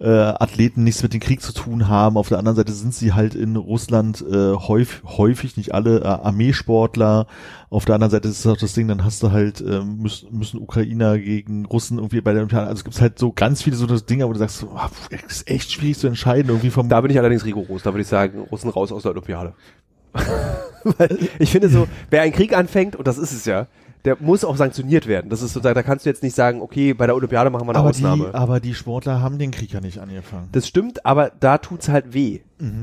äh, Athleten nichts mit dem Krieg zu tun haben. Auf der anderen Seite sind sie halt in Russland äh, häufig, häufig, nicht alle, äh, Armeesportler. Auf der anderen Seite ist es auch das Ding, dann hast du halt, ähm, müssen, müssen Ukrainer gegen Russen irgendwie bei der Olympiade. Also es gibt halt so ganz viele so Dinge, wo du sagst, es ist echt schwierig zu entscheiden, irgendwie vom Da bin ich allerdings rigoros. Da würde ich sagen, Russen raus aus der Olympiade. Weil ich finde so, wer einen Krieg anfängt, und das ist es ja, der muss auch sanktioniert werden. Das ist sozusagen, da kannst du jetzt nicht sagen, okay, bei der Olympiade machen wir eine aber Ausnahme. die, aber die Sportler haben den Krieg ja nicht angefangen. Das stimmt, aber da tut's halt weh.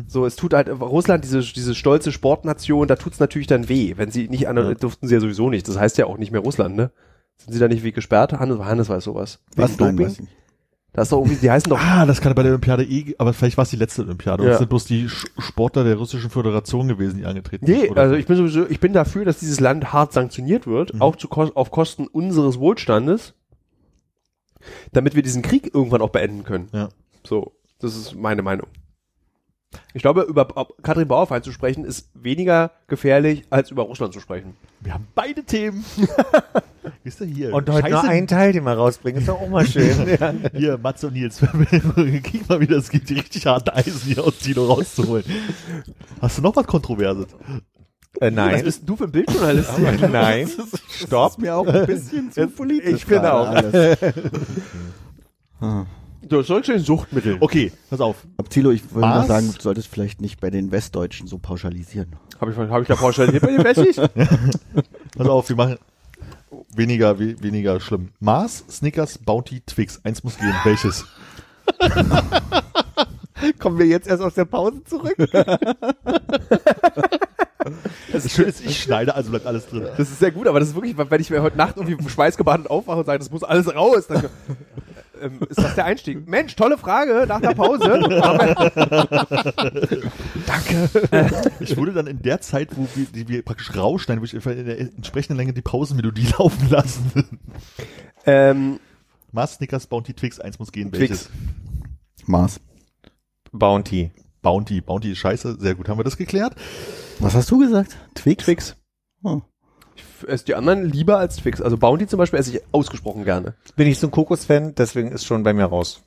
So, es tut halt, Russland, diese, diese stolze Sportnation, da tut's natürlich dann weh. Wenn sie nicht an, Ja. durften sie ja sowieso nicht. Das heißt ja auch nicht mehr Russland, ne? Sind sie da nicht wie gesperrt? Hannes, Hannes weiß sowas. Was? Wegen Nein, Doping? weiß ich nicht. Das ist doch irgendwie, die heißen doch, Ah, das kann bei der Olympiade eh, aber vielleicht war es die letzte Olympiade. Und Ja. es sind bloß die Sportler der russischen Föderation gewesen, die angetreten Nee, sind. oder also so. ich bin sowieso, ich bin dafür, dass dieses Land hart sanktioniert wird, Mhm. auch zu, auf Kosten unseres Wohlstandes. damit wir diesen Krieg irgendwann auch beenden können. Ja. So, das ist meine Meinung. Ich glaube, über Katrin Bauerfeind zu sprechen, ist weniger gefährlich, als über Russland zu sprechen. Wir haben beide Themen. Wisst ihr hier? Und heute nur einen Teil, den wir rausbringen, ist doch auch mal schön. ja. Hier, Matze und Nils, krieg mal wieder, es gibt die richtig harten Eisen hier aus Tino rauszuholen. Hast du noch was Kontroverses? äh, nein. Was bist denn du für ein Bildjournalist? Nein. Stopp. Ist mir auch ein bisschen zu politisch. ich finde gerade auch. alles. Du sollst den Suchtmittel. Okay, pass auf. Aber Thilo, ich würde mal sagen, du solltest vielleicht nicht bei den Westdeutschen so pauschalisieren. Habe ich, hab ich da pauschalisiert bei den Wessis? Pass auf, wir machen weniger, we, weniger schlimm. Mars, Snickers, Bounty, Twix. Eins muss gehen. Welches? Kommen wir jetzt erst aus der Pause zurück? Das Schöne ist, ich schneide, also bleibt alles drin. Das ist sehr gut, aber das ist wirklich, wenn ich mir heute Nacht irgendwie schweißgebadet aufwache und sage, das muss alles raus, dann ähm, ist das der Einstieg. Mensch, tolle Frage nach der Pause. Ich würde dann in der Zeit, wo wir, die wir praktisch rausschneiden, würde ich in der entsprechenden Länge die Pausenmelodie laufen lassen. ähm, Mars, Snickers, Bounty, Twix. Eins muss gehen. Twix. Welches? Mars. Bounty. Bounty. Bounty ist scheiße. Sehr gut, haben wir das geklärt. Was hast du gesagt? Twix? Twix. Oh. Ich esse die anderen lieber als Twix. Also Bounty zum Beispiel esse ich ausgesprochen gerne. Bin ich so ein Kokos-Fan, deswegen ist schon bei mir raus.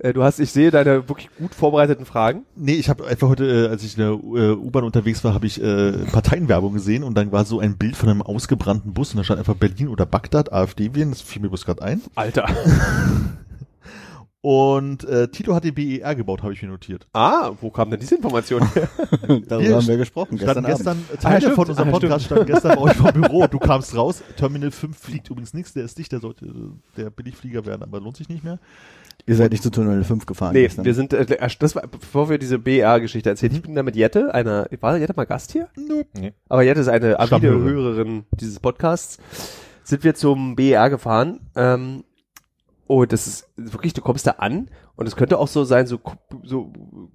Äh, du hast, ich sehe deine wirklich gut vorbereiteten Fragen. Nee, ich habe einfach heute, äh, als ich in der äh, U-Bahn unterwegs war, habe ich äh, Parteienwerbung gesehen und dann war so ein Bild von einem ausgebrannten Bus und da stand einfach Berlin oder Bagdad, AfD wählen, das fiel mir bloß gerade ein. Alter. Und äh, Tito hat den BER gebaut, habe ich mir notiert. Ah, wo kam denn diese Information her? Darüber Wir haben wir gesprochen gestern Abend. gestern, Ah, Teile stimmt. von unserem Ah, Podcast standen gestern bei euch vom Büro. Du kamst raus, Terminal 5 fliegt übrigens nichts, der ist dicht, der sollte der Billigflieger werden, aber lohnt sich nicht mehr. Ihr seid nicht zu Tunnel 5 gefahren nee, gestern. wir sind, äh, das war, bevor wir diese BR-Geschichte erzählt, ich bin da mit Jette, einer, war Jette mal Gast hier? Nee. Aber Jette ist eine avide. Hörerin dieses Podcasts. Sind wir zum BER gefahren. Ähm, und das ist wirklich, du kommst da an und es könnte auch so sein, so, so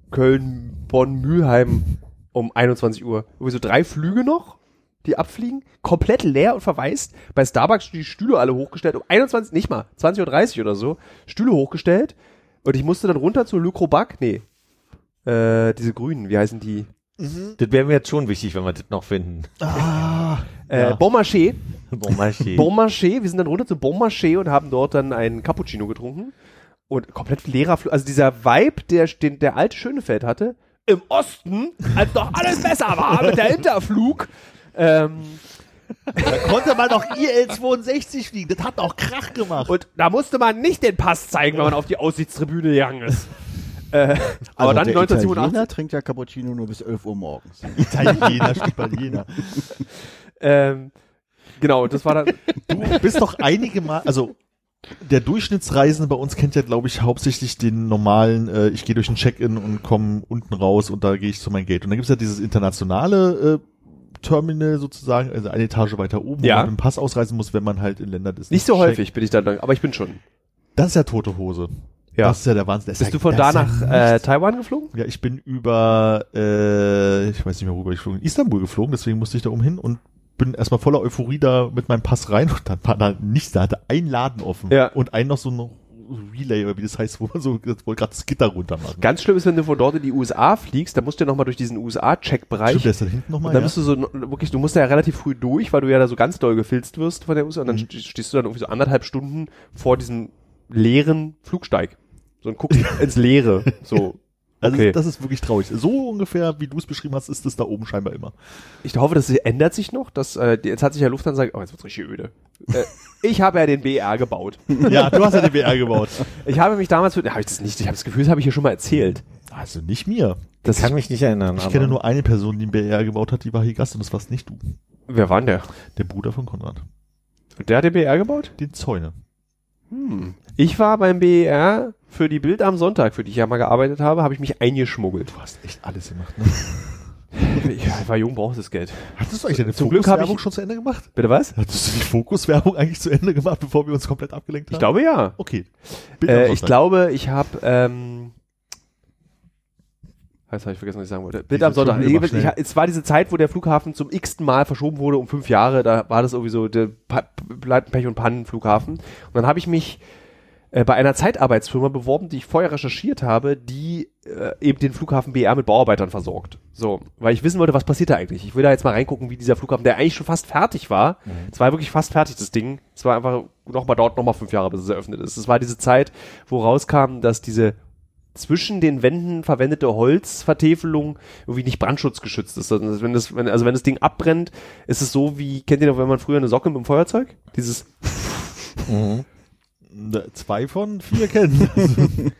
Köln, Bonn, Mülheim um 21 Uhr. Irgendwie so drei Flüge noch, die abfliegen, komplett leer und verwaist. Bei Starbucks die Stühle alle hochgestellt, um 21, nicht mal, 20.30 Uhr oder so, Stühle hochgestellt. Und ich musste dann runter zu Le Crobac, nee, äh, diese Grünen, wie heißen die? Das wäre mir jetzt schon wichtig, wenn wir das noch finden. Äh, Ja. Bon Marché. Bon Marché. Bon Marché, wir sind dann runter zu Bon Marché und haben dort dann einen Cappuccino getrunken. Und komplett leerer Flug. Also dieser Vibe, der, den der alte Schönefeld hatte, im Osten, als noch alles besser war mit der Hinterflug. Ähm, Da konnte man doch IL-62 fliegen, das hat auch Krach gemacht. und da musste man nicht den Pass zeigen, wenn man auf die Aussichtstribüne gegangen ist. Äh, aber also dann der 1987. Italiener trinkt ja Cappuccino nur bis 11 Uhr morgens. Italiener, Italiener. Ähm, genau, das war dann. Du bist doch einige Mal, also der Durchschnittsreisende bei uns kennt ja, glaube ich, hauptsächlich den normalen, äh, ich gehe durch ein Check-in und komme unten raus und da gehe ich zu meinem Gate. Und dann gibt's ja dieses internationale äh, Terminal sozusagen, also eine Etage weiter oben, Ja. wo man mit dem Pass ausreisen muss, wenn man halt in Länder ist. Nicht so häufig bin ich da, aber ich bin schon. Das ist ja tote Hose. Ja. Das ist ja der Wahnsinn. Bist ja, du von da ist ja nach äh. Taiwan geflogen? Ja, ich bin über, äh, ich weiß nicht mehr, worüber ich geflogen bin, Istanbul geflogen, deswegen musste ich da oben hin und bin erstmal voller Euphorie da mit meinem Pass rein und dann war da nichts, da hatte ein Laden offen Ja. und ein noch so ein Relay oder wie das heißt, wo man so wohl gerade das Gitter runter machen. Ganz schlimm ist, wenn du von dort in die USA fliegst, dann musst du ja nochmal durch diesen USA-Check-Bereich. Stimmt, der ist da hinten nochmal, dann ja? bist du so wirklich, du musst da ja relativ früh durch, weil du ja da so ganz doll gefilzt wirst von der USA und dann Mhm. st- stehst du dann irgendwie so anderthalb Stunden vor diesem leeren Flugsteig. So und guckst ins Leere. So. Also okay. das ist wirklich traurig. So ungefähr, wie du es beschrieben hast, ist es da oben scheinbar immer. Ich hoffe, das ändert sich noch. Dass, äh, jetzt hat sich ja Lufthansa gesagt, oh, jetzt wird's richtig öde. äh, ich habe ja den BR gebaut. Ja, du hast ja den BR gebaut. Ich habe mich damals, für, habe ich das nicht, ich habe das Gefühl, das habe ich hier schon mal erzählt. Also nicht mir. Das Ich kann mich nicht erinnern. Ich kenne nur eine Person, die einen BR gebaut hat, die war hier Gast und das warst nicht du. Wer war denn der? Der Bruder von Konrad. Der hat den BR gebaut? Den Zäune. Hm. Ich war beim BER für die Bild am Sonntag, für die ich ja mal gearbeitet habe, habe ich mich eingeschmuggelt. Du hast echt alles gemacht, ne? Ich war jung, brauchte das Geld. Hattest du eigentlich deine Zum Fokuswerbung schon zu Ende gemacht? Bitte was? Hattest du die Fokuswerbung eigentlich zu Ende gemacht, bevor wir uns komplett abgelenkt haben? Ich glaube ja. Okay. Äh, ich glaube, ich habe ähm, Jetzt habe ich vergessen, was ich sagen wollte. Bild am Sonntag. Flüge Ich, es war diese Zeit, wo der Flughafen zum x-ten Mal verschoben wurde um fünf Jahre. Da war das irgendwie so der Pech und Pannenflughafen. Und dann habe ich mich äh, bei einer Zeitarbeitsfirma beworben, die ich vorher recherchiert habe, die äh, eben den Flughafen BR mit Bauarbeitern versorgt. So, weil ich wissen wollte, was passiert da eigentlich. Ich will da jetzt mal reingucken, wie dieser Flughafen, der eigentlich schon fast fertig war. Es war wirklich fast fertig, das Ding. Es war einfach noch mal dort noch mal fünf Jahre, bis es eröffnet ist. Es war diese Zeit, wo rauskam, dass diese zwischen den Wänden verwendete Holzvertäfelung irgendwie nicht brandschutzgeschützt ist. Also wenn das, wenn, also wenn das Ding abbrennt, ist es so wie, kennt ihr noch, wenn man früher eine Socke mit dem Feuerzeug? Dieses, Ne, Zwei von vier kennen.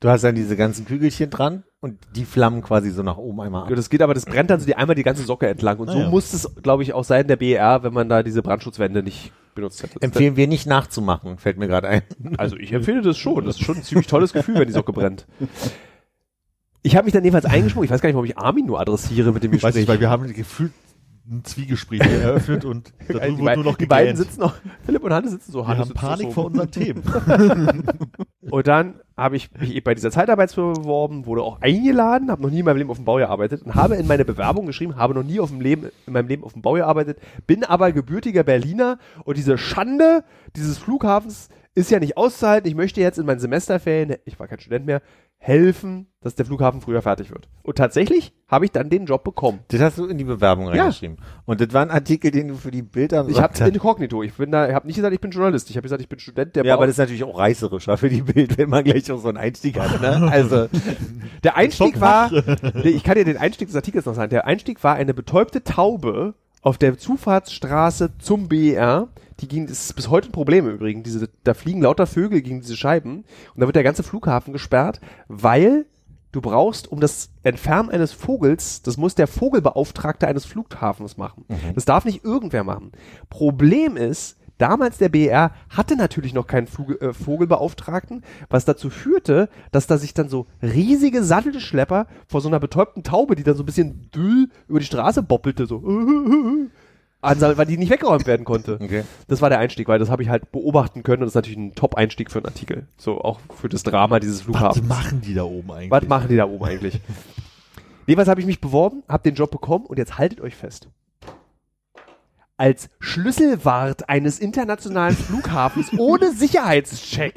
Du hast dann diese ganzen Kügelchen dran und die flammen quasi so nach oben einmal ab. das geht aber, das brennt dann so die einmal die ganze Socke entlang. Und so Ah, ja. muss es, glaube ich, auch sein, der BER, wenn man da diese Brandschutzwände nicht benutzt hätte. Empfehlen wir nicht nachzumachen, fällt mir gerade ein. Also ich empfehle das schon. Das ist schon ein ziemlich tolles Gefühl, wenn die Socke brennt. Ich habe mich dann jedenfalls eingesprungen. Ich weiß gar nicht, warum ich Armin nur adressiere mit dem Weiß Gespräch. nicht, weil wir haben gefühlt ein Zwiegespräch eröffnet und die, darüber beiden- wird nur noch die beiden sitzen noch, Philipp und Hannes sitzen so. Wir Hannes haben sitzt Panik so. vor unseren Themen. Und dann habe ich mich eben bei dieser Zeitarbeitsfirma beworben, wurde auch eingeladen, habe noch nie in meinem Leben auf dem Bau gearbeitet und habe in meine Bewerbung geschrieben, habe noch nie auf dem Leben, in meinem Leben auf dem Bau gearbeitet, bin aber gebürtiger Berliner und diese Schande dieses Flughafens ist ja nicht auszuhalten. Ich möchte jetzt in meinen Semesterferien, ich war kein Student mehr, helfen, dass der Flughafen früher fertig wird. Und tatsächlich habe ich dann den Job bekommen. Das hast du in die Bewerbung Ja. reingeschrieben. Und das war ein Artikel, den du für die Bilder Ich habe inkognito. Ich bin da, ich habe nicht gesagt, ich bin Journalist. Ich habe gesagt, ich bin Student der Ja, Bau- aber das ist natürlich auch reißerischer für die Bild, wenn man gleich auch so einen Einstieg hat, ne? Also, Der Einstieg war, ich kann dir den Einstieg des Artikels noch sagen. Der Einstieg war eine betäubte Taube auf der Zufahrtsstraße zum BER. Die ging, das ist bis heute ein Problem im Übrigen. Diese, da fliegen lauter Vögel gegen diese Scheiben und da wird der ganze Flughafen gesperrt, weil du brauchst, um das Entfernen eines Vogels, das muss der Vogelbeauftragte eines Flughafens machen. Das darf nicht irgendwer machen. Problem ist, damals der BR hatte natürlich noch keinen Flug, äh, Vogelbeauftragten, was dazu führte, dass da sich dann so riesige Sattelschlepper vor so einer betäubten Taube, die dann so ein bisschen düll über die Straße boppelte, so, ansammeln, weil die nicht weggeräumt werden konnte. okay. Das war der Einstieg, weil das habe ich halt beobachten können und das ist natürlich ein Top-Einstieg für einen Artikel. So auch für das Drama dieses Was Flughafens. machen die da oben eigentlich? Was machen die da oben eigentlich? Jedenfalls habe ich mich beworben, habe den Job bekommen und jetzt haltet euch fest. Als Schlüsselwart eines internationalen Flughafens ohne Sicherheitscheck.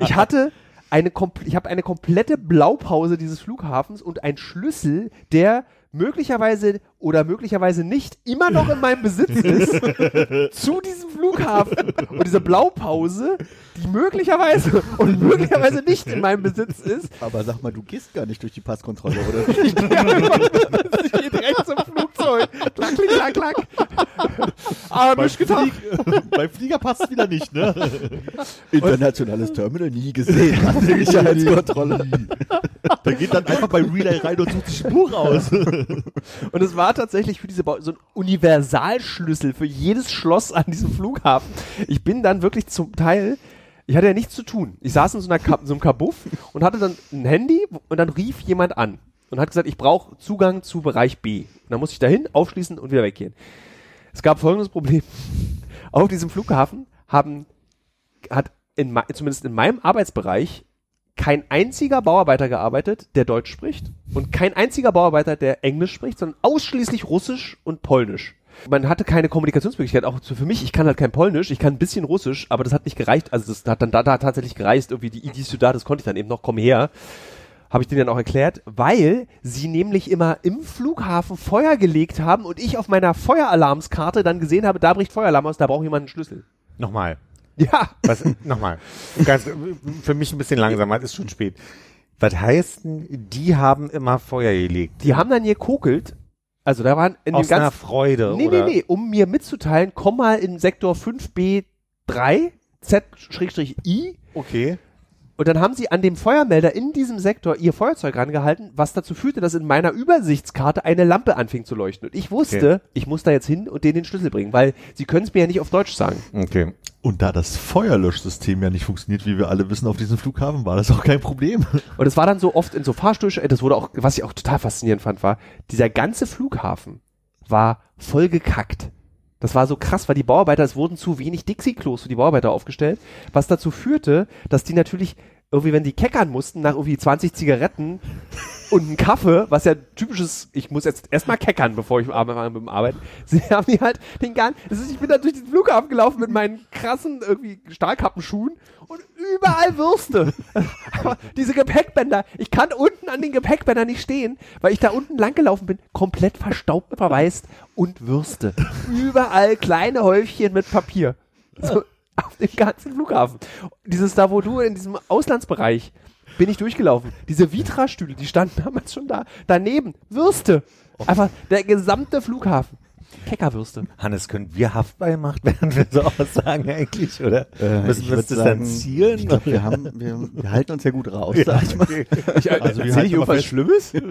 Ich hatte eine, kompl- ich habe eine komplette Blaupause dieses Flughafens und ein Schlüssel, der möglicherweise oder möglicherweise nicht immer noch in meinem Besitz ist zu diesem Flughafen und diese Blaupause, die möglicherweise und möglicherweise nicht in meinem Besitz ist, Aber sag mal, du gehst gar nicht durch die Passkontrolle, oder? ich gehe direkt zum Flugzeug. Klack, klack, klack, klack. Ah, Beim. Flieg, beim Flieger passt es wieder nicht, ne? Internationales Terminal nie gesehen. Sicherheitskontrolle. Da geht dann einfach bei Relay rein und sucht die Spur raus. Und es war tatsächlich für diese Bau so ein Universalschlüssel für jedes Schloss an diesem Flughafen. Ich bin dann wirklich zum Teil, ich hatte ja nichts zu tun. Ich saß in so, einer Ka so einem Kabuff und hatte dann ein Handy und dann rief jemand an und hat gesagt, ich brauche Zugang zu Bereich B. Und dann musste ich dahin, aufschließen und wieder weggehen. Es gab folgendes Problem. Auf diesem Flughafen haben, hat in, zumindest in meinem Arbeitsbereich kein einziger Bauarbeiter gearbeitet, der Deutsch spricht und kein einziger Bauarbeiter, der Englisch spricht, sondern ausschließlich Russisch und Polnisch. Man hatte keine Kommunikationsmöglichkeit, auch für mich, ich kann halt kein Polnisch, ich kann ein bisschen Russisch, aber das hat nicht gereicht, also das hat dann da, da tatsächlich gereicht, irgendwie die Idis da, das konnte ich dann eben noch, komm her, habe ich denen dann auch erklärt, weil sie nämlich immer im Flughafen Feuer gelegt haben und ich auf meiner Feueralarmskarte dann gesehen habe, da bricht Feueralarm aus, da braucht jemand einen Schlüssel. Nochmal. Ja, Was, nochmal. Ganz, für mich ein bisschen langsamer, es ist schon spät. Was heißt denn, die haben immer Feuer gelegt? die haben dann gekokelt, also da waren in Aus dem einer ganzen Freude, Nee, oder? nee, nee, um mir mitzuteilen, komm mal in Sektor 5B3 Z-I Okay. Und dann haben sie an dem Feuermelder in diesem Sektor ihr Feuerzeug rangehalten, was dazu führte, dass in meiner Übersichtskarte eine Lampe anfing zu leuchten. Und ich wusste, Okay. ich muss da jetzt hin und denen den Schlüssel bringen, weil sie können es mir ja nicht auf Deutsch sagen. Okay. Und da das Feuerlöschsystem ja nicht funktioniert, wie wir alle wissen, auf diesem Flughafen, war das auch kein Problem. Und es war dann so oft in so Fahrstuhlsch, das wurde auch, was ich auch total faszinierend fand, war, dieser ganze Flughafen war voll gekackt. Das war so krass, weil die Bauarbeiter, es wurden zu wenig Dixie-Klos für die Bauarbeiter aufgestellt, was dazu führte, dass die natürlich irgendwie, wenn die keckern mussten, nach irgendwie 20 Zigaretten, und einen Kaffee, was ja typisches, ich muss jetzt erstmal keckern, bevor ich arbeite mit dem Arbeiten. Sie haben mir halt den ganzen, ich bin da durch den Flughafen gelaufen mit meinen krassen irgendwie Stahlkappenschuhen und überall Würste. Aber diese Gepäckbänder, ich kann unten an den Gepäckbändern nicht stehen, weil ich da unten lang gelaufen bin, komplett verstaubt, verwaist und Würste. Überall kleine Häufchen mit Papier. So, auf dem ganzen Flughafen. Dieses da, wo du in diesem Auslandsbereich bin ich durchgelaufen. Diese Vitra-Stühle, die standen damals schon da. Daneben Würste. Einfach der gesamte Flughafen. Keckerwürste. Hannes, können wir haftbar gemacht werden für so Aussagen eigentlich, oder? Äh, Müssen wir uns distanzieren? Ich glaube, wir haben, wir, wir halten uns ja gut raus, sag ich mal. Ich, Also wir ich irgendwas Schlimmes?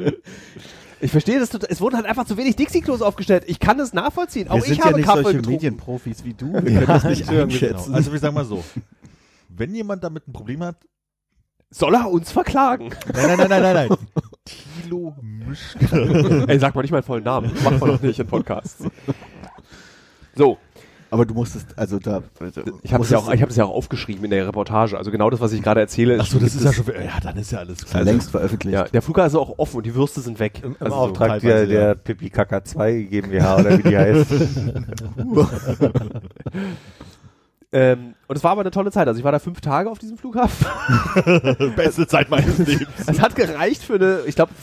Ich verstehe das, total- es wurden halt einfach zu wenig Dixie-Klos aufgestellt. Ich kann das nachvollziehen. Auch Wir ich sind habe ja nicht Kaffee solche getrunken. Medienprofis wie du. Wir können das nicht Genau. einschätzen. Also wir sagen mal so, wenn jemand damit ein Problem hat, Soll er uns verklagen? nein, nein, nein, nein, nein, nein. Thilo Mischke. Ey, sag mal nicht meinen vollen Namen. Das macht man doch nicht in Podcasts. So, Aber du musstest, also da. ich habe es ja auch, ich ja auch aufgeschrieben in der Reportage. Also genau das, was ich gerade erzähle. Achso, das gibt ist ja schon, ja, dann ist ja alles klar. längst veröffentlicht. Ja, der Flughafen ist auch offen und die Würste sind weg. Im, im Also so. Auftrag der, teilweise, der ja. Pipi Kaka 2 GmbH oder wie die heißt. Ähm, und es war aber eine tolle Zeit. Also ich war da fünf Tage auf diesem Flughafen. Beste Zeit meines Lebens. Es hat gereicht für eine, ich glaube,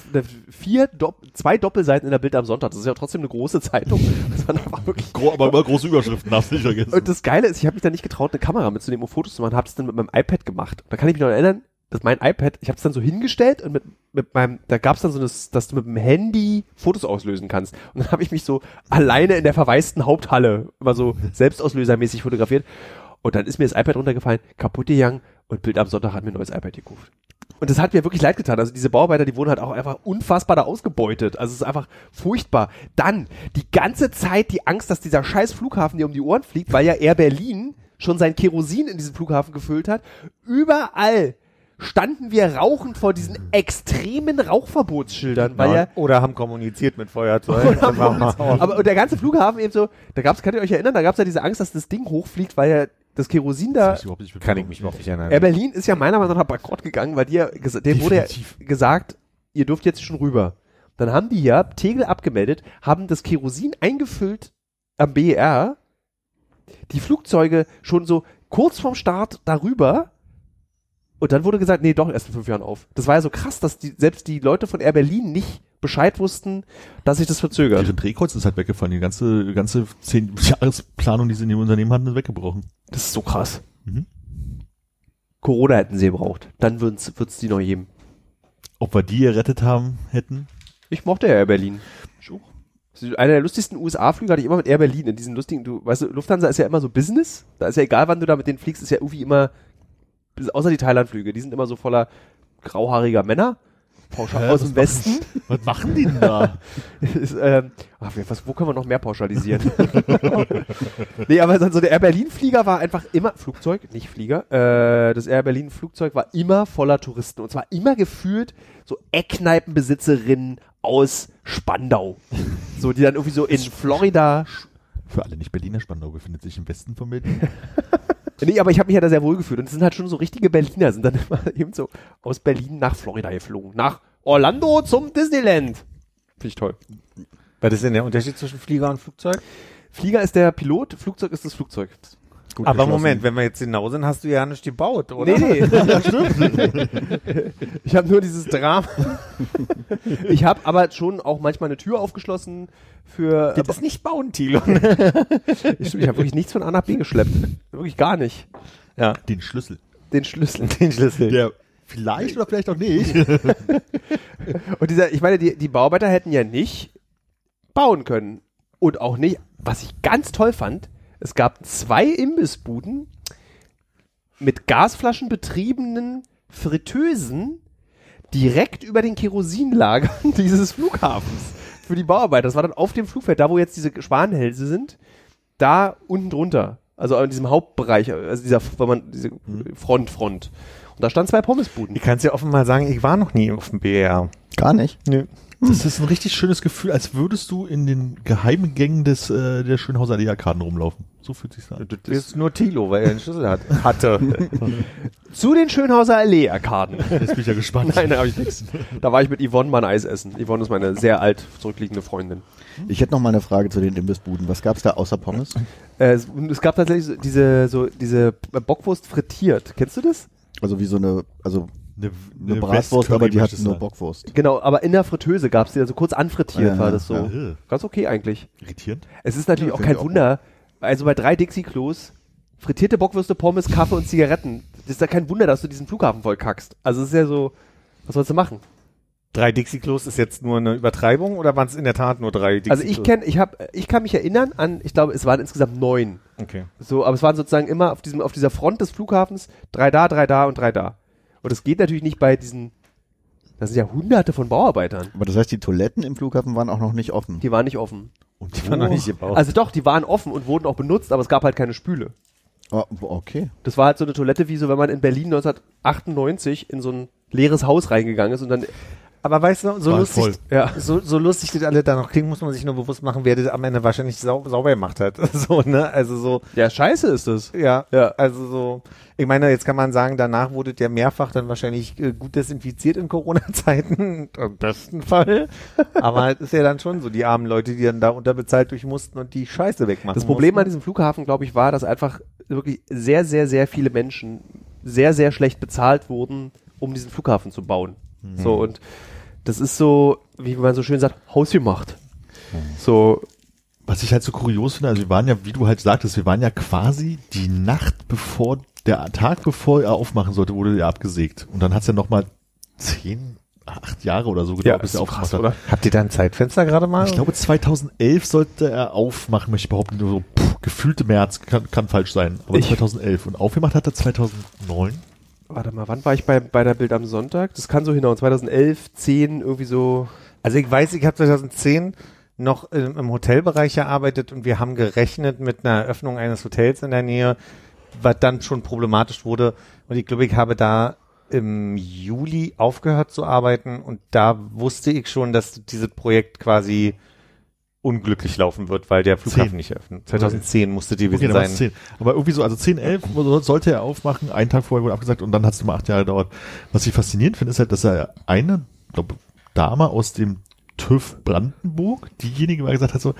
vier, Dopp zwei Doppelseiten in der Bild am Sonntag. Das ist ja trotzdem eine große Zeitung. Das war einfach wirklich Gro aber immer große Überschriften, darfst du nicht vergessen. Und das Geile ist, ich habe mich da nicht getraut, eine Kamera mitzunehmen, um Fotos zu machen, habe es dann mit meinem iPad gemacht. Da kann ich mich noch erinnern, dass mein iPad, ich habe es dann so hingestellt und mit, mit meinem, da gab es dann so das, dass du mit dem Handy Fotos auslösen kannst. Und dann habe ich mich so alleine in der verwaisten Haupthalle immer so selbstauslösermäßig fotografiert. Und dann ist mir das iPad runtergefallen, kaputt gegangen und Bild am Sonntag hat mir ein neues iPad gekauft. Und das hat mir wirklich leid getan. Also diese Bauarbeiter, die wurden halt auch einfach unfassbar da ausgebeutet. Also es ist einfach furchtbar. Dann die ganze Zeit die Angst, dass dieser scheiß Flughafen dir um die Ohren fliegt, weil ja Air Berlin schon sein Kerosin in diesen Flughafen gefüllt hat. Überall standen wir rauchend vor diesen extremen Rauchverbotsschildern, weil ja oder haben kommuniziert mit Feuerzeug. Dann machen wir aus. aber und der ganze Flughafen eben so, da gab's, könnt ihr euch erinnern, da gab's ja diese Angst, dass das Ding hochfliegt, weil ja das Kerosin da, Das ich nicht Kann ich mich überhaupt nicht erinnern. Air Berlin ist ja meiner Meinung nach bankrott gegangen, weil die ja, dem wurde ja gesagt, ihr dürft jetzt schon rüber. Dann haben die ja Tegel abgemeldet, haben das Kerosin eingefüllt am BER, die Flugzeuge schon so kurz vorm Start darüber und dann wurde gesagt, nee, doch erst in fünf Jahren auf. Das war ja so krass, dass die, selbst die Leute von Air Berlin nicht Bescheid wussten, dass sich das verzögert. Ihre Drehkreuz ist halt weggefallen. Die ganze, ganze zehn Jahresplanung, die sie in dem Unternehmen hatten, ist weggebrochen. Das ist so krass. Mhm. Corona hätten sie gebraucht. Dann wird's, wird's die noch geben. Ob wir die gerettet haben hätten? Ich mochte ja Air Berlin. Einer der lustigsten USA-Flüge hatte ich immer mit Air Berlin. In diesen lustigen, du, weißt du, Lufthansa ist ja immer so Business. Da ist ja egal, wann du da mit denen fliegst, ist ja irgendwie immer, außer die Thailand-Flüge, die sind immer so voller grauhaariger Männer. Pauschal aus dem Westen. Was machen die denn da? ist, ähm, ach, was, wo können wir noch mehr pauschalisieren? nee, aber so der Air Berlin Flieger war einfach immer, Flugzeug, nicht Flieger, äh, das Air Berlin Flugzeug war immer voller Touristen und zwar immer gefühlt so Eckkneipenbesitzerinnen aus Spandau. So, die dann irgendwie so in Florida, Für alle nicht-Berliner Spandau befindet sich im Westen von Berlin. Nee, aber ich habe mich ja da sehr wohl gefühlt und es sind halt schon so richtige Berliner, sind dann immer eben so aus Berlin nach Florida geflogen, nach Orlando zum Disneyland. Finde ich toll. Was ist denn der Unterschied zwischen Flieger und Flugzeug? Flieger ist der Pilot, Flugzeug ist das Flugzeug. Gut Aber. Moment, wenn wir jetzt genau sind, hast du ja nicht gebaut, oder? Nee, nee. Ja, stimmt. Ich habe nur dieses Drama. Ich habe aber schon auch manchmal eine Tür aufgeschlossen für. Das ist nicht bauen, Thilo. ich ich habe wirklich nichts von A nach B geschleppt. Wirklich gar nicht. Ja, Den Schlüssel. Den Schlüssel. den Schlüssel. Der vielleicht oder vielleicht auch nicht. Und dieser, ich meine, die, die Bauarbeiter hätten ja nicht bauen können. Und auch nicht, was ich ganz toll fand, es gab zwei Imbissbuden mit Gasflaschen betriebenen Fritteusen direkt über den Kerosinlagern dieses Flughafens für die Bauarbeiter. Das war dann auf dem Flugfeld, da wo jetzt diese Spanhälse sind, da unten drunter. Also in diesem Hauptbereich, also dieser, wenn man, diese Front, Front. Und da standen zwei Pommesbuden. Ich kann es ja offen mal sagen, ich war noch nie auf dem BR. Gar nicht. Nö. Das ist ein richtig schönes Gefühl, als würdest du in den geheimen Gängen des, äh, der Schönhauser Allee-Arkaden rumlaufen. So fühlt sich an. Das ist nur Tilo, weil er einen Schlüssel hat, hatte. Zu den Schönhauser Allee-Arkaden. Jetzt bin ich ja gespannt. Nein, da habe ich nichts. Da war ich mit Yvonne mal ein Eis essen. Yvonne ist meine sehr alt zurückliegende Freundin. Ich hätte noch mal eine Frage zu den Imbissbuden. Was gab's da außer Pommes? Äh, es, es gab tatsächlich so diese, so diese Bockwurst frittiert. Kennst du das? Also wie so eine, also Eine, eine Bratwurst, aber die hat nur Bockwurst. Genau, aber in der Fritteuse gab es die, also kurz anfrittiert Ja, war das so. ja. Ganz okay eigentlich. Irritierend. Es ist natürlich Ja, auch kein auch Wunder. Also bei drei Dixie-Klos, frittierte Bockwürste, Pommes, Kaffee und Zigaretten. Das ist ja kein Wunder, dass du diesen Flughafen voll kackst. Also es ist ja so, was sollst du machen? Drei Dixie-Klos ist jetzt nur eine Übertreibung oder waren es in der Tat nur drei Dixie-Klos? Also ich kenne, ich habe, ich kann mich erinnern an, ich glaube, es waren insgesamt neun. Okay. So, aber es waren sozusagen immer auf diesem, auf dieser Front des Flughafens drei da, drei da und drei da. Und es geht natürlich nicht bei diesen, das sind ja hunderte von Bauarbeitern. Aber das heißt, die Toiletten im Flughafen waren auch noch nicht offen. Die waren nicht offen. Und Die war noch nicht gebaut. Also doch, die waren offen und wurden auch benutzt, aber es gab halt keine Spüle. Oh, okay. Das war halt so eine Toilette, wie so, wenn man in Berlin 1998 in so ein leeres Haus reingegangen ist und dann, Aber weißt du, so War lustig, voll. ja. so, so lustig das alle da noch klingen, muss man sich nur bewusst machen, wer das am Ende wahrscheinlich sau sauber gemacht hat. so, ne? Also so, Ja, scheiße ist das. ja, Ja. also so, ich meine, jetzt kann man sagen, danach wurde der mehrfach dann wahrscheinlich äh, gut desinfiziert in Corona-Zeiten, im besten Fall. Aber es ist ja dann schon so, die armen Leute, die dann da unterbezahlt durch mussten und die Scheiße wegmachen Das Problem an mussten. diesem Flughafen, glaube ich, war, dass einfach wirklich sehr, sehr, sehr viele Menschen sehr, sehr schlecht bezahlt wurden, um diesen Flughafen zu bauen. So, und das ist so, wie man so schön sagt, hausgemacht. So, Was ich halt so kurios finde, also wir waren ja, wie du halt sagtest, wir waren ja quasi die Nacht bevor, der Tag bevor er aufmachen sollte, wurde er abgesägt. Und dann hat's ja nochmal zehn, acht Jahre oder so gedauert, bis er aufgemacht hat. Habt ihr da ein Zeitfenster gerade mal? Ich glaube 2011 sollte er aufmachen, möchte ich behaupten, nur so pff, gefühlte März, kann, kann falsch sein, aber Ich- 2011. Und aufgemacht hat er 2009. Warte mal, wann war ich bei, bei der Bild am Sonntag? Das kann so hinhauen, 2011, 10, irgendwie so. Also ich weiß, ich habe 2010 noch im, im Hotelbereich gearbeitet und wir haben gerechnet mit einer Eröffnung eines Hotels in der Nähe, was dann schon problematisch wurde. Und ich glaube, ich habe da im Juli aufgehört zu arbeiten und da wusste ich schon, dass dieses Projekt quasi unglücklich laufen wird, weil der Flughafen Zehn. nicht eröffnet. 2010 musste die Okay, gewesen war's sein. 10. Aber irgendwie so, also 10, 11 so- sollte er aufmachen, einen Tag vorher wurde abgesagt und dann hat es mal acht Jahre gedauert. Was ich faszinierend finde, ist halt, dass er eine, glaube Dame aus dem TÜV Brandenburg, diejenige mal gesagt hat so,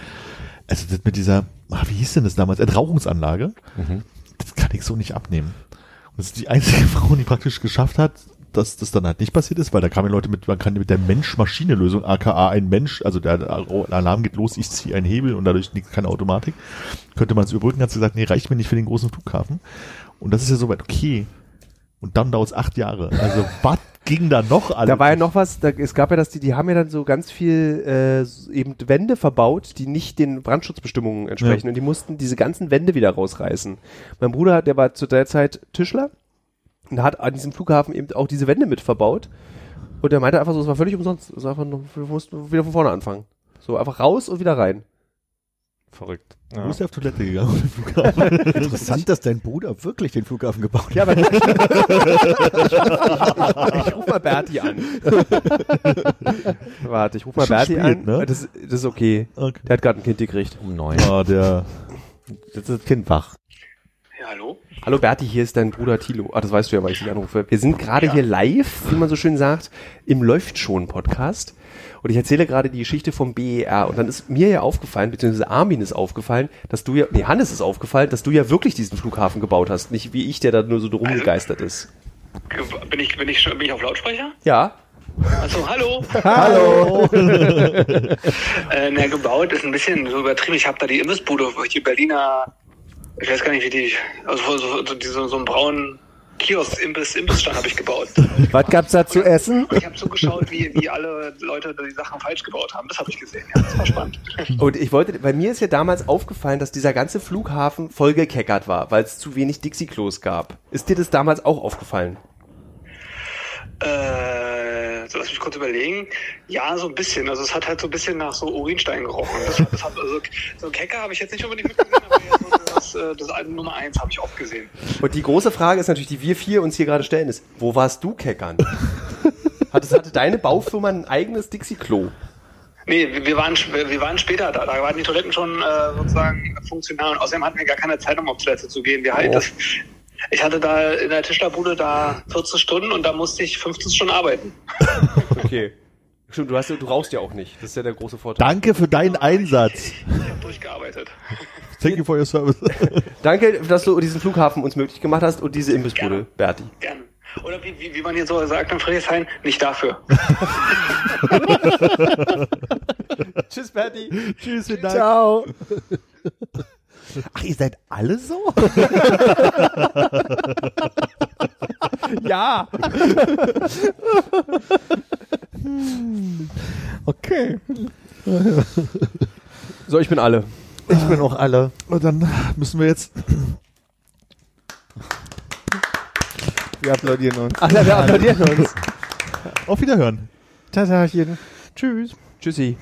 also das mit dieser, ah, wie hieß denn das damals, Entrauchungsanlage, das kann ich so nicht abnehmen. Und das ist die einzige Frau, die praktisch geschafft hat, dass das dann halt nicht passiert ist, weil da kamen Leute mit, man kann mit der Mensch-Maschine-Lösung, aka ein Mensch, also der Alarm geht los, ich ziehe einen Hebel und dadurch liegt keine Automatik, könnte man es überbrücken, hat sie gesagt, nee, reicht mir nicht für den großen Flughafen. Und das ist ja soweit okay. Und dann dauert es acht Jahre. Also was ging da noch alles? Da war ja noch was, da, es gab ja das, die, die haben ja dann so ganz viel äh, eben Wände verbaut, die nicht den Brandschutzbestimmungen entsprechen. Ja. Und die mussten diese ganzen Wände wieder rausreißen. Mein Bruder, der war zu der Zeit Tischler und hat an diesem Flughafen eben auch diese Wände mit verbaut. Und der meinte einfach so, es war völlig umsonst. Es war einfach nur, wir mussten wieder von vorne anfangen. So einfach raus und wieder rein. Verrückt. Wo ist der auf Toilette gegangen auf dem Flughafen? Interessant, dass dein Bruder wirklich den Flughafen gebaut hat. Ja, aber ich ruf mal Berti an. Warte, ich ruf mal Schon Berti spät, an. ne? Das, das ist okay. Okay. Der hat gerade ein Kind gekriegt. Um neun. Ah, der, Jetzt ist das Kind wach. Ja, hallo? Hallo Berti, hier ist dein Bruder Thilo. Ah, das weißt du ja, weil ich dich anrufe. Wir sind gerade hier live, wie man so schön sagt, im Läuft schon Podcast. Und ich erzähle gerade die Geschichte vom BER. Und dann ist mir ja aufgefallen, beziehungsweise Armin ist aufgefallen, dass du ja, nee, Hannes ist aufgefallen, dass du ja wirklich diesen Flughafen gebaut hast. Nicht wie ich, der da nur so drum gegeistert ist. Bin ich, bin ich, schon- bin ich auf Lautsprecher? Ja. Achso, hallo. Hallo. äh, na, gebaut ist ein bisschen so übertrieben. Ich habe da die Imbissbude, wo ich die Berliner, ich weiß gar nicht, wie die, also so, so, so, einen braunen Kiosk, Imbiss, Imbissstand habe ich gebaut. Was gab's da zu essen? Und ich habe zugeschaut, wie, wie alle Leute die Sachen falsch gebaut haben. Das habe ich gesehen. Ja, das war spannend. Und ich wollte, bei mir ist ja damals aufgefallen, dass dieser ganze Flughafen vollgekeckert war, weil es zu wenig Dixie-Klos gab. Ist dir das damals auch aufgefallen? Äh, so lass mich kurz überlegen. Ja, so ein bisschen. Also es hat halt so ein bisschen nach so Urinstein gerochen. Das, das hat, also, so Kecker habe ich jetzt nicht unbedingt mitgesehen, aber ja, so das, äh, das Album Nummer eins habe ich oft gesehen. Und die große Frage ist natürlich, die wir vier uns hier gerade stellen, ist, wo warst du keckern? Hatte, hatte deine Baufirma ein eigenes Dixie-Klo? Nee, wir- wir waren, wir wir waren später da. Da waren die Toiletten schon äh, sozusagen funktional. Und außerdem hatten wir gar keine Zeit, um auf Toilette zu gehen. Wir halt, das, ich hatte da in der Tischlerbude da 14 Stunden und da musste ich 15 Stunden arbeiten. Okay. Stimmt, du, hast, ja- du rauchst ja auch nicht. Das ist ja der große Vorteil. Danke für deinen Einsatz. Ich habe durchgearbeitet. Thank you for your service. Danke, dass du diesen Flughafen uns möglich gemacht hast und diese Imbissbude, Gerne. Berti. Gerne. Oder wie, wie, wie man hier so sagt in Friedrichshain, nicht dafür. Tschüss, Berti. Tschüss, vielen Dank. Ciao. Ach, ihr seid alle so? Ja. Okay. So, ich bin alle. Ich bin auch alle. Und dann müssen wir jetzt. Wir applaudieren uns. Alle, wir applaudieren uns. Auf Wiederhören. Tatachen. Tschüss. Tschüssi.